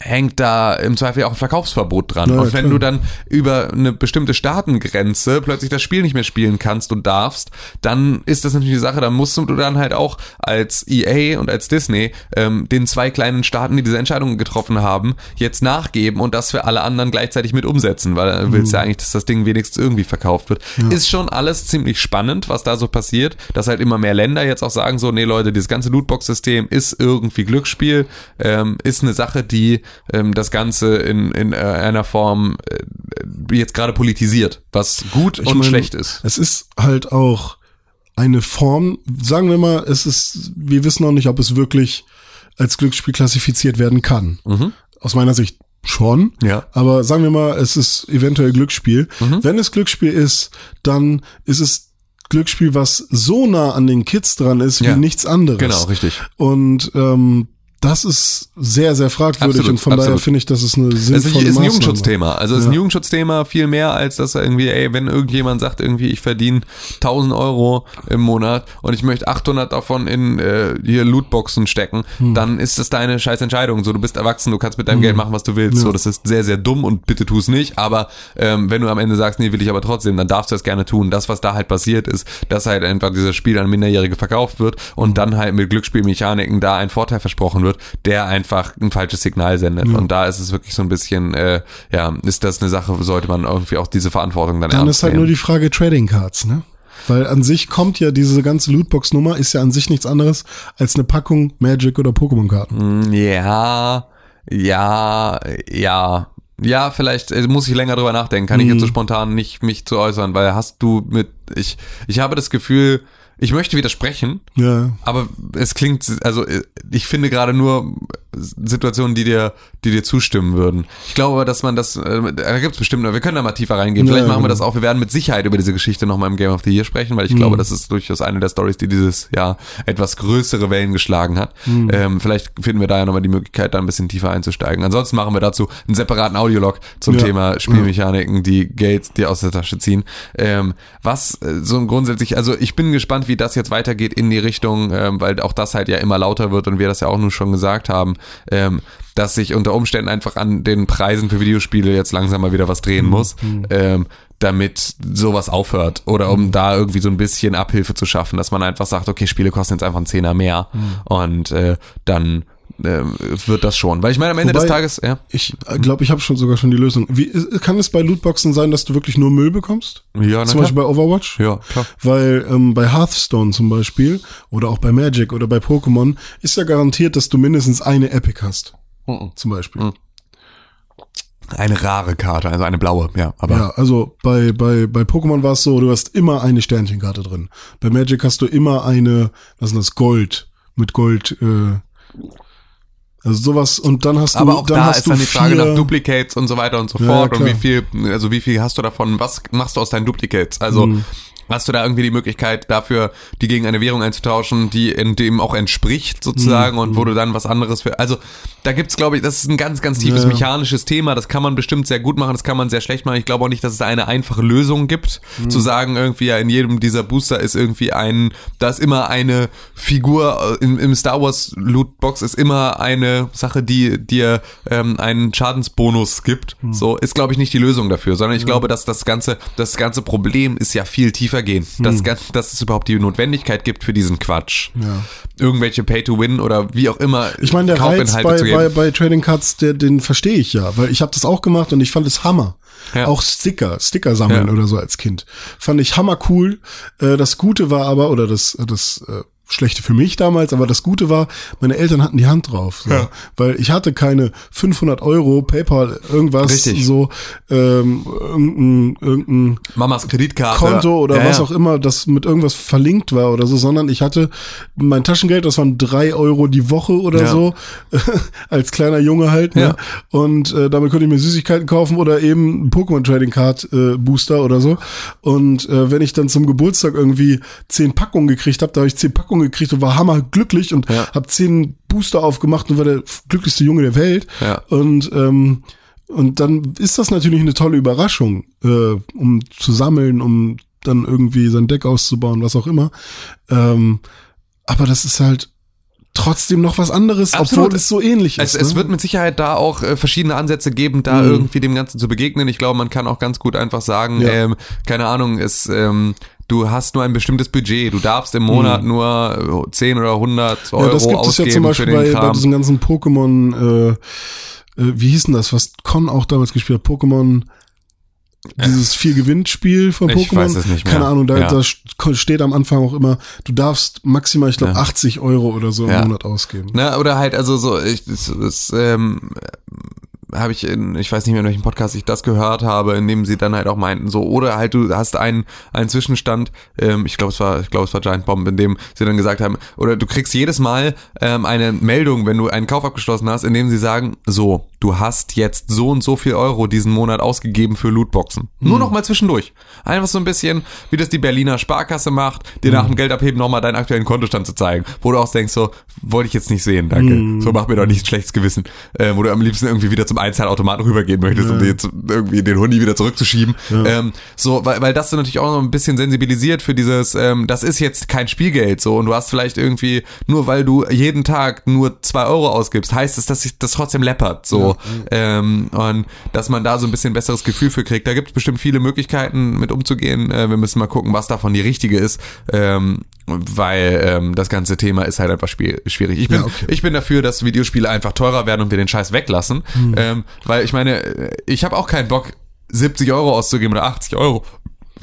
hängt da im Zweifel auch ein Verkaufsverbot dran. Ja, und wenn klar. du dann über eine bestimmte Staatengrenze plötzlich das Spiel nicht mehr spielen kannst und darfst, dann ist das natürlich die Sache, dann musst du dann halt auch als EA und als Disney ähm, den zwei kleinen Staaten, die diese Entscheidungen getroffen haben, jetzt nachgeben und das für alle anderen gleichzeitig mit umsetzen, weil du willst ja Mhm. eigentlich, dass das Ding wenigstens irgendwie verkauft wird. Ist schon alles ziemlich spannend, was da so passiert, dass halt immer mehr Länder jetzt auch sagen so, nee Leute, dieses ganze Lootbox-System ist irgendwie Glücksspiel, ähm, ist eine Sache, die ähm, das Ganze in, in äh, einer Form äh, jetzt gerade politisiert, was gut Ich und meine, schlecht ist. Es ist halt auch eine Form, sagen wir mal, es ist, wir wissen noch nicht, ob es wirklich als Glücksspiel klassifiziert werden kann. Aus meiner Sicht schon. Ja. Aber sagen wir mal, es ist eventuell Glücksspiel. Mhm. Wenn es Glücksspiel ist, dann ist es Glücksspiel, was so nah an den Kids dran ist Ja. wie nichts anderes. Genau, richtig. Und ähm, das ist sehr, sehr fragwürdig Absolut, und von daher absolut. finde ich, das ist eine Es ist, sinnvolle ist ein. Jugendschutzthema. Also es ist ein Ja. Jugendschutzthema viel mehr, als dass irgendwie, ey, wenn irgendjemand sagt, irgendwie, ich verdiene 1000 Euro im Monat und ich möchte 800 davon in äh, hier Lootboxen stecken, Hm. dann ist das deine scheiß Entscheidung. So, du bist erwachsen, du kannst mit deinem Geld machen, was du willst. Ja. So, das ist sehr, sehr dumm und bitte tu es nicht. Aber ähm, wenn du am Ende sagst, nee, will ich aber trotzdem, dann darfst du das gerne tun. Das, was da halt passiert ist, dass halt einfach dieses Spiel an Minderjährige verkauft wird und Hm. dann halt mit Glücksspielmechaniken da ein Vorteil versprochen wird, der einfach ein falsches Signal sendet. Und da ist es wirklich so ein bisschen, äh, ja, ist das eine Sache, sollte man irgendwie auch diese Verantwortung dann Dann ernst ist halt nehmen. nur die Frage Trading Cards, ne? Weil an sich kommt ja diese ganze Lootbox-Nummer, ist ja an sich nichts anderes als eine Packung Magic oder Pokémon-Karten. Mm, Ja, ja, ja. Ja, vielleicht äh, muss ich länger drüber nachdenken. Kann ich jetzt so spontan nicht mich zu äußern, weil hast du mit, ich, ich habe das Gefühl, ich möchte widersprechen, Ja. aber es klingt, also äh, ich finde gerade nur Situationen, die dir, die dir zustimmen würden. Ich glaube aber, dass man das, äh, da gibt es bestimmt, wir können da mal tiefer reingehen. Ja, Vielleicht machen wir genau. das auch. Wir werden mit Sicherheit über diese Geschichte nochmal im Game of the Year sprechen, weil ich glaube, das ist durchaus eine der Stories, die dieses Jahr etwas größere Wellen geschlagen hat. Ähm, vielleicht finden wir da ja nochmal die Möglichkeit, da ein bisschen tiefer einzusteigen. Ansonsten machen wir dazu einen separaten Audiolog zum Ja. Thema Spielmechaniken, die Geld dir aus der Tasche ziehen. Ähm, was äh, so grundsätzlich, also ich bin gespannt, wie das jetzt weitergeht in die Richtung, ähm, weil auch das halt ja immer lauter wird und wir das ja auch nur schon gesagt haben, ähm, dass sich unter Umständen einfach an den Preisen für Videospiele jetzt langsam mal wieder was drehen muss. Ähm, damit sowas aufhört oder um da irgendwie so ein bisschen Abhilfe zu schaffen, dass man einfach sagt, okay, Spiele kosten jetzt einfach einen Zehner mehr und äh, dann wird das schon. Weil ich meine, am Ende Wobei- des Tages, ja. Ich glaube, ich habe schon sogar schon die Lösung. Wie, äh, kann es bei Lootboxen sein, dass du wirklich nur Müll bekommst? Ja, na Zum klar. Beispiel bei Overwatch? Ja, klar. Weil ähm, bei Hearthstone zum Beispiel oder auch bei Magic oder bei Pokémon ist ja garantiert, dass du mindestens eine Epic hast. Mhm. Zum Beispiel. Eine rare Karte, also eine blaue, ja. Aber Ja, also bei, bei, bei Pokémon war es so, du hast immer eine Sternchenkarte drin. Bei Magic hast du immer eine, was ist das, Gold, mit Gold, äh, also sowas, und dann hast du, aber auch dann da hast ist du dann die Frage nach Duplicates und so weiter und so Ja, fort und klar. wie viel, also wie viel hast du davon, was machst du aus deinen Duplicates? Also Mhm. Hast du da irgendwie die Möglichkeit dafür, die gegen eine Währung einzutauschen, die in dem auch entspricht sozusagen Mhm. und wo du dann was anderes für, also da gibt's glaube ich, das ist ein ganz, ganz tiefes Ja. mechanisches Thema, das kann man bestimmt sehr gut machen, das kann man sehr schlecht machen. Ich glaube auch nicht, dass es da eine einfache Lösung gibt, Mhm. zu sagen irgendwie, ja, in jedem dieser Booster ist irgendwie ein, da ist immer eine Figur, äh, im, im Star Wars Lootbox ist immer eine Sache, die dir ähm, einen Schadensbonus gibt. Hm. So ist, glaube ich, nicht die Lösung dafür, sondern ich glaube, dass das ganze, das ganze Problem ist ja viel tiefer gehen. Dass, gan- dass es überhaupt die Notwendigkeit gibt für diesen Quatsch. Hm. Ja. Irgendwelche Pay-to-Win oder wie auch immer Ich meine, der Reiz bei, bei, bei Trading Cards, der, den verstehe ich ja, weil ich habe das auch gemacht und ich fand es Hammer. Ja. Auch Sticker, Sticker sammeln Ja. oder so als Kind. Fand ich hammer cool. Äh, das Gute war aber, oder das, das äh, Schlechte für mich damals, aber das Gute war, meine Eltern hatten die Hand drauf. So. Ja. Weil ich hatte keine 500 Euro, PayPal, irgendwas, Richtig. so, ähm, irgendein, irgendein Mamas Kreditkarte. Konto oder Ja, was ja. auch immer, das mit irgendwas verlinkt war oder so, sondern ich hatte mein Taschengeld, das waren drei Euro die Woche oder so, als kleiner Junge halt, ne? Und äh, damit konnte ich mir Süßigkeiten kaufen oder eben Pokémon Trading Card äh, Booster oder so. Und äh, wenn ich dann zum Geburtstag irgendwie zehn Packungen gekriegt habe, da habe ich zehn Packungen gekriegt und war hammerglücklich und Ja. habe zehn Booster aufgemacht und war der glücklichste Junge der Welt. Ja. Und ähm, und dann ist das natürlich eine tolle Überraschung, äh, um zu sammeln, um dann irgendwie sein Deck auszubauen, was auch immer. Ähm, aber das ist halt trotzdem noch was anderes, Absolut. obwohl es so ähnlich Es, ist. es ne? wird mit Sicherheit da auch äh, verschiedene Ansätze geben, da Mhm. irgendwie dem Ganzen zu begegnen. Ich glaube, man kann auch ganz gut einfach sagen, Ja. ähm, keine Ahnung, es, ähm, du hast nur ein bestimmtes Budget. Du darfst im Monat nur äh, 10 oder 100 Euro ja, das gibt es ja ausgeben zum Beispiel bei, bei diesen ganzen Pokémon, äh, äh, wie hieß denn das, was Con auch damals gespielt hat? Pokémon, dieses vier Gewinnspiel von Ich Pokémon. weiß es nicht mehr. Keine Ahnung, da, Ja. da st- steht am Anfang auch immer, du darfst maximal, ich glaube, Ja. 80 Euro oder so im Ja. Monat ausgeben. Ne, oder halt, also so, ich, das, das ähm, habe ich in, ich weiß nicht mehr, in welchem Podcast ich das gehört habe, in dem sie dann halt auch meinten, so, oder halt du hast einen, einen Zwischenstand, ähm, ich glaube, es war, ich glaube, es war Giant Bomb, in dem sie dann gesagt haben, oder du kriegst jedes Mal ähm, eine Meldung, wenn du einen Kauf abgeschlossen hast, in dem sie sagen, so, du hast jetzt so und so viel Euro diesen Monat ausgegeben für Lootboxen. Nur noch mal zwischendurch. Einfach so ein bisschen, wie das die Berliner Sparkasse macht, dir nach dem Geldabheben nochmal deinen aktuellen Kontostand zu zeigen. Wo du auch denkst, so, wollte ich jetzt nicht sehen, danke. So mach mir doch nicht ein schlechtes Gewissen. Äh, wo du am liebsten irgendwie wieder zum Einzahlautomaten rübergehen möchtest, um dir jetzt irgendwie den Hundi wieder zurückzuschieben. Ähm, so, weil, weil das dann natürlich auch noch ein bisschen sensibilisiert für dieses, ähm, das ist jetzt kein Spielgeld so und du hast vielleicht irgendwie, nur weil du jeden Tag nur zwei Euro ausgibst, heißt es, dass sich das trotzdem läppert. So. Ähm, und dass man da so ein bisschen besseres Gefühl für kriegt. Da gibt es bestimmt viele Möglichkeiten mit umzugehen. Äh, wir müssen mal gucken, was davon die richtige ist. Ähm, weil ähm, das ganze Thema ist halt einfach schwierig. Ich bin, Ja, okay. ich bin dafür, dass Videospiele einfach teurer werden und wir den Scheiß weglassen. Ähm, weil ich meine, ich habe auch keinen Bock, 70 Euro auszugeben oder 80 Euro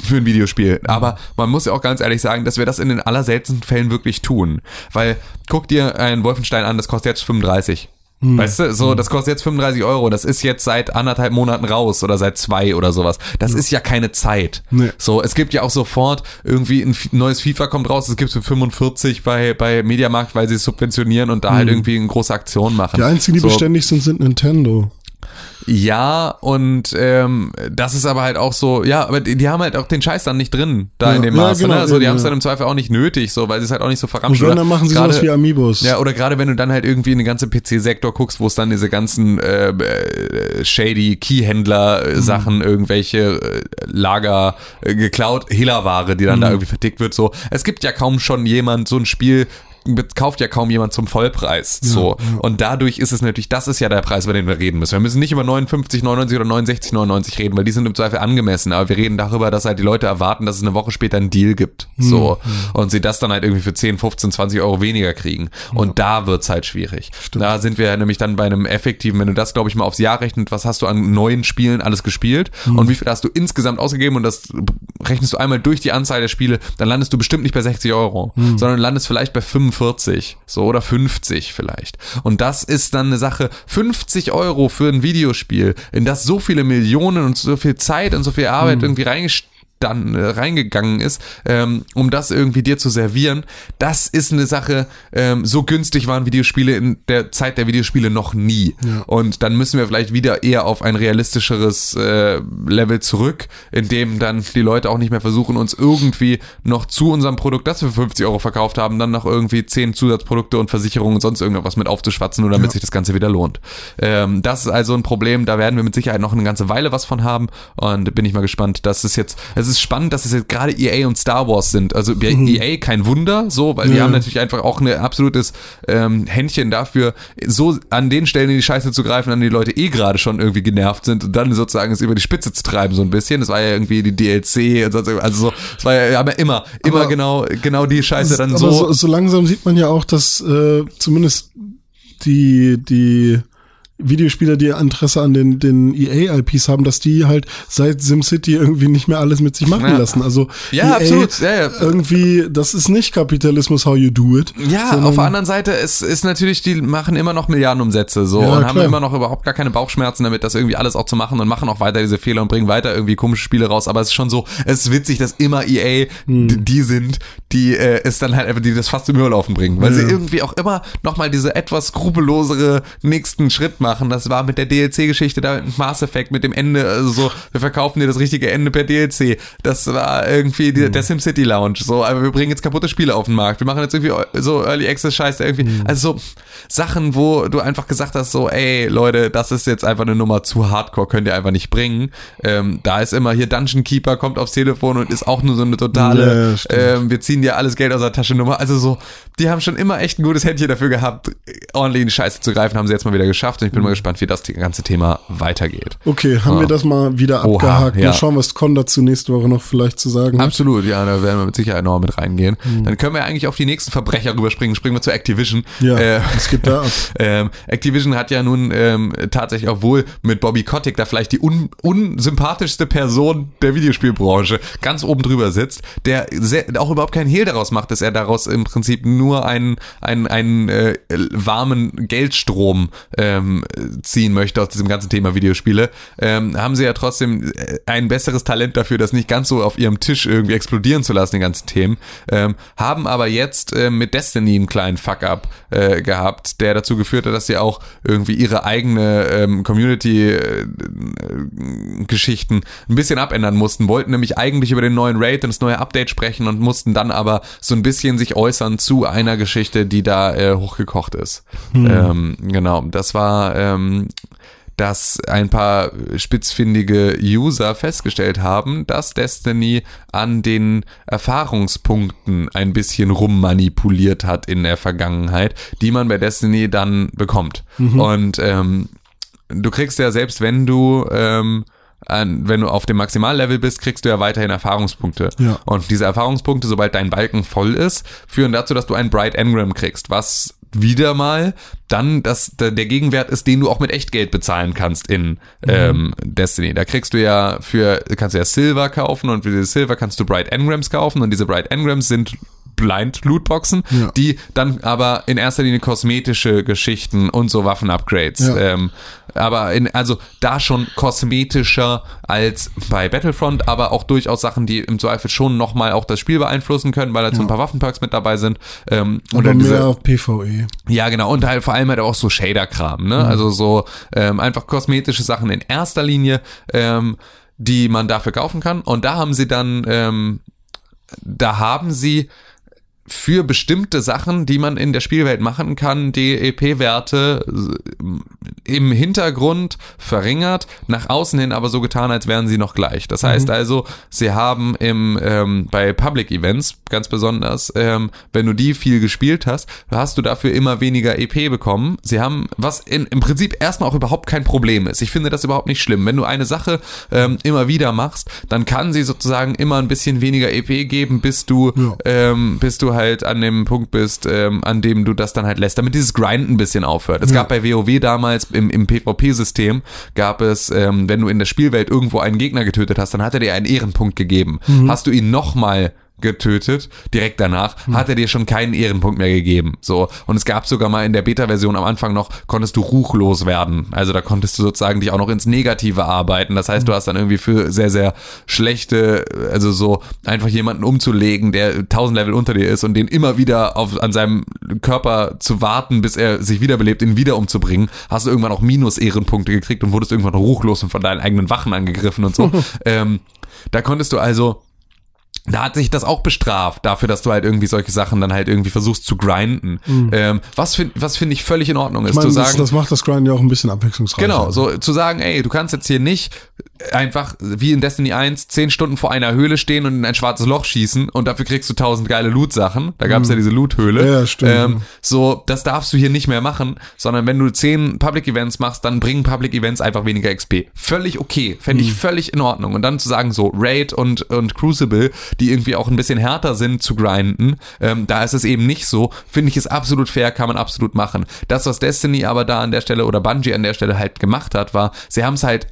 für ein Videospiel. Aber man muss ja auch ganz ehrlich sagen, dass wir das in den allerseltensten Fällen wirklich tun. Weil guck dir einen Wolfenstein an, das kostet jetzt 35. Weißt du, so, das kostet jetzt 35 Euro, das ist jetzt seit anderthalb Monaten raus oder seit zwei oder sowas. Das ist ja keine Zeit. Nee. So, es gibt ja auch sofort irgendwie ein neues FIFA kommt raus, es gibt für 45 bei, bei Mediamarkt, weil sie es subventionieren und da halt irgendwie eine große Aktion machen. Die einzigen, die so, beständig sind, sind Nintendo. Ja, und ähm, das ist aber halt auch so, ja, aber die, die haben halt auch den Scheiß dann nicht drin, da Ja, in dem ja, Maße. genau, ne? Also die eben, haben es ja. dann im Zweifel auch nicht nötig, so, weil sie es halt auch nicht so Und verramschen. Oder dann machen sie gerade- sowas wie Amiibos. ja, oder gerade wenn du dann halt irgendwie in den ganzen PC-Sektor guckst, wo es dann diese ganzen äh, äh, shady Keyhändler-Sachen, irgendwelche äh, Lager äh, geklaut, Hehlerware, die dann da irgendwie vertickt wird, so. Es gibt ja kaum schon jemand, so ein Spiel kauft ja kaum jemand zum Vollpreis. So. Und dadurch ist es natürlich, das ist ja der Preis, über den wir reden müssen. Wir müssen nicht über 59, 99 oder 69, 99 reden, weil die sind im Zweifel angemessen. Aber wir reden darüber, dass halt die Leute erwarten, dass es eine Woche später einen Deal gibt. So. Und sie das dann halt irgendwie für 10, 15, 20 Euro weniger kriegen. Und da wird's halt schwierig. Da sind wir nämlich dann bei einem effektiven, wenn du das, glaube ich, mal aufs Jahr rechnet, was hast du an neuen Spielen alles gespielt und wie viel hast du insgesamt ausgegeben und das rechnest du einmal durch die Anzahl der Spiele, dann landest du bestimmt nicht bei 60 Euro, sondern landest vielleicht bei 45, so oder 50 vielleicht. Und das ist dann eine Sache, 50 Euro für ein Videospiel, in das so viele Millionen und so viel Zeit und so viel Arbeit irgendwie reingesteckt dann äh, reingegangen ist, ähm, um das irgendwie dir zu servieren, das ist eine Sache, ähm, so günstig waren Videospiele in der Zeit der Videospiele noch nie. Und dann müssen wir vielleicht wieder eher auf ein realistischeres äh, Level zurück, in dem dann die Leute auch nicht mehr versuchen, uns irgendwie noch zu unserem Produkt, das wir für 50 Euro verkauft haben, dann noch irgendwie 10 Zusatzprodukte und Versicherungen und sonst irgendwas mit aufzuschwatzen, nur damit sich das Ganze wieder lohnt. Ähm, das ist also ein Problem, da werden wir mit Sicherheit noch eine ganze Weile was von haben und bin ich mal gespannt, dass es jetzt, es ist spannend, dass es jetzt gerade EA und Star Wars sind. Also bei EA kein Wunder, so, weil die Ja. haben natürlich einfach auch ein absolutes ähm, Händchen dafür, so an den Stellen in die Scheiße zu greifen, an die Leute eh gerade schon irgendwie genervt sind und dann sozusagen es über die Spitze zu treiben, so ein bisschen. Das war ja irgendwie die DLC und sonst irgendwas. Also so, es war ja, aber immer, immer Aber- genau, genau die Scheiße dann so. so, so langsam sieht man ja auch, dass äh, zumindest die, die Videospieler, die Interesse an den, den EA-IPs haben, dass die halt seit SimCity irgendwie nicht mehr alles mit sich machen Ja. lassen. Also Ja, absolut. Ja, ja. irgendwie, das ist nicht Kapitalismus how you do it. Ja, auf der anderen Seite ist, ist natürlich, die machen immer noch Milliardenumsätze so und haben klar. immer noch überhaupt gar keine Bauchschmerzen damit, das irgendwie alles auch zu machen und machen auch weiter diese Fehler und bringen weiter irgendwie komische Spiele raus. Aber es ist schon so, es ist witzig, dass immer EA Hm. die, die sind, die äh, es dann halt einfach, die das fast zum Überlaufen bringen. Weil sie irgendwie auch immer nochmal diese etwas skrupellosere nächsten Schritt machen. Das war mit der DLC-Geschichte da mit Mass Effect, mit dem Ende, also so, wir verkaufen dir das richtige Ende per DLC. Das war irgendwie die, der SimCity Lounge. So, aber wir bringen jetzt kaputte Spiele auf den Markt. Wir machen jetzt irgendwie so Early Access Scheiße irgendwie. Also so Sachen, wo du einfach gesagt hast, so, ey, Leute, das ist jetzt einfach eine Nummer zu hardcore, könnt ihr einfach nicht bringen. Ähm, da ist immer hier Dungeon Keeper kommt aufs Telefon und ist auch nur so eine Ja, totale, stimmt. ähm, wir ziehen dir alles Geld aus der Tasche Nummer. Also so, die haben schon immer echt ein gutes Händchen dafür gehabt, ordentlich in die Scheiße zu greifen, haben sie jetzt mal wieder geschafft und ich bin mal gespannt, wie das ganze Thema weitergeht. Okay, haben Ja. wir das mal wieder Oha, abgehakt. ja. Mal schauen, was Con dazu nächste Woche noch vielleicht zu sagen hat. Absolut, ja, da werden wir mit Sicherheit noch mit reingehen. Dann können wir eigentlich auf die nächsten Verbrecher rüberspringen. Springen wir zu Activision. Ja, Äh, geht da ab? ähm, Activision hat ja nun ähm, tatsächlich, obwohl mit Bobby Kotick da vielleicht die un unsympathischste Person der Videospielbranche ganz oben drüber sitzt, der sehr, auch überhaupt keinen Hehl daraus macht, dass er daraus im Prinzip nur einen, einen, einen äh, warmen Geldstrom ähm, ziehen möchte aus diesem ganzen Thema Videospiele, ähm, haben sie ja trotzdem äh, ein besseres Talent dafür, das nicht ganz so auf ihrem Tisch irgendwie explodieren zu lassen, die ganzen Themen, ähm, haben aber jetzt äh, mit Destiny einen kleinen Fuck-up äh, gehabt, der dazu geführt hat, dass sie auch irgendwie ihre eigene ähm, Community-Geschichten ein bisschen abändern mussten, wollten nämlich eigentlich über den neuen Raid und das neue Update sprechen und mussten dann aber so ein bisschen sich äußern zu einer Geschichte, die da äh, hochgekocht ist. Ähm, genau, das war ähm, dass ein paar spitzfindige User festgestellt haben, dass Destiny an den Erfahrungspunkten ein bisschen rummanipuliert hat in der Vergangenheit, die man bei Destiny dann bekommt. Und ähm, du kriegst ja selbst, wenn du ähm, an, wenn du auf dem Maximallevel bist, kriegst du ja weiterhin Erfahrungspunkte. Ja. Und diese Erfahrungspunkte, sobald dein Balken voll ist, führen dazu, dass du einen Bright Engram kriegst, was wieder mal dann das, der Gegenwert ist, den du auch mit Echtgeld bezahlen kannst in ähm, Destiny. Da kriegst du ja für, kannst du ja Silver kaufen und für diese Silver kannst du Bright Engrams kaufen und diese Bright Engrams sind Blind Lootboxen, Ja. die dann aber in erster Linie kosmetische Geschichten und so Waffen-Upgrades. Ja. Ähm, aber in, also da schon kosmetischer als bei Battlefront, aber auch durchaus Sachen, die im Zweifel schon nochmal auch das Spiel beeinflussen können, weil da so ein paar Waffenperks mit dabei sind. Ähm, und dann diese- mehr auf PvE. ja, genau. Und halt vor allem halt auch so Shader-Kram, ne? Also so ähm, einfach kosmetische Sachen in erster Linie, ähm, die man dafür kaufen kann. Und da haben sie dann, ähm, da haben sie für bestimmte Sachen, die man in der Spielwelt machen kann, die EP-Werte im Hintergrund verringert, nach außen hin aber so getan, als wären sie noch gleich. Das heißt also, sie haben im ähm, bei Public Events ganz besonders, ähm, wenn du die viel gespielt hast, hast du dafür immer weniger EP bekommen. Sie haben, was in, im Prinzip erstmal auch überhaupt kein Problem ist. Ich finde das überhaupt nicht schlimm. Wenn du eine Sache ähm, immer wieder machst, dann kann sie sozusagen immer ein bisschen weniger EP geben, bis du, Ja. ähm, bis du halt an dem Punkt bist, ähm, an dem du das dann halt lässt, damit dieses Grind ein bisschen aufhört. Es Ja. gab bei WoW damals im, im PvP-System, gab es, ähm, wenn du in der Spielwelt irgendwo einen Gegner getötet hast, dann hat er dir einen Ehrenpunkt gegeben. Hast du ihn nochmal getötet, direkt danach, hat er dir schon keinen Ehrenpunkt mehr gegeben. So. Und es gab sogar mal in der Beta-Version am Anfang noch, konntest du ruchlos werden. Also da konntest du sozusagen dich auch noch ins Negative arbeiten. Das heißt, du hast dann irgendwie für sehr, sehr schlechte, also so einfach jemanden umzulegen, der 1000 Level unter dir ist und den immer wieder auf, an seinem Körper zu warten, bis er sich wiederbelebt, ihn wieder umzubringen, hast du irgendwann auch Minus-Ehrenpunkte gekriegt und wurdest irgendwann ruchlos und von deinen eigenen Wachen angegriffen und so. ähm, da konntest du also da hat sich das auch bestraft, dafür, dass du halt irgendwie solche Sachen dann halt irgendwie versuchst zu grinden. Ähm, was finde was finde ich völlig in Ordnung ist, Ich meine, zu das, sagen. das macht das Grind ja auch ein bisschen abwechslungsreicher. Genau, so zu sagen, ey, du kannst jetzt hier nicht einfach wie in Destiny 1 zehn Stunden vor einer Höhle stehen und in ein schwarzes Loch schießen und dafür kriegst du tausend geile Loot-Sachen. Da gab es ja diese Loot-Höhle. Ja, stimmt. Ähm, so, das darfst du hier nicht mehr machen, sondern wenn du zehn Public-Events machst, dann bringen Public-Events einfach weniger XP. Völlig okay. Fände Mhm. ich völlig in Ordnung. Und dann zu sagen, so, Raid und, und Crucible, die irgendwie auch ein bisschen härter sind zu grinden, ähm, da ist es eben nicht so, finde ich es absolut fair, kann man absolut machen. Das, was Destiny aber da an der Stelle oder Bungie an der Stelle halt gemacht hat, war, sie haben es halt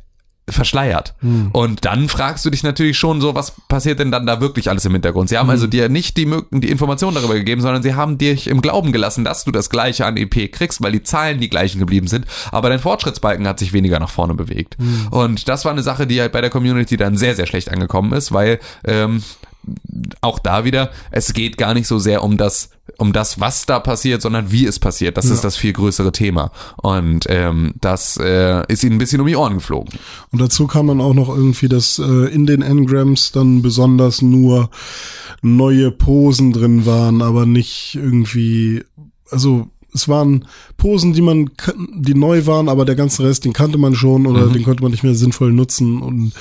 verschleiert. Und dann fragst du dich natürlich schon so, was passiert denn dann da wirklich alles im Hintergrund? Sie haben also dir nicht die, die Information darüber gegeben, sondern sie haben dich im Glauben gelassen, dass du das gleiche an EP kriegst, weil die Zahlen die gleichen geblieben sind, aber dein Fortschrittsbalken hat sich weniger nach vorne bewegt. Und das war eine Sache, die halt bei der Community dann sehr, sehr schlecht angekommen ist, weil ähm, auch da wieder, es geht gar nicht so sehr um das, um das, was da passiert, sondern wie es passiert. Das ist das viel größere Thema. Und ähm, das äh, ist ihnen ein bisschen um die Ohren geflogen. Und dazu kam man auch noch irgendwie, dass äh, in den Engrams dann besonders nur neue Posen drin waren, aber nicht irgendwie, also es waren Posen, die man, die neu waren, aber der ganze Rest, den kannte man schon oder den konnte man nicht mehr sinnvoll nutzen und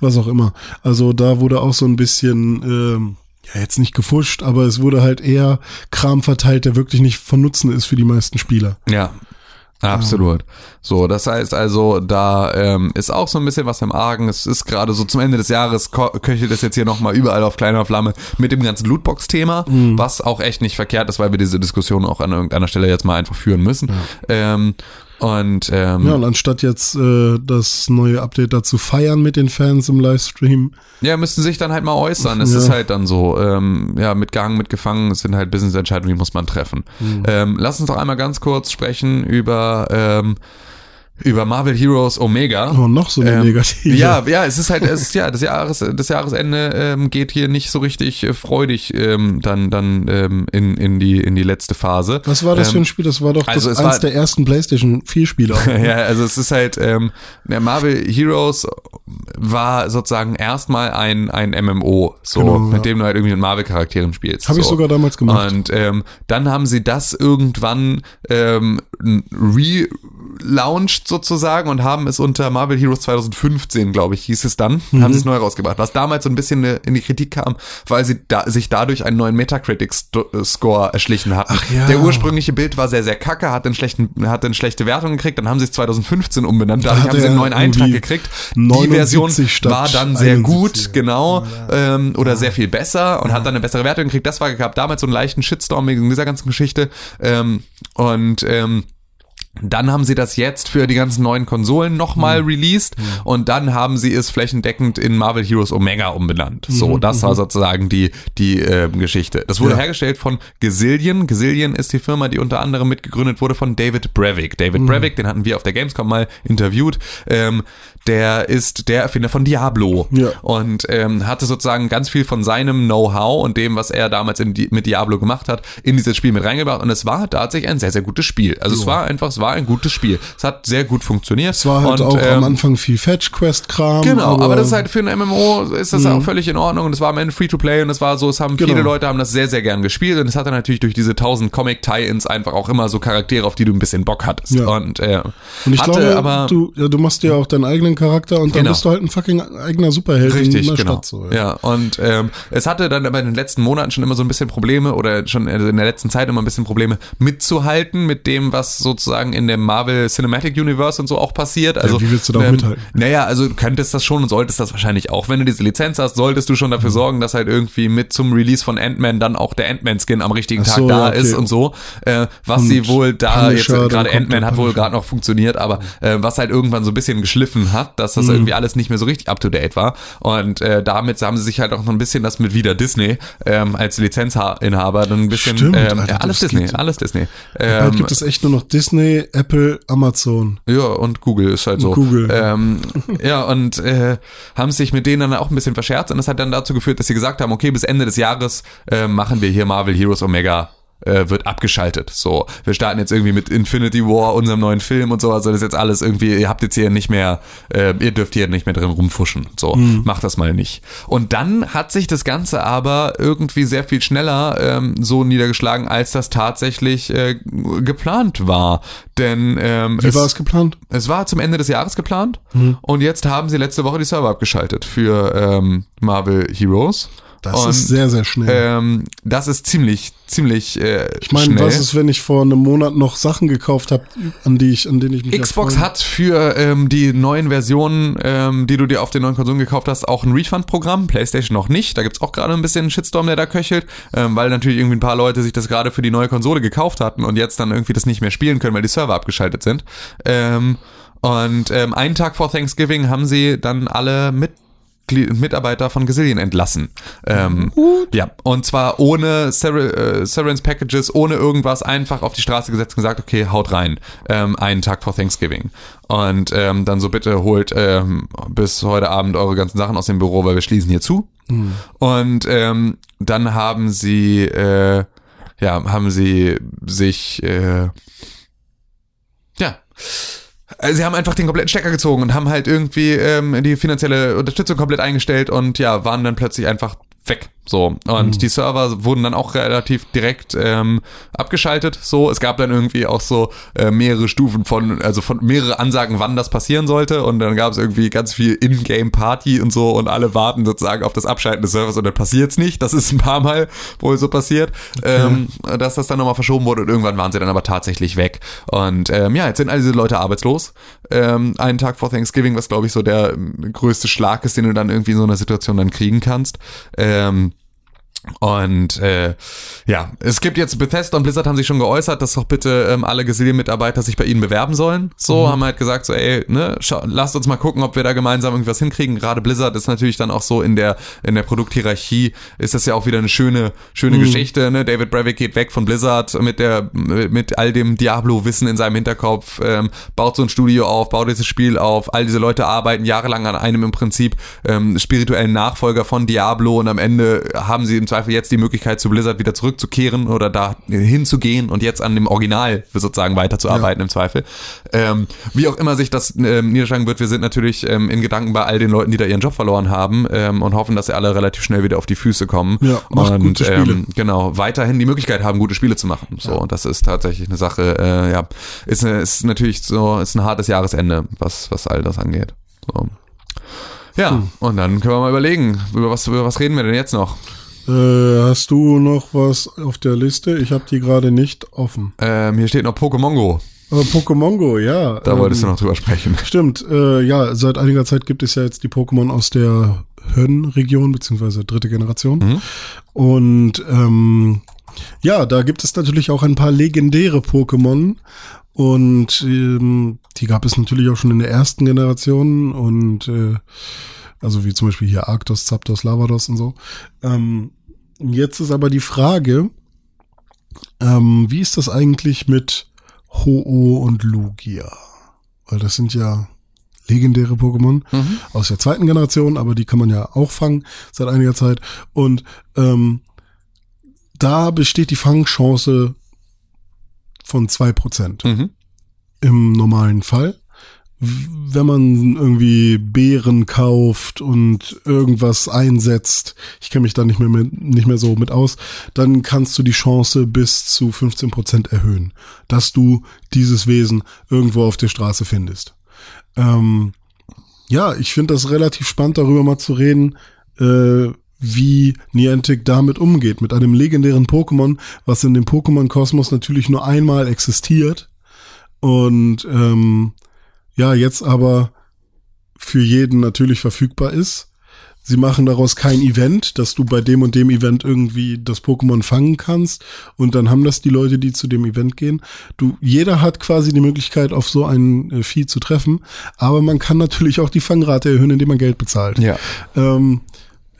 was auch immer. Also da wurde auch so ein bisschen, ähm, ja jetzt nicht gefuscht, aber es wurde halt eher Kram verteilt, der wirklich nicht von Nutzen ist für die meisten Spieler. Ja. Absolut. So, das heißt also, da ähm, ist auch so ein bisschen was im Argen. Es ist gerade so zum Ende des Jahres köchelt es jetzt hier nochmal überall auf kleiner Flamme mit dem ganzen Lootbox-Thema, was auch echt nicht verkehrt ist, weil wir diese Diskussion auch an irgendeiner Stelle jetzt mal einfach führen müssen. Ähm, und ähm, Ja, und anstatt jetzt äh, das neue Update dazu feiern mit den Fans im Livestream, Ja, müssten sich dann halt mal äußern. Es Ja. ist halt dann so, ähm, ja, mitgehangen, mitgefangen, es sind halt Business-Entscheidungen, die muss man treffen. Mhm. Ähm, lass uns doch einmal ganz kurz sprechen über, ähm, über Marvel Heroes Omega. oh, noch so eine Ähm, negative. Ja, ja, es ist halt, es ist, ja, das Jahres, das Jahresende ähm, geht hier nicht so richtig äh, freudig ähm, dann, dann ähm, in, in die, in die letzte Phase. Was war das ähm, für ein Spiel? Das war doch also das es eins war- der ersten PlayStation 4 Spiele. ja, also es ist halt, ähm, der Marvel Heroes war sozusagen erstmal ein, ein MMO, so, Genau, mit ja. dem du halt irgendwie mit Marvel-Charakteren spielst. Habe ich so. sogar damals gemacht. Und ähm, dann haben sie das irgendwann ähm, relaunched sozusagen und haben es unter Marvel Heroes 2015, glaube ich, hieß es dann, Mhm. haben sie es neu rausgebracht. Was damals so ein bisschen äh, in die Kritik kam, weil sie da, sich dadurch einen neuen Metacritic-Score erschlichen hatten. Ja. Der ursprüngliche Bild war sehr, sehr kacke, hat einen schlechten, hat eine schlechte Wertung gekriegt, dann haben sie es 2015 umbenannt, dadurch haben sie einen neuen Eintrag gekriegt. Die 79 Version war dann sehr 71, gut, ja. genau, ähm, oder sehr viel besser und hat dann eine bessere Wertung gekriegt. Das war gab damals so einen leichten Shitstorm wegen dieser ganzen Geschichte. Ähm, und ähm, dann haben sie das jetzt für die ganzen neuen Konsolen nochmal Mhm. released und dann haben sie es flächendeckend in Marvel Heroes Omega umbenannt. So, das war sozusagen die, die äh, Geschichte. Das wurde Mhm, Ja. hergestellt von Gazillion. Gazillion ist die Firma, die unter anderem mitgegründet wurde von David Brevik. David Mhm. Brevik, den hatten wir auf der Gamescom mal interviewt. Ähm, der ist der Erfinder von Diablo Ja. und ähm, hatte sozusagen ganz viel von seinem Know-how und dem, was er damals in mit Diablo gemacht hat, in dieses Spiel mit reingebracht und es war tatsächlich ein sehr, sehr gutes Spiel. Also es war einfach, es war ein gutes Spiel. Es hat sehr gut funktioniert. Es war halt und, auch ähm, am Anfang viel Fetch-Quest-Kram. Genau, aber, das ist halt für ein MMO ist das auch völlig in Ordnung und es war am Ende Free-to-Play und es war so, es haben Genau. viele Leute haben das sehr, sehr gern gespielt und es hatte natürlich durch diese tausend Comic-Tie-Ins einfach auch immer so Charaktere, auf die du ein bisschen Bock hattest. Ja. Und, äh, Und ich hatte glaube, aber, du, ja, du machst dir auch deinen eigenen Charakter und dann Genau. bist du halt ein fucking eigener Superheld Richtig, in der genau. Stadt. So, ja. und ähm, es hatte dann aber in den letzten Monaten schon immer so ein bisschen Probleme oder schon in der letzten Zeit immer ein bisschen Probleme mitzuhalten mit dem, was sozusagen in dem Marvel Cinematic Universe und so auch passiert. Also wie willst du da auch mithalten? Naja, also du könntest das schon und solltest das wahrscheinlich auch. Wenn du diese Lizenz hast, solltest du schon dafür Mhm. sorgen, dass halt irgendwie mit zum Release von Ant-Man dann auch der Ant-Man-Skin am richtigen Ach Tag so, da ja, okay. ist und so. Äh, was Und sie wohl da jetzt Punisher, dann gerade Ant-Man hat wohl gerade noch funktioniert, aber äh, was halt irgendwann so ein bisschen geschliffen hat, dass Mhm. das irgendwie alles nicht mehr so richtig up to date war. Und äh, damit haben sie sich halt auch noch ein bisschen das mit wieder Disney ähm, als Lizenzinhaber dann ein bisschen Stimmt, ähm, Alter, ja, alles Disney, alles Disney. Bald Ähm, gibt es echt nur noch Disney, Apple, Amazon. ja, und Google ist halt so. Google. Ähm, ja, und äh, haben sich mit denen dann auch ein bisschen verscherzt und das hat dann dazu geführt, dass sie gesagt haben, okay, bis Ende des Jahres äh, machen wir hier Marvel Heroes Omega äh, wird abgeschaltet. So, wir starten jetzt irgendwie mit Infinity War, unserem neuen Film und so, also das ist jetzt alles irgendwie, ihr habt jetzt hier nicht mehr, äh, ihr dürft hier nicht mehr drin rumfuschen. So, mhm. macht das mal nicht. Und dann hat sich das Ganze aber irgendwie sehr viel schneller ähm, so niedergeschlagen, als das tatsächlich äh, geplant war. Denn ähm, Wie es, war es geplant? Es war zum Ende des Jahres geplant mhm. und jetzt haben sie letzte Woche die Server abgeschaltet für ähm, Marvel Heroes. Das und, ist sehr, sehr schnell. Ähm, das ist ziemlich, ziemlich äh, Ich meine, was ist, wenn ich vor einem Monat noch Sachen gekauft habe, an die ich, an denen ich mich Xbox hat für ähm, die neuen Versionen, ähm, die du dir auf den neuen Konsolen gekauft hast, auch ein Refund-Programm. PlayStation noch nicht. Da gibt's auch gerade ein bisschen einen Shitstorm, der da köchelt, ähm, weil natürlich irgendwie ein paar Leute sich das gerade für die neue Konsole gekauft hatten und jetzt dann irgendwie das nicht mehr spielen können, weil die Server abgeschaltet sind. Ähm, und ähm, einen Tag vor Thanksgiving haben sie dann alle mit Mitarbeiter von Gazillion entlassen. Ähm, ja, und zwar ohne Ser äh, Severance Packages, ohne irgendwas, einfach auf die Straße gesetzt und gesagt, okay, haut rein, ähm, einen Tag vor Thanksgiving. Und ähm, dann so bitte holt ähm, bis heute Abend eure ganzen Sachen aus dem Büro, weil wir schließen hier zu. Mhm. Und ähm, dann haben sie, äh, ja, haben sie sich, äh, ja, äh, sie haben einfach den kompletten Stecker gezogen und haben halt irgendwie ähm, die finanzielle Unterstützung komplett eingestellt und ja, waren dann plötzlich einfach weg. So. Und mhm. die Server wurden dann auch relativ direkt ähm, abgeschaltet. So, es gab dann irgendwie auch so äh, mehrere Stufen von, also von mehrere Ansagen, wann das passieren sollte. Und dann gab es irgendwie ganz viel In-Game-Party und so und alle warten sozusagen auf das Abschalten des Servers und dann passiert's nicht. Das ist ein paar Mal wohl so passiert, ähm, dass das dann nochmal verschoben wurde und irgendwann waren sie dann aber tatsächlich weg. Und ähm, ja, jetzt sind all diese Leute arbeitslos. Ähm, einen Tag vor Thanksgiving, was glaube ich so der ähm, größte Schlag ist, den du dann irgendwie in so einer Situation dann kriegen kannst. Ähm, und äh, ja, es gibt jetzt Bethesda und Blizzard haben sich schon geäußert, dass doch bitte ähm, alle Gesilier-Mitarbeiter sich bei ihnen bewerben sollen. So, mhm. haben halt gesagt, so, ey, ne, schau, lasst uns mal gucken, ob wir da gemeinsam irgendwas hinkriegen. Gerade Blizzard ist natürlich dann auch so in der in der Produkthierarchie ist das ja auch wieder eine schöne schöne mhm. Geschichte. Ne? David Brevik geht weg von Blizzard mit der mit all dem Diablo-Wissen in seinem Hinterkopf, ähm, baut so ein Studio auf, baut dieses Spiel auf. All diese Leute arbeiten jahrelang an einem im Prinzip ähm, spirituellen Nachfolger von Diablo und am Ende haben sie im Zweifel jetzt die Möglichkeit zu Blizzard wieder zurückzukehren oder da hinzugehen und jetzt an dem Original sozusagen weiterzuarbeiten ja. im Zweifel. Ähm, wie auch immer sich das ähm, niederschlagen wird, wir sind natürlich ähm, in Gedanken bei all den Leuten, die da ihren Job verloren haben ähm, und hoffen, dass sie alle relativ schnell wieder auf die Füße kommen ja, und. Ähm, genau weiterhin die Möglichkeit haben, gute Spiele zu machen. So, ja. das ist tatsächlich eine Sache. Äh, ja, ist, ist natürlich so, ist ein hartes Jahresende, was was all das angeht. So. Ja, hm. und dann können wir mal überlegen, über was, über was reden wir denn jetzt noch? Äh, hast du noch was auf der Liste? Ich habe die gerade nicht offen. Ähm, hier steht noch Pokémon Go. Äh, Pokémon Go, ja. Da ähm, wolltest du noch drüber sprechen. Stimmt, äh, ja, seit einiger Zeit gibt es ja jetzt die Pokémon aus der Hön-Region, beziehungsweise dritte Generation. Mhm. Und ähm, ja, da gibt es natürlich auch ein paar legendäre Pokémon. Und ähm, die gab es natürlich auch schon in der ersten Generation. Und äh, also wie zum Beispiel hier Arctos, Zapdos, Lavados und so. Ähm, jetzt ist aber die Frage, ähm, wie ist das eigentlich mit Ho-Oh und Lugia? Weil das sind ja legendäre Pokémon mhm. aus der zweiten Generation, aber die kann man ja auch fangen seit einiger Zeit. Und ähm, da besteht die Fangchance von zwei Prozent mhm. im normalen Fall wenn man irgendwie Beeren kauft und irgendwas einsetzt, ich kenne mich da nicht mehr mit, nicht mehr so mit aus, dann kannst du die Chance bis zu 15 Prozent erhöhen, dass du dieses Wesen irgendwo auf der Straße findest. Ähm, ja, ich finde das relativ spannend, darüber mal zu reden, äh, wie Niantic damit umgeht, mit einem legendären Pokémon, was in dem Pokémon-Kosmos natürlich nur einmal existiert und ähm, ja, jetzt aber für jeden natürlich verfügbar ist. Sie machen daraus kein Event, dass du bei dem und dem Event irgendwie das Pokémon fangen kannst und dann haben das die Leute, die zu dem Event gehen. Du, jeder hat quasi die Möglichkeit, auf so ein äh, Vieh zu treffen, aber man kann natürlich auch die Fangrate erhöhen, indem man Geld bezahlt. Ja. Ähm,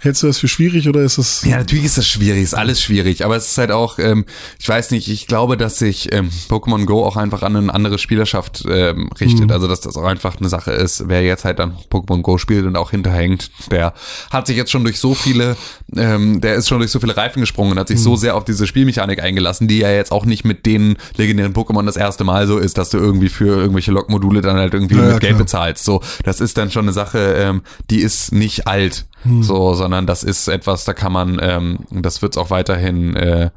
Hältst du das für schwierig oder ist das? Ja, natürlich ist das schwierig, ist alles schwierig, aber es ist halt auch, ähm, ich weiß nicht, ich glaube, dass sich ähm, Pokémon Go auch einfach an eine andere Spielerschaft ähm, richtet. Mhm. Also dass das auch einfach eine Sache ist. Wer jetzt halt dann Pokémon Go spielt und auch hinterhängt, der hat sich jetzt schon durch so viele, ähm, der ist schon durch so viele Reifen gesprungen und hat sich mhm. so sehr auf diese Spielmechanik eingelassen, die ja jetzt auch nicht mit den legendären Pokémon das erste Mal so ist, dass du irgendwie für irgendwelche Lokmodule dann halt irgendwie ja, mit Geld bezahlst. So, das ist dann schon eine Sache, ähm, die ist nicht alt. Hm. So, sondern das ist etwas, da kann man, ähm, das wird es auch weiterhin, äh,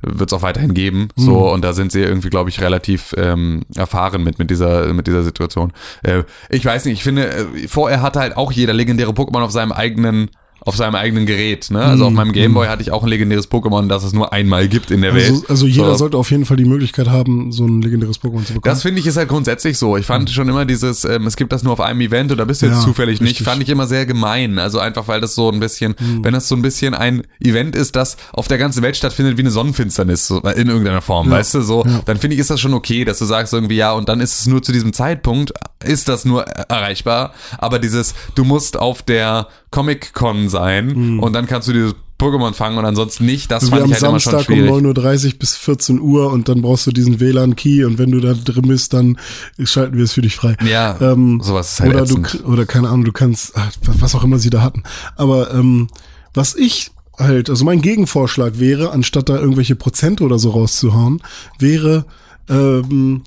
wird es auch weiterhin geben. Hm. So, und da sind sie irgendwie, glaube ich, relativ ähm, erfahren mit, mit dieser, mit dieser Situation. Äh, ich weiß nicht, ich finde, äh, vorher hatte halt auch jeder legendäre Pokémon auf seinem eigenen auf seinem eigenen Gerät. Ne? Also auf mhm. meinem Gameboy mm. hatte ich auch ein legendäres Pokémon, das es nur einmal gibt in der also, Welt. Also jeder so. sollte auf jeden Fall die Möglichkeit haben, so ein legendäres Pokémon zu bekommen. Das finde ich ist halt grundsätzlich so. Ich fand mm. schon immer dieses, ähm, es gibt das nur auf einem Event oder bist du jetzt ja, zufällig richtig. nicht, fand ich immer sehr gemein. Also einfach, weil das so ein bisschen, mhm. wenn das so ein bisschen ein Event ist, das auf der ganzen Welt stattfindet wie eine Sonnenfinsternis so, in irgendeiner Form, ja. weißt du, so, ja. dann finde ich, ist das schon okay, dass du sagst irgendwie, ja, und dann ist es nur zu diesem Zeitpunkt, ist das nur erreichbar. Aber dieses, du musst auf der Comic-Con sein mhm. und dann kannst du dieses Pokémon fangen und ansonsten nicht. Das also fand ich halt Samstag immer schon schwierig. um 9.30 Uhr bis 14 Uhr und dann brauchst du diesen WLAN-Key und wenn du da drin bist, dann schalten wir es für dich frei. Ja, ähm, sowas ist halt oder, du, oder keine Ahnung, du kannst, ach, was auch immer sie da hatten. Aber ähm, was ich halt, also mein Gegenvorschlag wäre, anstatt da irgendwelche Prozente oder so rauszuhauen, wäre, ähm,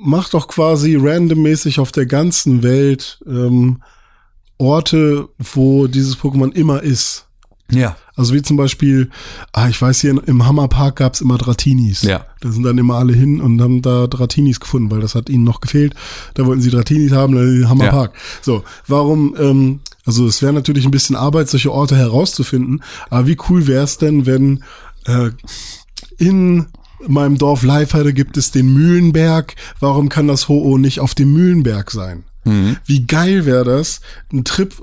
mach doch quasi randommäßig auf der ganzen Welt ähm, Orte, wo dieses Pokémon immer ist. Ja. Also wie zum Beispiel, ah, ich weiß hier im Hammerpark gab's immer Dratinis. Ja. Da sind dann immer alle hin und haben da Dratinis gefunden, weil das hat ihnen noch gefehlt. Da wollten sie Dratinis haben, dann Hammerpark. Ja. So, warum, ähm, also es wäre natürlich ein bisschen Arbeit, solche Orte herauszufinden, aber wie cool wäre es denn, wenn äh, in meinem Dorf Leifheide gibt es den Mühlenberg, warum kann das Ho-Oh nicht auf dem Mühlenberg sein? Mhm. Wie geil wäre das, einen Trip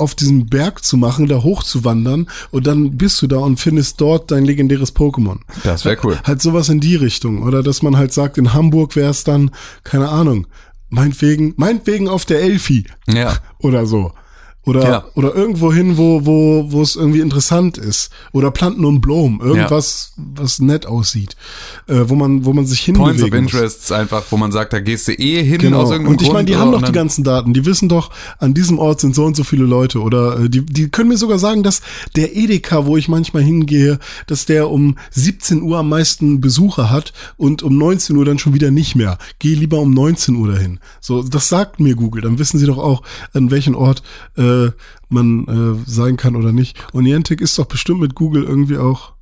auf diesem Berg zu machen, da hoch zu wandern und dann bist du da und findest dort dein legendäres Pokémon. Das wäre cool. Halt sowas in die Richtung. Oder dass man halt sagt, in Hamburg wäre es dann, keine Ahnung, meinetwegen, meinetwegen auf der Elfi. Ja. Oder so. Oder, ja. oder irgendwo hin, wo, wo, wo es irgendwie interessant ist. Oder Planten und Blumen. Irgendwas, ja. was nett aussieht. Äh, wo man, wo man sich hinbewegen Points of Interests einfach, wo man sagt, da gehst du eh hin genau. aus irgendeinem Und ich meine, die haben doch die ganzen Daten. Die wissen doch, an diesem Ort sind so und so viele Leute. Oder äh, die, die können mir sogar sagen, dass der Edeka, wo ich manchmal hingehe, dass der um 17 Uhr am meisten Besucher hat und um 19 Uhr dann schon wieder nicht mehr. Geh lieber um 19 Uhr dahin. So, das sagt mir Google. Dann wissen sie doch auch, an welchen Ort äh, äh, man äh, sein kann oder nicht. Und Niantic ist doch bestimmt mit Google irgendwie auch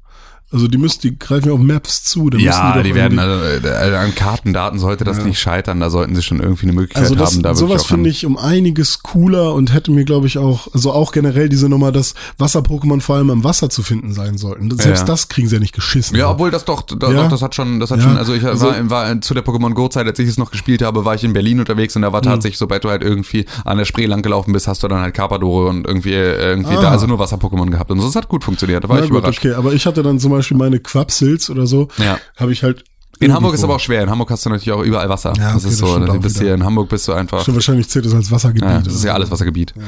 also die müssen, die greifen ja auf Maps zu. ja, die, die werden, also, äh, an Kartendaten sollte das ja. nicht scheitern, da sollten sie schon irgendwie eine Möglichkeit also das, haben. Da sowas finde ich um einiges cooler und hätte mir, glaube ich, auch, also auch generell diese Nummer, dass Wasser-Pokémon vor allem am Wasser zu finden sein sollten. Selbst ja. das kriegen sie ja nicht geschissen. Ja, obwohl das doch, da, ja. doch das hat schon, das hat schon, also ich also, war, war zu der Pokémon Go-Zeit, als ich es noch gespielt habe, war ich in Berlin unterwegs und da war mhm. tatsächlich, sobald du halt irgendwie an der Spree lang gelaufen bist, hast du dann halt Carpadore und irgendwie, irgendwie ah. da, also nur Wasser-Pokémon gehabt. Und so, das hat gut funktioniert, da war Na ich gut, überrascht. Okay, aber ich hatte dann zum Beispiel meine Quaps Pilz oder so, ja. habe ich halt in Hamburg ist aber auch schwer. In Hamburg hast du natürlich auch überall Wasser. Ja, okay, das ist so. Das du bist hier in Hamburg bist du einfach. Schon wahrscheinlich zählt es als Wassergebiet. Ja, das ist ja alles Wassergebiet. Ja,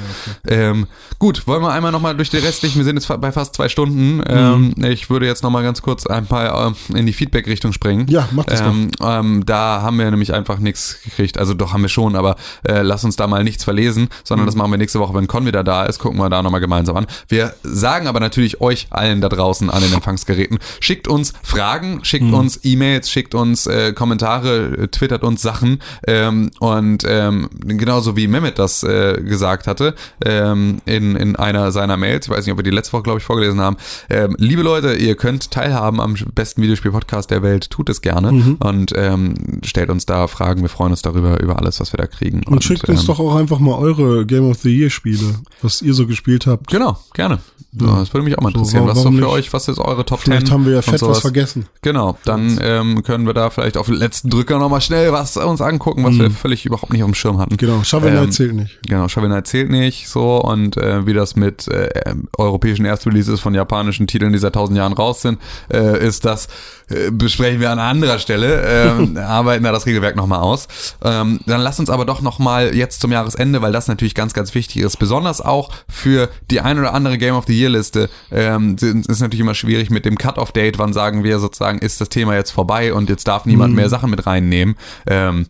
okay. ähm, gut, wollen wir einmal nochmal durch die restlichen, wir sind jetzt bei fast zwei Stunden. Mhm. Ähm, ich würde jetzt nochmal ganz kurz ein paar äh, in die Feedback-Richtung springen. Ja, mach das ähm. Ähm, da haben wir nämlich einfach nichts gekriegt. Also doch haben wir schon, aber äh, lass uns da mal nichts verlesen, sondern mhm. das machen wir nächste Woche, wenn Con wieder da ist. Gucken wir da nochmal gemeinsam an. Wir sagen aber natürlich euch allen da draußen an den Empfangsgeräten, schickt uns Fragen, schickt mhm. uns E-Mails, schickt uns äh, Kommentare, äh, twittert uns Sachen ähm, und ähm, genauso wie Mehmet das äh, gesagt hatte ähm, in, in einer seiner Mails, ich weiß nicht, ob wir die letzte Woche, glaube ich, vorgelesen haben, ähm, liebe Leute, ihr könnt teilhaben am besten Videospiel-Podcast der Welt, tut es gerne mhm. und ähm, stellt uns da Fragen, wir freuen uns darüber, über alles, was wir da kriegen. Und, und schickt uns ähm, doch auch einfach mal eure Game of the Year Spiele, was ihr so gespielt habt. Genau, gerne. Ja. Das würde mich auch mal interessieren. So, was so für nicht? euch, was ist eure Top Vielleicht 10? Vielleicht haben wir ja fett was vergessen. Genau, dann ähm, können wir da vielleicht auf den letzten Drücker nochmal schnell was uns angucken, was wir völlig überhaupt nicht auf dem Schirm hatten. Genau, Shovel Knight Ähm, zählt nicht. Genau, Shovel Knight zählt nicht so und äh, wie das mit äh, europäischen Erstreleases von japanischen Titeln, die seit tausend Jahren raus sind, äh, ist das, äh, besprechen wir an anderer Stelle, ähm, arbeiten da das Regelwerk nochmal aus. Ähm, dann lass uns aber doch nochmal jetzt zum Jahresende, weil das natürlich ganz, ganz wichtig ist, besonders auch für die ein oder andere Game of the Year Liste, ähm, ist natürlich immer schwierig mit dem Cut-Off-Date, wann sagen wir sozusagen, ist das Thema jetzt vorbei und jetzt darf niemand mehr Sachen mit reinnehmen. Ähm,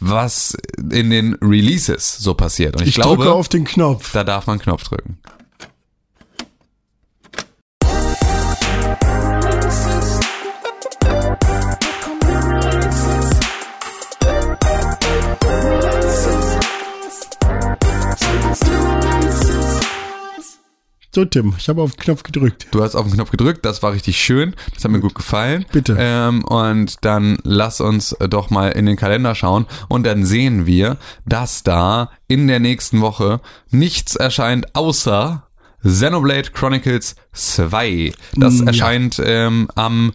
was in den Releases so passiert. Und ich, Ich, glaube, drücke auf den Knopf. da darf man Knopf drücken. So, Tim, ich habe auf den Knopf gedrückt. Du hast auf den Knopf gedrückt, das war richtig schön, das hat mir gut gefallen. Bitte. Ähm, und dann lass uns doch mal in den Kalender schauen und dann sehen wir, dass da in der nächsten Woche nichts erscheint außer Xenoblade Chronicles 2. Das Mm, ja. erscheint ähm, am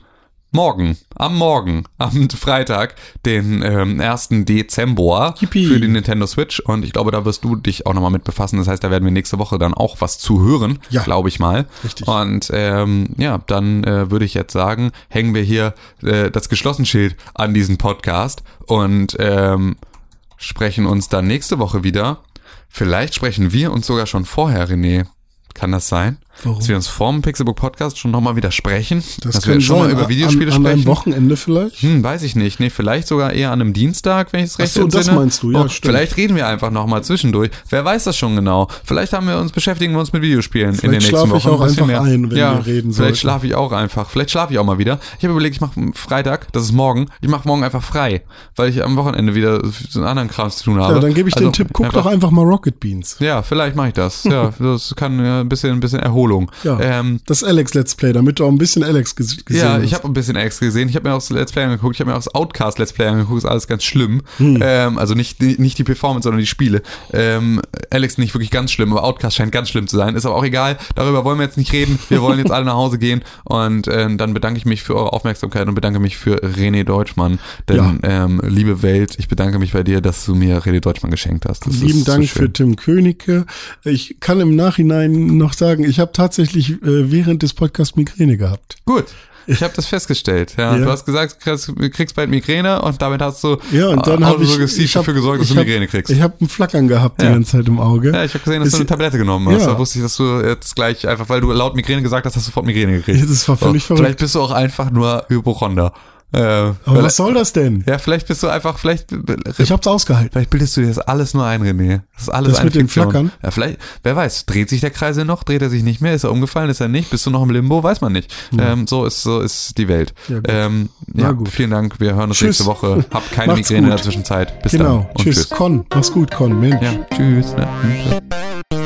Morgen, am Morgen, am Freitag, den ähm, 1. Dezember Yippie. für die Nintendo Switch und ich glaube, da wirst du dich auch nochmal mit befassen. Das heißt, da werden wir nächste Woche dann auch was zu hören, Ja. glaube ich mal. Richtig. Und ähm, ja, dann äh, würde ich jetzt sagen, hängen wir hier äh, das Geschlossenschild an diesen Podcast und ähm, sprechen uns dann nächste Woche wieder. Vielleicht sprechen wir uns sogar schon vorher, René. Kann das sein? Warum? Dass wir uns vorm Pixelbook Podcast schon nochmal wieder sprechen? Das dass wir schon sein. mal über Videospiele an, an einem sprechen? Wochenende vielleicht? Hm, weiß ich nicht. Nee, vielleicht sogar eher an einem Dienstag, wenn ich es recht so, das entsinne. meinst du, ja, Oh, stimmt. Vielleicht reden wir einfach nochmal zwischendurch. Wer weiß das schon genau. Vielleicht haben wir uns, beschäftigen wir uns mit Videospielen in den Vielleicht nächsten schlafe ich Wochen. auch ein einfach mehr. ein, wenn ja, wir reden. Vielleicht schlafe ich auch einfach. Vielleicht schlafe ich auch mal wieder. Ich habe überlegt, ich mache Freitag, das ist morgen. Ich mache morgen einfach frei, weil ich am Wochenende wieder so einen anderen Kram zu tun habe. Ja, dann gebe ich Also den Tipp, guck doch einfach mal Rocket Beans. Ja, vielleicht mache ich das. Ja, das kann ja ein bisschen, ein bisschen Erholung. Ja, Ähm, das Alex Let's Play, damit du auch ein bisschen Alex ges gesehen Ja, hast. ich habe ein bisschen X gesehen. Ich habe mir auch das Let's Play angeguckt. Ich habe mir auch das Outcast Let's Play angeguckt. Ist alles ganz schlimm. Hm. Ähm, also nicht, nicht die Performance, sondern die Spiele. Ähm, Alex nicht wirklich ganz schlimm, aber Outcast scheint ganz schlimm zu sein. Ist aber auch egal. Darüber wollen wir jetzt nicht reden. Wir wollen jetzt alle nach Hause gehen. Und ähm, dann bedanke ich mich für eure Aufmerksamkeit und bedanke mich für René Deutschmann. Denn, ähm, liebe Welt, ich bedanke mich bei dir, dass du mir René Deutschmann geschenkt hast. Das Lieben Dank so für Tim Königke. Ich kann im Nachhinein noch sagen, ich habe tatsächlich äh, während des Podcasts Migräne gehabt. Gut. Ich habe das festgestellt. Ja. Ja. Du hast gesagt, du kriegst, du kriegst bald Migräne und damit hast du Ja, und dann habe ich, ich hab, dafür gesorgt, dass du hab- Migräne kriegst. Ich habe ein Flackern gehabt die Ja. ganze Zeit im Auge. Ja, ich habe gesehen, dass Ist- du eine Tablette genommen hast. Ja. Da wusste ich, dass du jetzt gleich einfach, weil du laut Migräne gesagt hast, hast du sofort Migräne gekriegt. Das war völlig so, verrückt. Vielleicht bist du auch einfach nur Hypochonder. Äh, Aber was soll das denn? ja, vielleicht bist du einfach, vielleicht, Ich hab's ausgehalten. vielleicht bildest du dir das alles nur ein, René. Das ist alles Das mit dem Fiktion. Flackern? Ja, vielleicht, wer weiß, dreht sich der Kreisel noch, dreht er sich nicht mehr, ist er umgefallen, ist er nicht, bist du noch im Limbo, weiß man nicht. Ähm, so ist, so ist die Welt. Ja, gut. ähm, ja gut. vielen Dank, wir hören uns Tschüss. nächste Woche. Habt keine Macht's Migräne in der gut. Zwischenzeit. Bis Genau. dann. Und Tschüss. tschüss. Con. Mach's gut, Con. Mensch. Ja, tschüss. Ne?